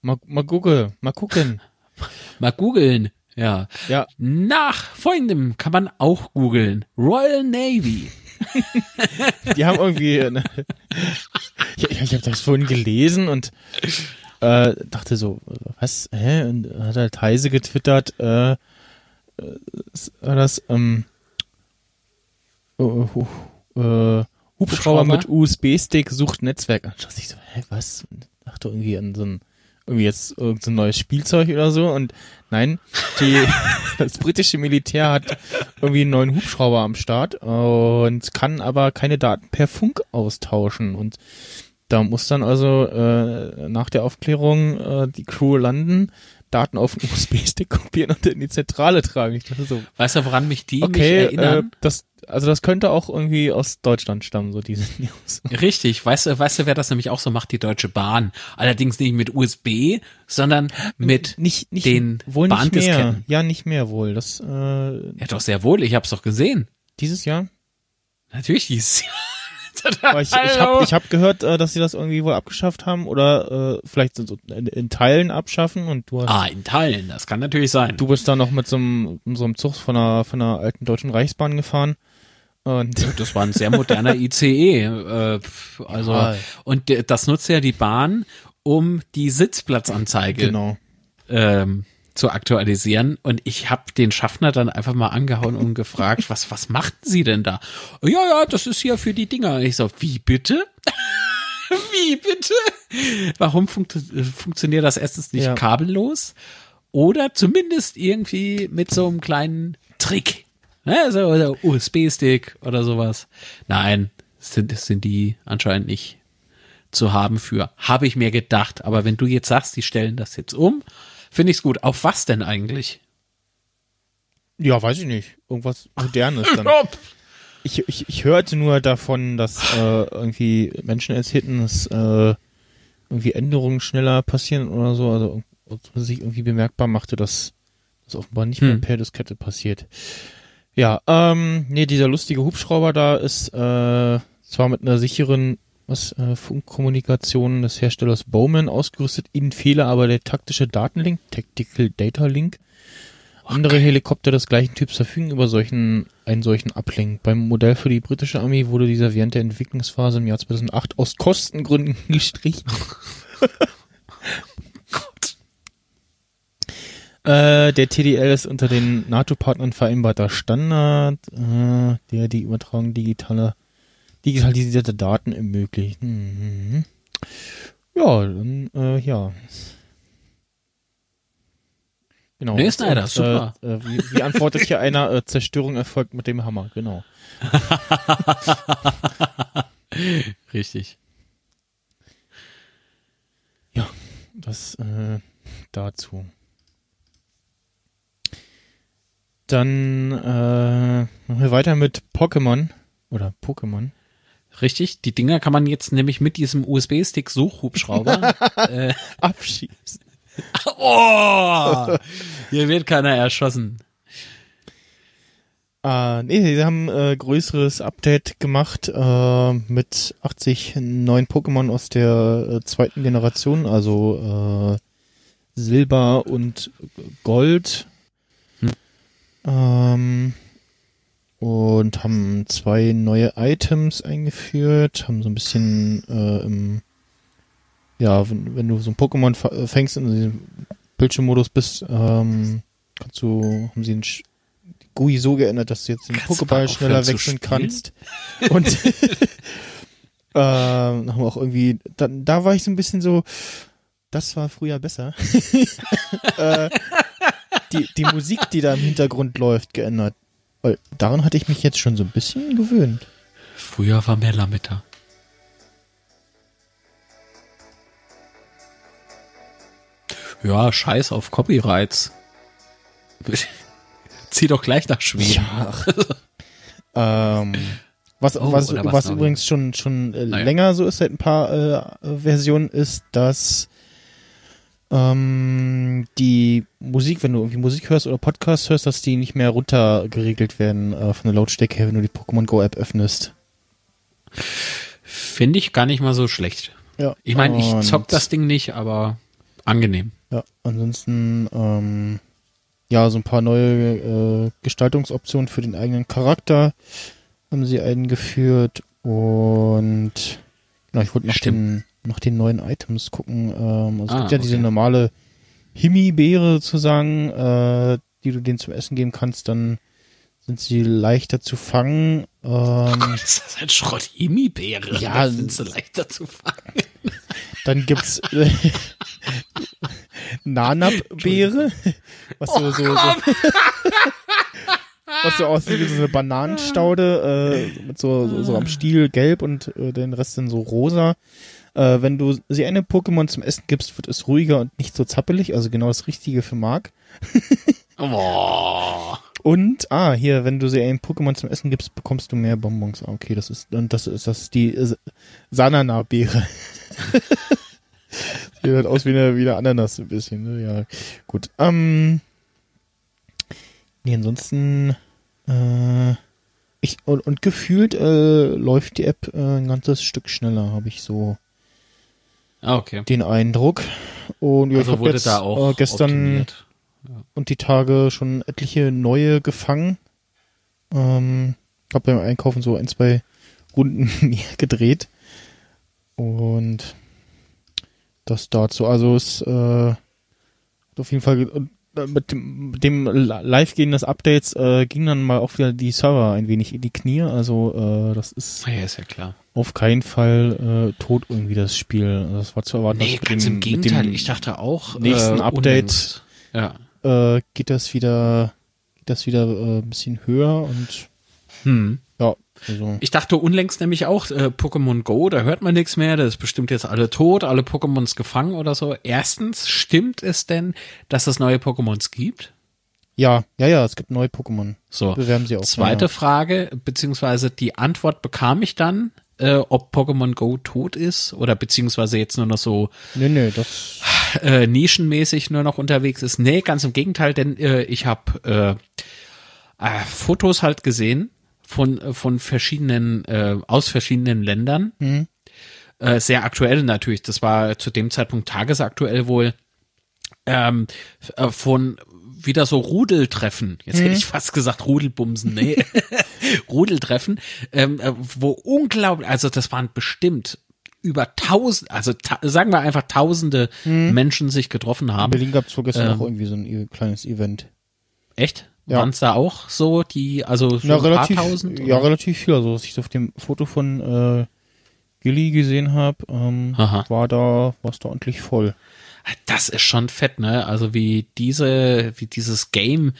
Mal, mal googeln, mal gucken. <laughs> Mal googeln. Ja. Ja, Nach folgendem kann man auch googeln. Royal Navy. <laughs> die haben irgendwie, eine, ich, ich habe das vorhin gelesen und äh, dachte so, was, hä? Und hat halt Heise getwittert, äh, äh, war das, ähm, äh, hu- äh, Hubschrauber Hubschrauber? mit USB-Stick sucht Netzwerk. Und dachte ich so, hä, was? Und dachte irgendwie an so ein, irgendwie jetzt irgendein so neues Spielzeug oder so. Und nein, die, <laughs> das britische Militär hat irgendwie einen neuen Hubschrauber am Start und kann aber keine Daten per Funk austauschen. Und da muss dann also äh, nach der Aufklärung äh, die Crew landen, Daten auf den <laughs> USB-Stick kopieren und in die Zentrale tragen. Ich dachte so, Weißt du, woran mich die okay, mich erinnern? äh, das, also das könnte auch irgendwie aus Deutschland stammen, so diese <laughs> News. Richtig, weißt du, weißt du, wer das nämlich auch so macht, die Deutsche Bahn. Allerdings nicht mit USB, sondern mit nicht, nicht, den wohl nicht mehr. Ja, nicht mehr wohl. Das, äh, Ja, doch sehr wohl, ich hab's doch gesehen. dieses Jahr? Natürlich dieses Jahr. Ich, ich habe ich hab gehört, äh, dass sie das irgendwie wohl abgeschafft haben oder äh, vielleicht so in, in Teilen abschaffen und du hast, Ah, in Teilen, das kann natürlich sein. du bist da noch mit so einem, so einem Zug von einer, von einer alten deutschen Reichsbahn gefahren und Das war ein sehr moderner <laughs> ICE. Äh, also Ja. und das nutzt ja die Bahn, um die Sitzplatzanzeige genau. ähm, zu aktualisieren. Und ich habe den Schaffner dann einfach mal angehauen und gefragt, was was machten Sie denn da? Ja, ja, das ist hier für die Dinger. Ich so, wie bitte? <laughs> wie bitte? Warum funkt, funktioniert das erstens nicht Ja. kabellos? Oder zumindest irgendwie mit so einem kleinen Trick. Ne, so, oder USB-Stick oder sowas. Nein, sind, sind die anscheinend nicht zu haben für. Habe ich mir gedacht. Aber wenn du jetzt sagst, die stellen das jetzt um, finde ich es gut. Auf was denn eigentlich? Ja, weiß ich nicht. Irgendwas Modernes dann. <laughs> Ich, ich, ich hörte nur davon, dass äh, irgendwie Menschen erzählten, dass äh, irgendwie Änderungen schneller passieren oder so. Also was sich irgendwie bemerkbar machte, dass das offenbar nicht mehr Hm. per Diskette passiert. Ja, ähm, nee, dieser lustige Hubschrauber da ist äh, zwar mit einer sicheren was, äh, Funkkommunikation des Herstellers Bowman ausgerüstet, ihnen fehle aber der taktische Datenlink, Tactical Data Link. Andere Helikopter des gleichen Typs verfügen über solchen, einen solchen Uplink. Beim Modell für die britische Armee wurde dieser während der Entwicklungsphase im Jahr 2008 aus Kostengründen <laughs> gestrichen. Äh, der TDL ist unter den NATO-Partnern vereinbarter Standard, äh, der die Übertragung digitaler, digitalisierter Daten ermöglicht. Mhm. Ja, dann, äh, ja. Genau. Nee, Snyder, Und, super. Äh, äh, wie, wie antwortet hier <laughs> einer? Äh, Zerstörung erfolgt mit dem Hammer, genau. <laughs> Richtig. Ja, das äh, dazu. Dann äh, machen wir weiter mit Pokémon oder Pokémon. Richtig. Die Dinger kann man jetzt nämlich mit diesem USB-Stick Suchhubschrauber. <laughs> äh, Abschießen. <laughs> oh! Hier wird keiner erschossen. Äh, nee, sie haben äh, größeres Update gemacht äh, mit 80 neuen Pokémon aus der äh, zweiten Generation, also äh, Silber und Gold. Hm. Ähm, und haben zwei neue Items eingeführt, haben so ein bisschen äh, im ja, wenn, wenn du so ein Pokémon äh, fängst und in diesem Bildschirmmodus bist, ähm, kannst du, haben sie den Sch- die GUI so geändert, dass du jetzt den Kannst Pokéball schneller wechseln kannst. <laughs> Und <laughs> ähm, haben auch irgendwie, da, da war ich so ein bisschen so, das war früher besser. <laughs> äh, die, die Musik, die da im Hintergrund läuft, geändert. Weil daran hatte ich mich jetzt schon so ein bisschen gewöhnt. Früher war mehr Lametta. Ja, scheiß auf Copyrights. <laughs> Zieh doch gleich nach Schweden. Ja. ähm, was, Oh, was, was, was übrigens schon, schon äh, Naja. länger so ist, seit ein paar äh, Versionen, ist, dass ähm, die Musik, wenn du irgendwie Musik hörst oder Podcast hörst, dass die nicht mehr runtergeregelt werden äh, von der Lautstärke her, wenn du die Pokémon Go App öffnest. Finde ich gar nicht mal so schlecht. Ja. Ich meine, ich zock das Ding nicht, aber angenehm. Ja, ansonsten, ähm, ja, so ein paar neue äh, Gestaltungsoptionen für den eigenen Charakter haben sie eingeführt und genau, ich wollte nach Stimmt. den, nach den neuen Items gucken. Ähm, also es Ah, gibt ja diese okay. normale Himi-Beere sozusagen, äh, die du denen zum Essen geben kannst, dann sind sie leichter zu fangen. Ähm, <laughs> Ist das ein Schrott Himbeere? Ja, Das sind so leichter zu fangen. <laughs> Dann gibt's äh, <laughs> Nanab-Beere, was so, so, so was so aussieht wie so eine Bananenstaude äh, mit so, so, so am Stiel gelb und äh, den Rest dann so rosa. Äh, wenn du sie einem Pokémon zum Essen gibst, wird es ruhiger und nicht so zappelig, also genau das Richtige für Mark. <laughs> Und, ah, hier, wenn du sie einem Pokémon zum Essen gibst, bekommst du mehr Bonbons. Ah, okay, das ist, und das ist, das ist die äh, Sanana-Beere. <laughs> Sieht halt aus wie eine, wie eine Ananas ein bisschen, ne? Ja, gut. Ähm, nee, ansonsten, äh, ich, und, und gefühlt, äh, läuft die App äh, ein ganzes Stück schneller, habe ich so Ah, okay. den Eindruck. Und ja, ich Also habe wurde jetzt da auch äh, gestern optimiert. und die Tage schon etliche neue gefangen. Ähm, hab beim Einkaufen so ein, zwei Runden <laughs> mehr gedreht. Und das dazu. Also es äh, hat auf jeden Fall äh, mit dem, mit dem Li- Live-Gehen des Updates äh, ging dann mal auch wieder die Server ein wenig in die Knie. Also äh, das ist Ja, ist ja klar. Auf keinen Fall äh, tot irgendwie das Spiel. Das war zu erwarten. Nee, ganz dem- im Gegenteil. Ich dachte auch, nächsten äh, Update-. Ja. äh, geht das wieder, geht das wieder äh, ein bisschen höher und Hm. ja, also Ich dachte unlängst nämlich auch, äh, Pokémon Go, da hört man nichts mehr, das ist bestimmt jetzt alle tot, alle Pokémons gefangen oder so. Erstens, stimmt es denn, dass es neue Pokémons gibt? ja, ja, ja, es gibt neue Pokémon. So. Bewerben sie auch. Zweite ja. Frage, beziehungsweise die Antwort bekam ich dann, äh, ob Pokémon Go tot ist oder beziehungsweise jetzt nur noch so Nee, nee, das äh, nischenmäßig nur noch unterwegs ist. Nee, ganz im Gegenteil, denn äh, ich habe äh, äh, Fotos halt gesehen von, äh, von verschiedenen, aus verschiedenen Ländern. Mhm. Sehr aktuell natürlich. Das war zu dem Zeitpunkt tagesaktuell wohl. Ähm, äh, von wieder so Rudeltreffen. Jetzt hätte ich fast gesagt Rudelbumsen. Nee. <laughs> Rudeltreffen, ähm, äh, wo unglaublich, also das waren bestimmt über tausend, also ta sagen wir einfach tausende Menschen sich getroffen in haben. Berlin gab es vorgestern Ähm. auch irgendwie so ein e- kleines Event. Echt? Ja. Waren es da auch so die, also so Ja, relativ, paar tausend? ja, oder? relativ viel. Also was ich auf dem Foto von äh, Gilly gesehen habe, ähm, war da, war es da ordentlich voll. Das ist schon fett, ne? Also wie diese, wie dieses Game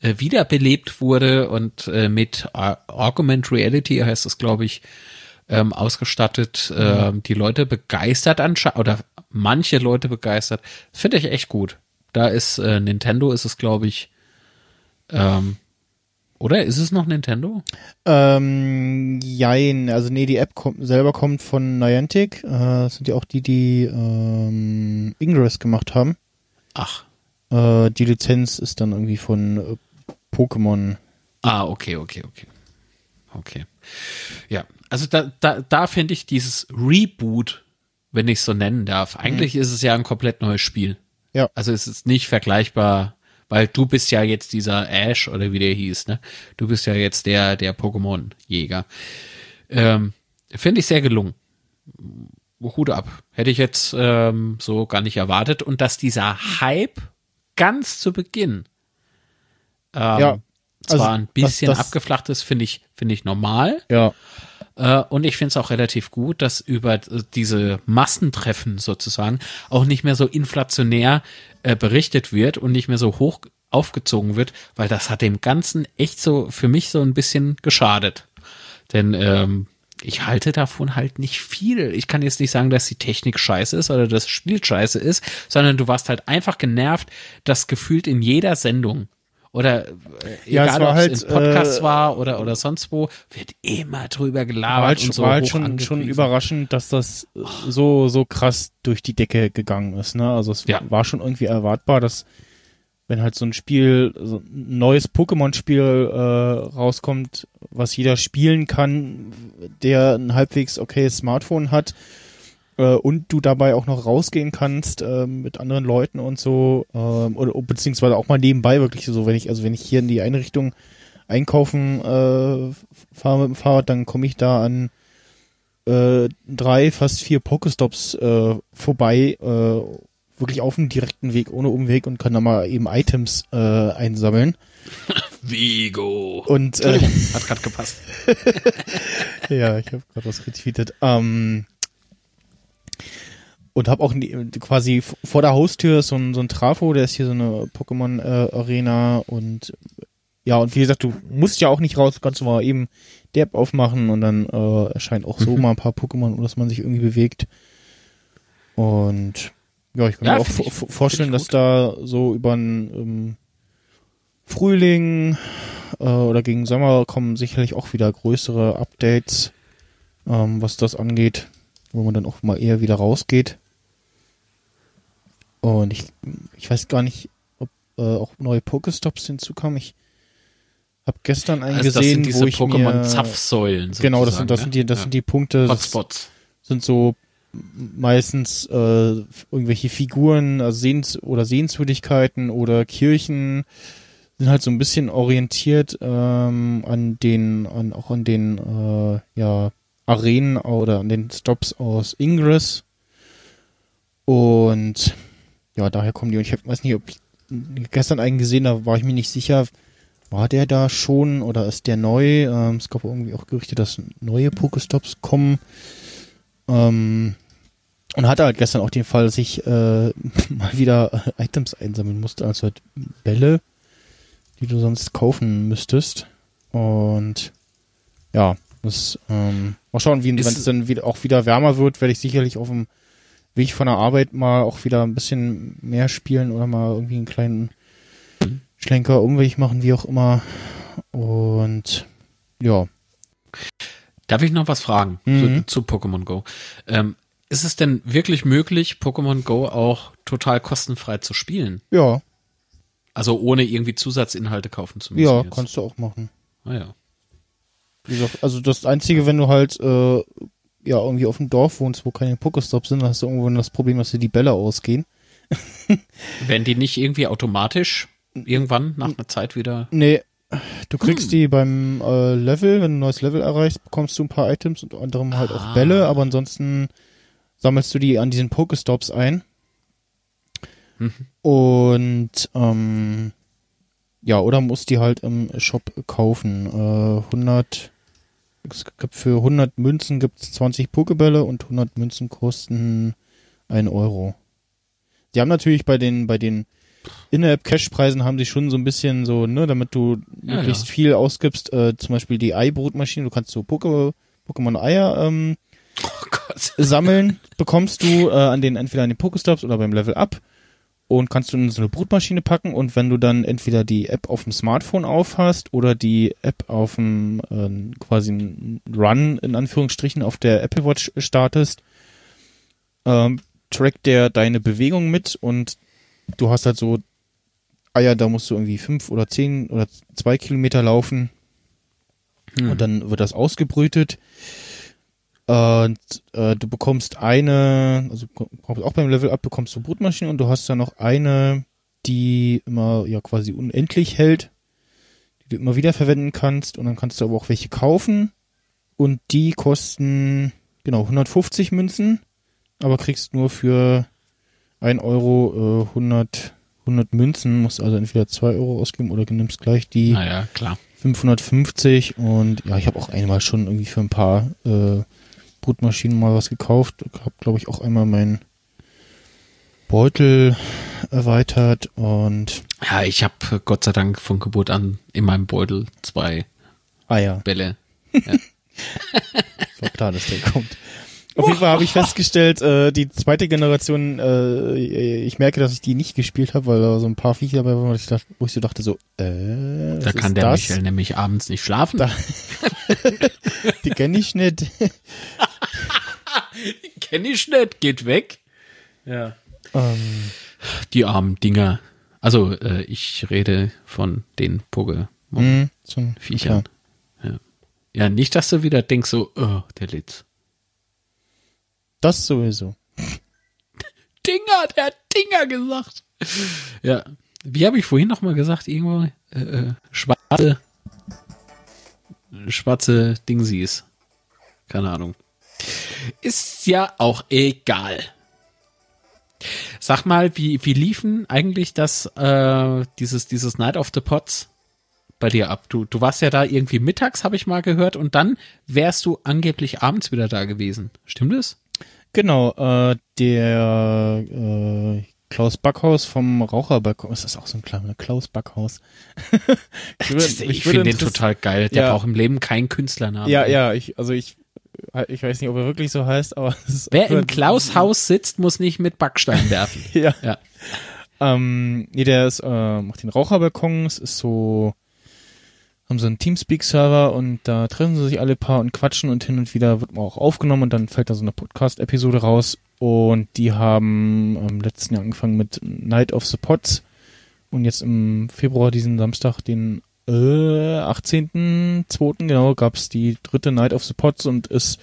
äh, wiederbelebt wurde und äh, mit Ar Argument Reality heißt es, glaube ich, ähm, ausgestattet, äh, die Leute begeistert anschauen oder manche Leute begeistert. Finde ich echt gut. Da ist äh, Nintendo ist es, glaube ich, ähm, oder ist es noch Nintendo? Ähm, jein, also nee, die App kommt, selber kommt von Niantic. Äh, das sind ja auch die, die ähm, Ingress gemacht haben. Ach. Äh, die Lizenz ist dann irgendwie von äh, Pokémon. Ah, okay, okay, okay. Okay. Ja, also da, da, da finde ich dieses Reboot, wenn ich es so nennen darf, eigentlich mhm. ist es ja ein komplett neues Spiel. Ja. Also es ist nicht vergleichbar weil du bist ja jetzt dieser Ash oder wie der hieß, ne? Du bist ja jetzt der, der Pokémon-Jäger. Ähm, Finde ich sehr gelungen. Hut ab. Hätte ich jetzt ähm, so gar nicht erwartet. Und dass dieser Hype ganz zu Beginn ähm, ja, also, zwar ein bisschen das, das, abgeflacht ist, finde ich, finde ich normal. Ja. Äh, und ich finde es auch relativ gut, dass über diese Massentreffen sozusagen auch nicht mehr so inflationär äh, berichtet wird und nicht mehr so hoch aufgezogen wird, weil das hat dem Ganzen echt so für mich so ein bisschen geschadet. Denn ähm, ich halte davon halt nicht viel. Ich kann jetzt nicht sagen, dass die Technik scheiße ist oder das Spiel scheiße ist, sondern du warst halt einfach genervt, dass gefühlt in jeder Sendung oder äh, ja, egal, ob halt, es in Podcasts äh, war oder, oder sonst wo, wird immer drüber gelabert war halt, und so war halt schon, schon überraschend, dass das so, so krass durch die Decke gegangen ist. Ne? Also es ja. war schon irgendwie erwartbar, dass wenn halt so ein Spiel, so ein neues Pokémon-Spiel äh, rauskommt, was jeder spielen kann, der ein halbwegs okayes Smartphone hat, äh, und du dabei auch noch rausgehen kannst äh, mit anderen Leuten und so äh, oder beziehungsweise auch mal nebenbei wirklich so, wenn ich also wenn ich hier in die Einrichtung einkaufen äh, fahre mit dem Fahrrad, dann komme ich da an äh, drei, fast vier Pokestops äh, vorbei, äh, wirklich auf dem direkten Weg, ohne Umweg und kann da mal eben Items äh, einsammeln. <laughs> Vigo. Und äh, <laughs> hat gerade gepasst. <laughs> ja, ich habe gerade was retweetet. Ähm, und habe auch quasi vor der Haustür so ein, so ein Trafo, der ist hier so eine Pokémon-Arena äh, und ja, und wie gesagt, du musst ja auch nicht raus, kannst du mal eben die App aufmachen und dann äh, erscheint auch so mhm. mal ein paar Pokémon, dass man sich irgendwie bewegt. Und ja, ich kann ja, mir auch ich, vorstellen, dass da so über ein ähm, Frühling äh, oder gegen Sommer kommen sicherlich auch wieder größere Updates, ähm, was das angeht, wo man dann auch mal eher wieder rausgeht. Und ich, ich weiß gar nicht, ob äh, auch neue Pokestops hinzukommen. Ich habe gestern einen also gesehen, wo ich Pokémon Zapfsäulen. Genau, das sind das sind die das ja. sind die Punkte. Hotspots. Sind so meistens äh, irgendwelche Figuren, also Sehens oder Sehenswürdigkeiten oder Kirchen sind halt so ein bisschen orientiert ähm, an den, an auch an den äh, ja Arenen oder an den Stops aus Ingress und ja, daher kommen die. Und ich hab, weiß nicht, ob ich gestern einen gesehen habe, war ich mir nicht sicher, war der da schon oder ist der neu? Ähm, es gab irgendwie auch Gerüchte, dass neue Pokestops kommen. Ähm, und hatte halt gestern auch den Fall, dass ich äh, <laughs> mal wieder Items einsammeln musste, also halt Bälle, die du sonst kaufen müsstest. Und ja, das ähm, mal schauen, wie wenn es dann wieder, auch wieder wärmer wird, werde ich sicherlich auf dem will ich von der Arbeit mal auch wieder ein bisschen mehr spielen oder mal irgendwie einen kleinen Schlenker Umweg machen, wie auch immer. Und ja. Darf ich noch was fragen mhm. zu, zu Pokémon Go? Ähm, ist es denn wirklich möglich, Pokémon Go auch total kostenfrei zu spielen? Ja. Also ohne irgendwie Zusatzinhalte kaufen zu müssen? Ja, jetzt. kannst du auch machen. Ah ja. Also das Einzige, wenn du halt äh, ja irgendwie auf dem Dorf wohnst, wo keine Pokestops sind, dann hast du irgendwo das Problem, dass dir die Bälle ausgehen. <laughs> Werden die nicht irgendwie automatisch irgendwann nach einer Zeit wieder? Nee, du kriegst hm. die beim äh, Level, wenn du ein neues Level erreichst, bekommst du ein paar Items, unter anderem halt ah. auch Bälle, aber ansonsten sammelst du die an diesen Pokestops ein. Mhm. Und ähm, ja, oder musst die halt im Shop kaufen. Äh, 100 es gibt für 100 Münzen gibt es 20 Pokebälle und 100 Münzen kosten 1 Euro. die haben natürlich bei den, bei den In-App-Cash-Preisen haben sie schon so ein bisschen so, ne, damit du Ja, möglichst ja. viel ausgibst, äh, zum Beispiel die Ei-Brotmaschine, du kannst so Poke- Pokémon-Eier ähm, Oh sammeln, bekommst du äh, an den entweder an den Pokestops oder beim Level Up und kannst du in so eine Brutmaschine packen und wenn du dann entweder die App auf dem Smartphone aufhast oder die App auf dem äh, quasi Run in Anführungsstrichen auf der Apple Watch startest, ähm, trackt der deine Bewegung mit und du hast halt so Eier, da musst du irgendwie fünf oder zehn oder zwei Kilometer laufen Hm. und dann wird das ausgebrütet. Und äh, du bekommst eine, also auch beim Level Up bekommst du Brutmaschine und du hast dann noch eine, die immer ja quasi unendlich hält, die du immer wieder verwenden kannst. Und dann kannst du aber auch welche kaufen. Und die kosten genau 150 Münzen, aber kriegst nur für 1 Euro äh, 100 100 Münzen, musst also entweder 2 Euro ausgeben oder nimmst gleich die Naja, klar. 550 und ja, ich habe auch einmal schon irgendwie für ein paar äh, Brutmaschinen mal was gekauft. Habe, glaube ich, auch einmal meinen Beutel erweitert und Ja, ich habe Gott sei Dank von Geburt an in meinem Beutel zwei Eier. Bälle. <laughs> War klar, dass der kommt. Auf jeden Fall habe ich festgestellt, äh, die zweite Generation, äh, ich merke, dass ich die nicht gespielt habe, weil da so ein paar Viecher dabei waren, wo ich, dachte, wo ich so dachte, so, äh, Da kann der das? Michael nämlich abends nicht schlafen. Da- <laughs> Die kenne ich nicht. Kenn ich nicht, geht weg. Ja. ähm, Die armen Dinger. Also, äh, ich rede von den Pokémon. so ein- Viechern. Ja. ja, nicht, dass du wieder denkst, so, oh, der Litz. Das sowieso. Dinger, der hat Dinger gesagt. Ja. Wie habe ich vorhin noch mal gesagt? Irgendwo äh, äh, schwarze schwarze Dingsies. Keine Ahnung. Ist ja auch egal. Sag mal, wie, wie liefen eigentlich das, äh, dieses, dieses Night of the Pots bei dir ab? Du, du warst ja da irgendwie mittags, habe ich mal gehört, und dann wärst du angeblich abends wieder da gewesen. Stimmt es? Genau, äh, der äh, Klaus Backhaus vom Raucherbalkon, ist das auch so ein kleiner Klaus Backhaus? <laughs> ich würde- ich finde den total geil. Der Ja. braucht im Leben keinen Künstlernamen. Ja, ja, ich, also ich, ich weiß nicht, ob er wirklich so heißt, aber ist Wer im Klaus Haus sitzt, muss nicht mit Backstein werfen. <laughs> Ja. Ja. Ähm, nee, der ist, äh, macht den Raucherbalkon, es ist so, haben so einen Teamspeak-Server und da treffen sie sich alle paar und quatschen und hin und wieder wird man auch aufgenommen und dann fällt da so eine Podcast-Episode raus und die haben am letzten Jahr angefangen mit Night of the Pots und jetzt im Februar, diesen Samstag, den äh, 18.02. genau, gab's die dritte Night of the Pots und ist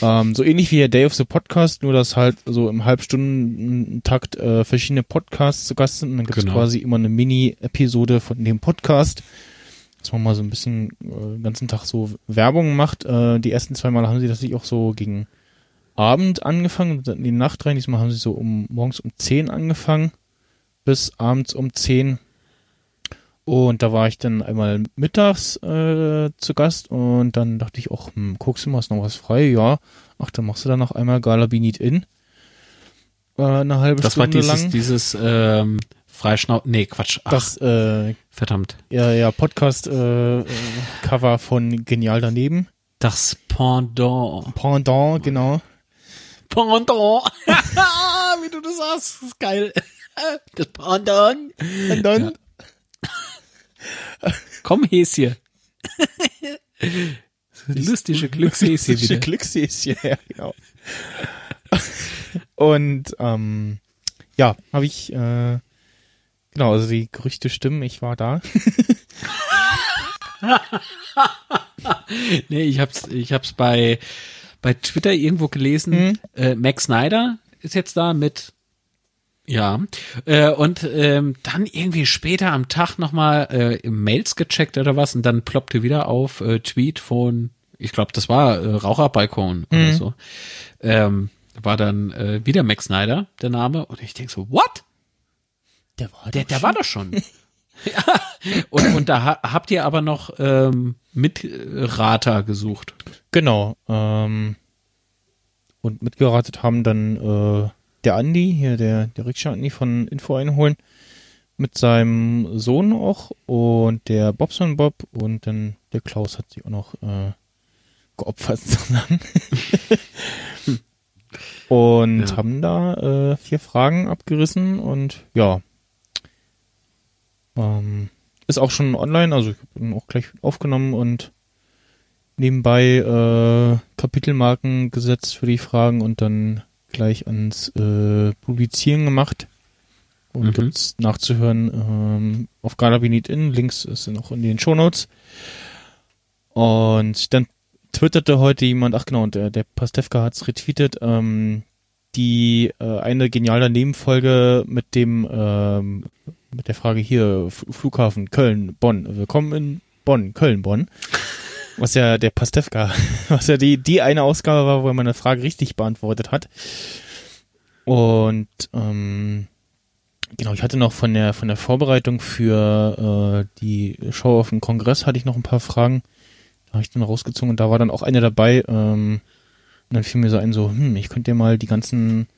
ähm, so ähnlich wie der Day of the Podcast, nur dass halt so im Halbstunden-Takt äh, verschiedene Podcasts zu Gast sind und dann gibt's Genau. quasi immer eine Mini-Episode von dem Podcast, dass man mal so ein bisschen äh, den ganzen Tag so Werbung macht. Äh, die ersten zwei Mal haben sie das sich auch so gegen Abend angefangen, dann in die Nacht rein. Diesmal haben sie so um morgens um 10 angefangen bis abends um 10. Und da war ich dann einmal mittags äh, zu Gast und dann dachte ich auch, hm, guckst du mal, ist noch was frei? Ja. Ach, dann machst du dann noch einmal Gala Beat In. Äh, eine halbe Das war Stunde dieses, lang. dieses ähm, Freischnau... Nee, Quatsch. Ach, das äh, verdammt. ja, ja, Podcast-Cover äh, Cover von Genial daneben. Das Pendant. Pendant, genau. Pendant. <laughs> Wie du das sagst, das ist geil. <laughs> Das Pendant. Und dann, Komm, Häschen. <laughs> Lustige Glückshäschen Lustige wieder. Glückshäschen, ja, genau. Und ähm, ja, habe ich äh, genau, also die Gerüchte stimmen, ich war da. <laughs> Nee, ich hab's, ich hab's bei, bei Twitter irgendwo gelesen. Hm. Äh, Max Snyder ist jetzt da mit, ja, äh, und ähm, dann irgendwie später am Tag nochmal äh, Mails gecheckt oder was und dann ploppte wieder auf äh, Tweet von, ich glaube, das war äh, Raucherbalkon oder Mhm. so. Ähm, war dann äh, wieder Max Snyder, der Name, und ich denk so, what? Der war Der, der war doch schon. <laughs> ja. Und, und da ha habt ihr aber noch ähm, Mitrater gesucht. Genau. Ähm, und mitgeratet haben dann äh, der Andi, hier der, der Rikscha Andi von Info einholen. Mit seinem Sohn auch und der Bobson Bob und dann der Klaus hat sich auch noch äh, geopfert <laughs> sozusagen. und Ja. haben da äh, vier Fragen abgerissen und ja. Ähm, ist auch schon online, also ich habe ihn auch gleich aufgenommen und nebenbei äh, Kapitelmarken gesetzt für die Fragen und dann gleich ans äh, Publizieren gemacht. Und Mhm. gibt's nachzuhören ähm, auf Galabinit.in, Links ist noch in den Shownotes. Und dann twitterte heute jemand, ach genau, und der, der Pastewka hat's retweetet, ähm, die äh, eine geniale Nebenfolge mit dem ähm, mit der Frage hier Flughafen Köln Bonn. Willkommen in Bonn Köln Bonn. Was ja der Pastewka <laughs> was ja die die eine Ausgabe war wo er meine Frage richtig beantwortet hat. Und ähm, genau ich hatte noch von der von der Vorbereitung für äh, die Show auf dem Kongress hatte ich noch ein paar Fragen. Da habe ich dann rausgezogen und da war dann auch eine dabei ähm, und dann fiel mir so ein, so, hm, ich könnte dir mal die ganzen,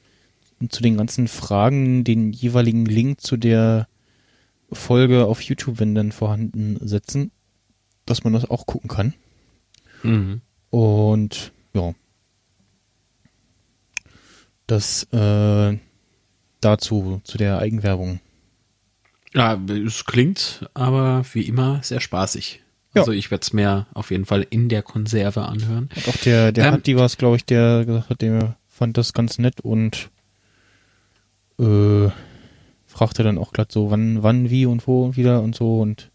zu den ganzen Fragen den jeweiligen Link zu der Folge auf YouTube, wenn dann vorhanden, setzen, dass man das auch gucken kann. Mhm. Und ja. Das äh, dazu, zu der Eigenwerbung. Ja, es klingt aber wie immer sehr spaßig. Ja. Also ich werde es mir auf jeden Fall in der Konserve anhören. Und auch der, der Ähm, Hatti war es, glaube ich, der gesagt hat, der fand das ganz nett und äh, fragte dann auch glatt so, wann, wann, wie und wo und wieder und so und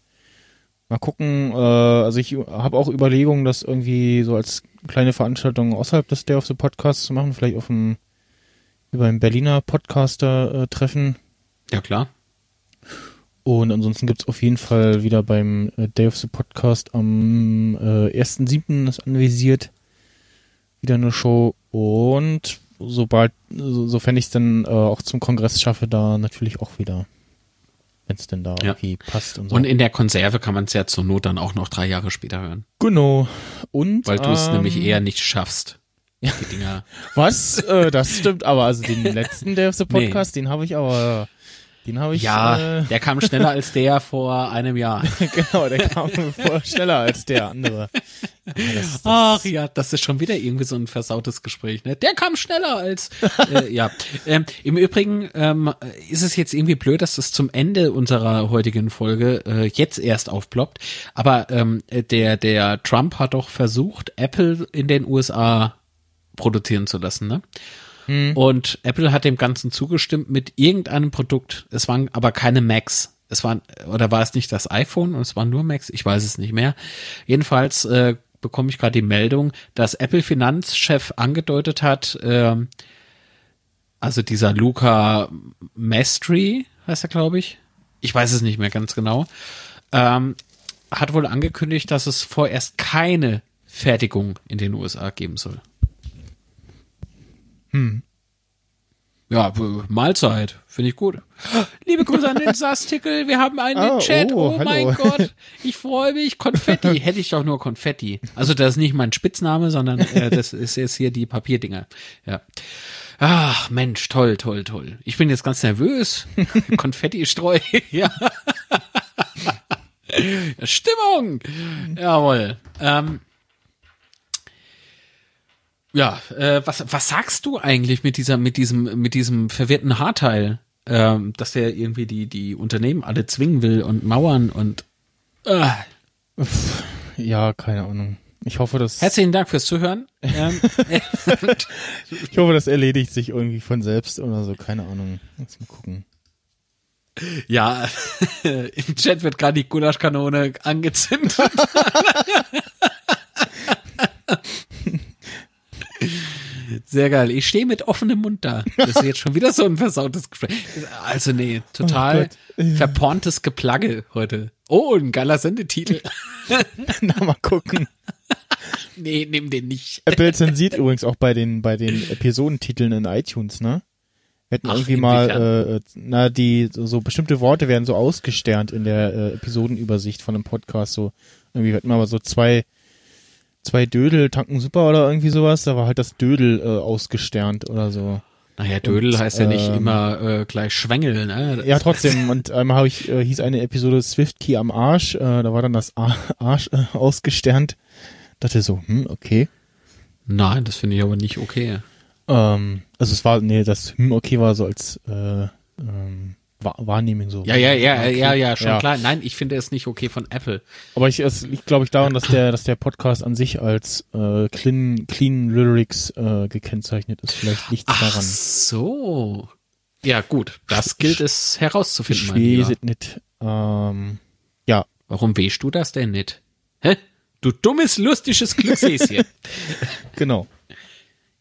mal gucken, äh, also ich habe auch Überlegungen, das irgendwie so als kleine Veranstaltung außerhalb des Day of the Podcast zu machen, vielleicht auf dem über ein Berliner Podcaster-Treffen. Ja, klar. Und ansonsten gibt's auf jeden Fall wieder beim äh, Day of the Podcast am äh, 1.7. ist anvisiert. Wieder eine Show. Und sobald, so, sofern ich es dann äh, auch zum Kongress schaffe, da natürlich auch wieder. Wenn es denn da Ja. irgendwie passt und so. Und in der Konserve kann man es ja zur Not dann auch noch drei Jahre später hören. genau. Und Weil du es ähm, nämlich eher nicht schaffst. Die Dinger. Was? äh, das stimmt, aber also den <laughs> letzten of the Nee. Podcast, den habe ich aber. Den habe ich. Ja, Äh, der kam schneller als der vor einem Jahr. <laughs> genau, der kam vor schneller als der andere. Ja, das, das, Ach ja, das ist schon wieder irgendwie so ein versautes Gespräch. Ne? Der kam schneller als äh, <laughs> ja. Ähm, Im Übrigen ähm, ist es jetzt irgendwie blöd, dass das zum Ende unserer heutigen Folge äh, jetzt erst aufploppt. Aber ähm, der der Trump hat doch versucht, Apple in den USA produzieren zu lassen. Ne? Und Apple hat dem Ganzen zugestimmt mit irgendeinem Produkt. Es waren aber keine Macs. Es waren, oder war es nicht das iPhone und es waren nur Macs? Ich weiß es nicht mehr. Jedenfalls äh, bekomme ich gerade die Meldung, dass Apple-Finanzchef angedeutet hat, ähm, also dieser Luca Mestri heißt er, glaube ich. Ich weiß es nicht mehr ganz genau. Ähm, hat wohl angekündigt, dass es vorerst keine Fertigung in den USA geben soll. Ja, b- Mahlzeit. Finde ich gut. Liebe Grüße an den <laughs> Sastickel. Wir haben einen Ah, Chat. oh, Oh, mein Gott. <laughs> Ich freue mich. Konfetti. <laughs> Hätte ich doch nur Konfetti. Also das ist nicht mein Spitzname, sondern äh, das ist jetzt hier die Papierdinger. Ja. Ach, Mensch, toll, toll, toll. Ich bin jetzt ganz nervös. Konfetti-Streu. ja. Stimmung. Jawohl. Ähm, ja, äh, was, was sagst du eigentlich mit dieser, mit diesem, mit diesem verwirrten Haarteil, ähm, dass der irgendwie die, die Unternehmen alle zwingen will und Mauern und äh. ja, keine Ahnung. Ich hoffe, das, Herzlichen Dank fürs Zuhören. <laughs> Ähm, ich hoffe, das erledigt sich irgendwie von selbst oder so. Keine Ahnung. Lass mal gucken. ja, <laughs> im Chat wird gerade die Gulaschkanone angezündet. <laughs> Sehr geil. Ich stehe mit offenem Mund da. Das ist jetzt schon wieder so ein versautes Gespräch. Also nee, total Oh verporntes Geplagge heute. Oh, ein geiler Sendetitel. <laughs> Na, mal gucken. Nee, nimm den nicht. Apple zensiert übrigens auch bei den, bei den Episodentiteln in iTunes, ne? Wir hätten Ach, irgendwie mal, inwiefern? äh, äh, na, die, so, so bestimmte Worte werden so ausgesternt in der äh, Episodenübersicht von einem Podcast, so, irgendwie, wir hatten mal so zwei, zwei Dödel tanken super oder irgendwie sowas, da war halt das Dödel äh, ausgesternt oder so. Naja, Dödel Und, heißt ja nicht ähm, immer äh, gleich Schwengel, ne? Ja, trotzdem. Und einmal habe ich, äh, hieß eine Episode Swift Key am Arsch. Äh, da war dann das Arsch äh, ausgesternt. Dachte so, hm, okay. Nein, das finde ich aber nicht okay. Ähm, also es war, nee, das hm, okay war so als äh, ähm, Wahrnehmung so. Ja, ja, ja, Okay. ja, ja, schon klar. Nein, ich finde es nicht okay von Apple. Aber ich, es liegt, glaube ich, daran, dass der, dass der Podcast an sich als äh, clean, clean Lyrics äh, gekennzeichnet ist. Vielleicht liegt es Ach daran. so. Ja, gut. Das gilt es Ich herauszufinden, mein weiß Lieber. es nicht. Ähm, ja, Warum wehst du das denn nicht? Hä? Du dummes, lustiges Glückshäschen. <laughs> genau.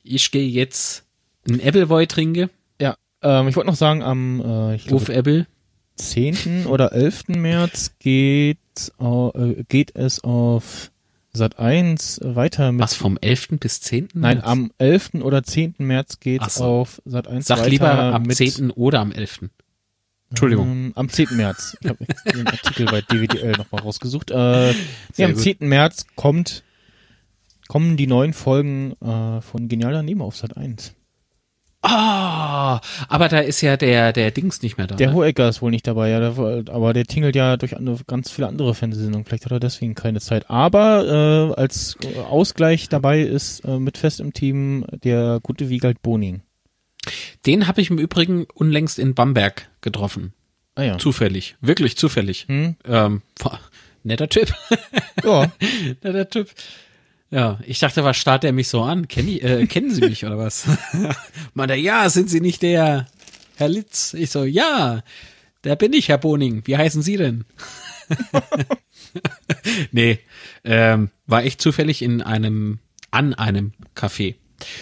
ich gehe jetzt ein Appleboy trinke. Ähm, ich wollte noch sagen, am äh, ich Ruf Apple. 10. oder 11. März geht, äh, geht es auf Sat 1 weiter mit. Was, vom 11. bis 10.? Nein, März? am 11. oder 10. März geht es so. auf Sat 1 Sag weiter lieber am mit, 10. oder am 11. Entschuldigung. Ähm, am 10. März. Ich habe den Artikel bei DWDL nochmal rausgesucht. Äh, nee, am gut. 10. März kommt, kommen die neuen Folgen äh, von Genial daneben auf Sat 1. Ah, aber da ist ja der, der Dings nicht mehr da. Der ne? Hohecker ist wohl nicht dabei, ja, der, aber der tingelt ja durch andere, ganz viele andere Fernsehsendungen. Vielleicht hat er deswegen keine Zeit. Aber äh, als Ausgleich dabei ist äh, mit fest im Team der gute Wiegald Boning. Den habe ich im Übrigen unlängst in Bamberg getroffen. Ah ja. Zufällig. Wirklich zufällig. Hm? Ähm, boah, netter Typ. Ja, <laughs> netter Typ. Ja, ich dachte, was starrt er mich so an? Kenn ich, äh, kennen Sie mich oder was? <laughs> Meint er, ja, sind Sie nicht der Herr Litz? Ich so, ja, der bin ich, Herr Boning. Wie heißen Sie denn? <laughs> nee, ähm, war echt zufällig in einem, an einem Café.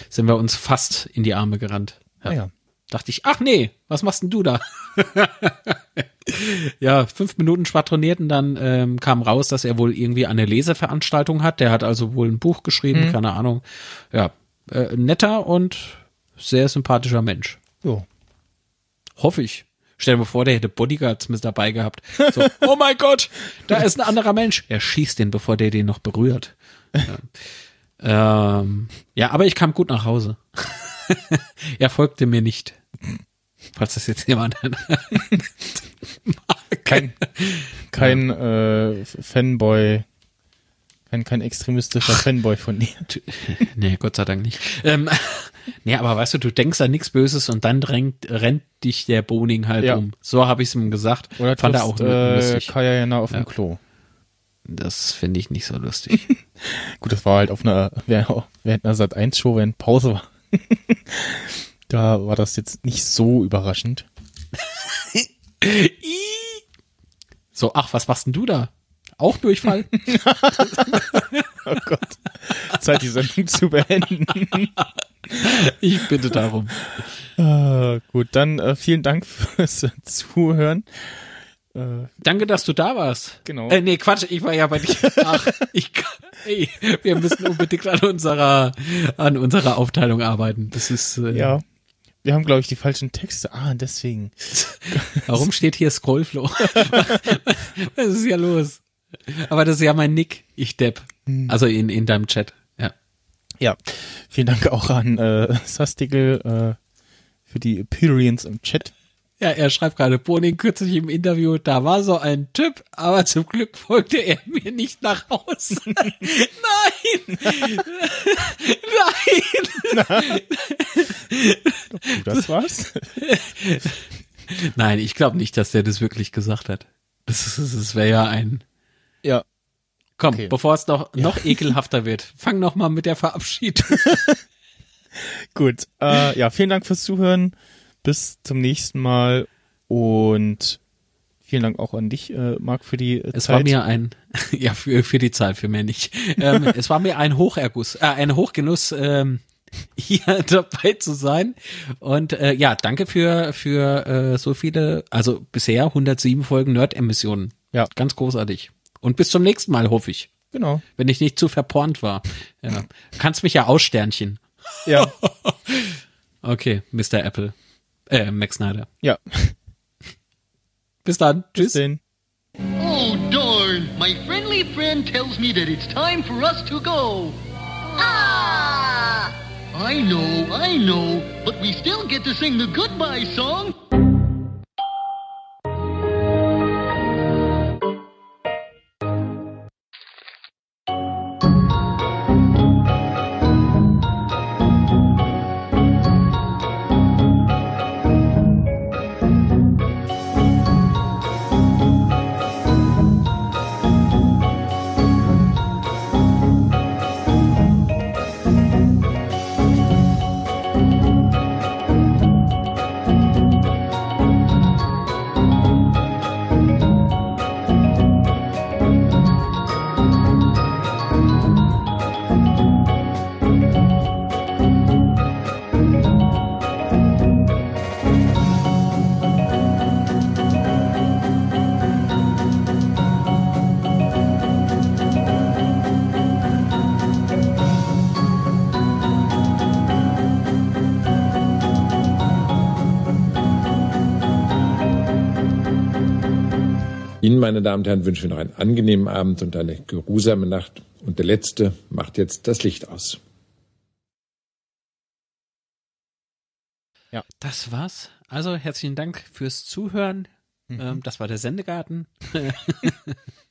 Sind wir uns fast in die Arme gerannt. ah ja. Dachte ich, ach nee, was machst denn du da? <laughs> ja, fünf Minuten schwadroniert und dann ähm, kam raus, dass er wohl irgendwie eine Leseveranstaltung hat. Der hat also wohl ein Buch geschrieben, keine Ahnung. Ja, äh, netter und sehr sympathischer Mensch. Jo. Hoffe ich. Stell dir mal vor, der hätte Bodyguards mit dabei gehabt. <laughs> So, oh mein Gott, da ist ein anderer Mensch. Er schießt den, bevor der den noch berührt. Ja, <laughs> ähm, ja aber ich kam gut nach Hause. <laughs> er folgte mir nicht. Falls das jetzt jemand <laughs> Kein, kein äh, Fanboy, kein, kein extremistischer Fanboy von dir. <laughs> Nee, Gott sei Dank nicht. Ähm, nee, aber weißt du, du denkst an nichts Böses und dann rennt, rennt dich der Boning halt Ja. um. So habe ich es ihm gesagt. Oder Fand er auch äh, lustig. Kaya Jana auf Ja. dem Klo. Das finde ich nicht so lustig. Gut, das war halt auf einer, während während einer Sat 1 Show, während Pause war. <laughs> da war das jetzt nicht so überraschend. <laughs> so, ach, was machst denn du da? Auch Durchfall? <laughs> Oh Gott. Zeit, die Sendung zu beenden. ich bitte darum. Ah, gut, dann äh, vielen Dank fürs Zuhören. Äh, Danke, dass du da warst. Genau. Äh, nee, Quatsch, ich war ja bei dir. <laughs> Ach, ich, ey, wir müssen unbedingt an unserer, an unserer Aufteilung arbeiten. Das ist, äh, ja. Wir haben, glaube ich, die falschen Texte. Ah, deswegen. <laughs> Warum steht hier Scrollflow? <laughs> Was ist hier los? Aber das ist ja mein Nick, ich Depp. Also in, in deinem Chat. Ja. Ja. Vielen Dank auch an äh, Sastigel äh, für die Appearance im Chat. Ja, er schreibt gerade, Boning kürzlich im Interview, da war so ein Typ, aber zum Glück folgte er mir nicht nach Hause. <laughs> Nein! Nein! Du, das war's? Nein, ich glaube nicht, dass der das wirklich gesagt hat. Das, ist- das wäre ja ein. ja. Komm, Okay. bevor es noch, noch ekelhafter wird, fang noch mal mit der Verabschiedung. <laughs> Gut. Äh, ja, vielen Dank fürs Zuhören. Bis zum nächsten Mal. Und vielen Dank auch an dich, äh, Marc, für die äh, Es Zeit. war mir ein, <laughs> ja, für, für die Zeit, für mehr nicht. <laughs> Ähm, es war mir ein Hocherguss, äh, ein Hochgenuss, ähm, <laughs> hier dabei zu sein. Und äh, ja, danke für, für äh, so viele, also bisher 107 Folgen Nerd-Emissionen. Ja. Ganz großartig. Und bis zum nächsten Mal, hoffe ich. Genau. Wenn ich nicht zu verpornt war. Ja. Kannst mich ja aussternchen. Ja. Okay, Mr. Apple. Äh, Max Snyder. ja. <laughs> Bis dann. Bis Tschüss. denn. Oh, darn. My friendly friend tells me that it's time for us to go. Ah! I know, I know, but we still get to sing the goodbye song. Meine Damen und Herren, wünschen wir noch einen angenehmen Abend und eine geruhsame Nacht. Und der Letzte macht jetzt das Licht aus. Das war's. Also herzlichen Dank fürs Zuhören. Ähm, das war der Sendegarten. <laughs>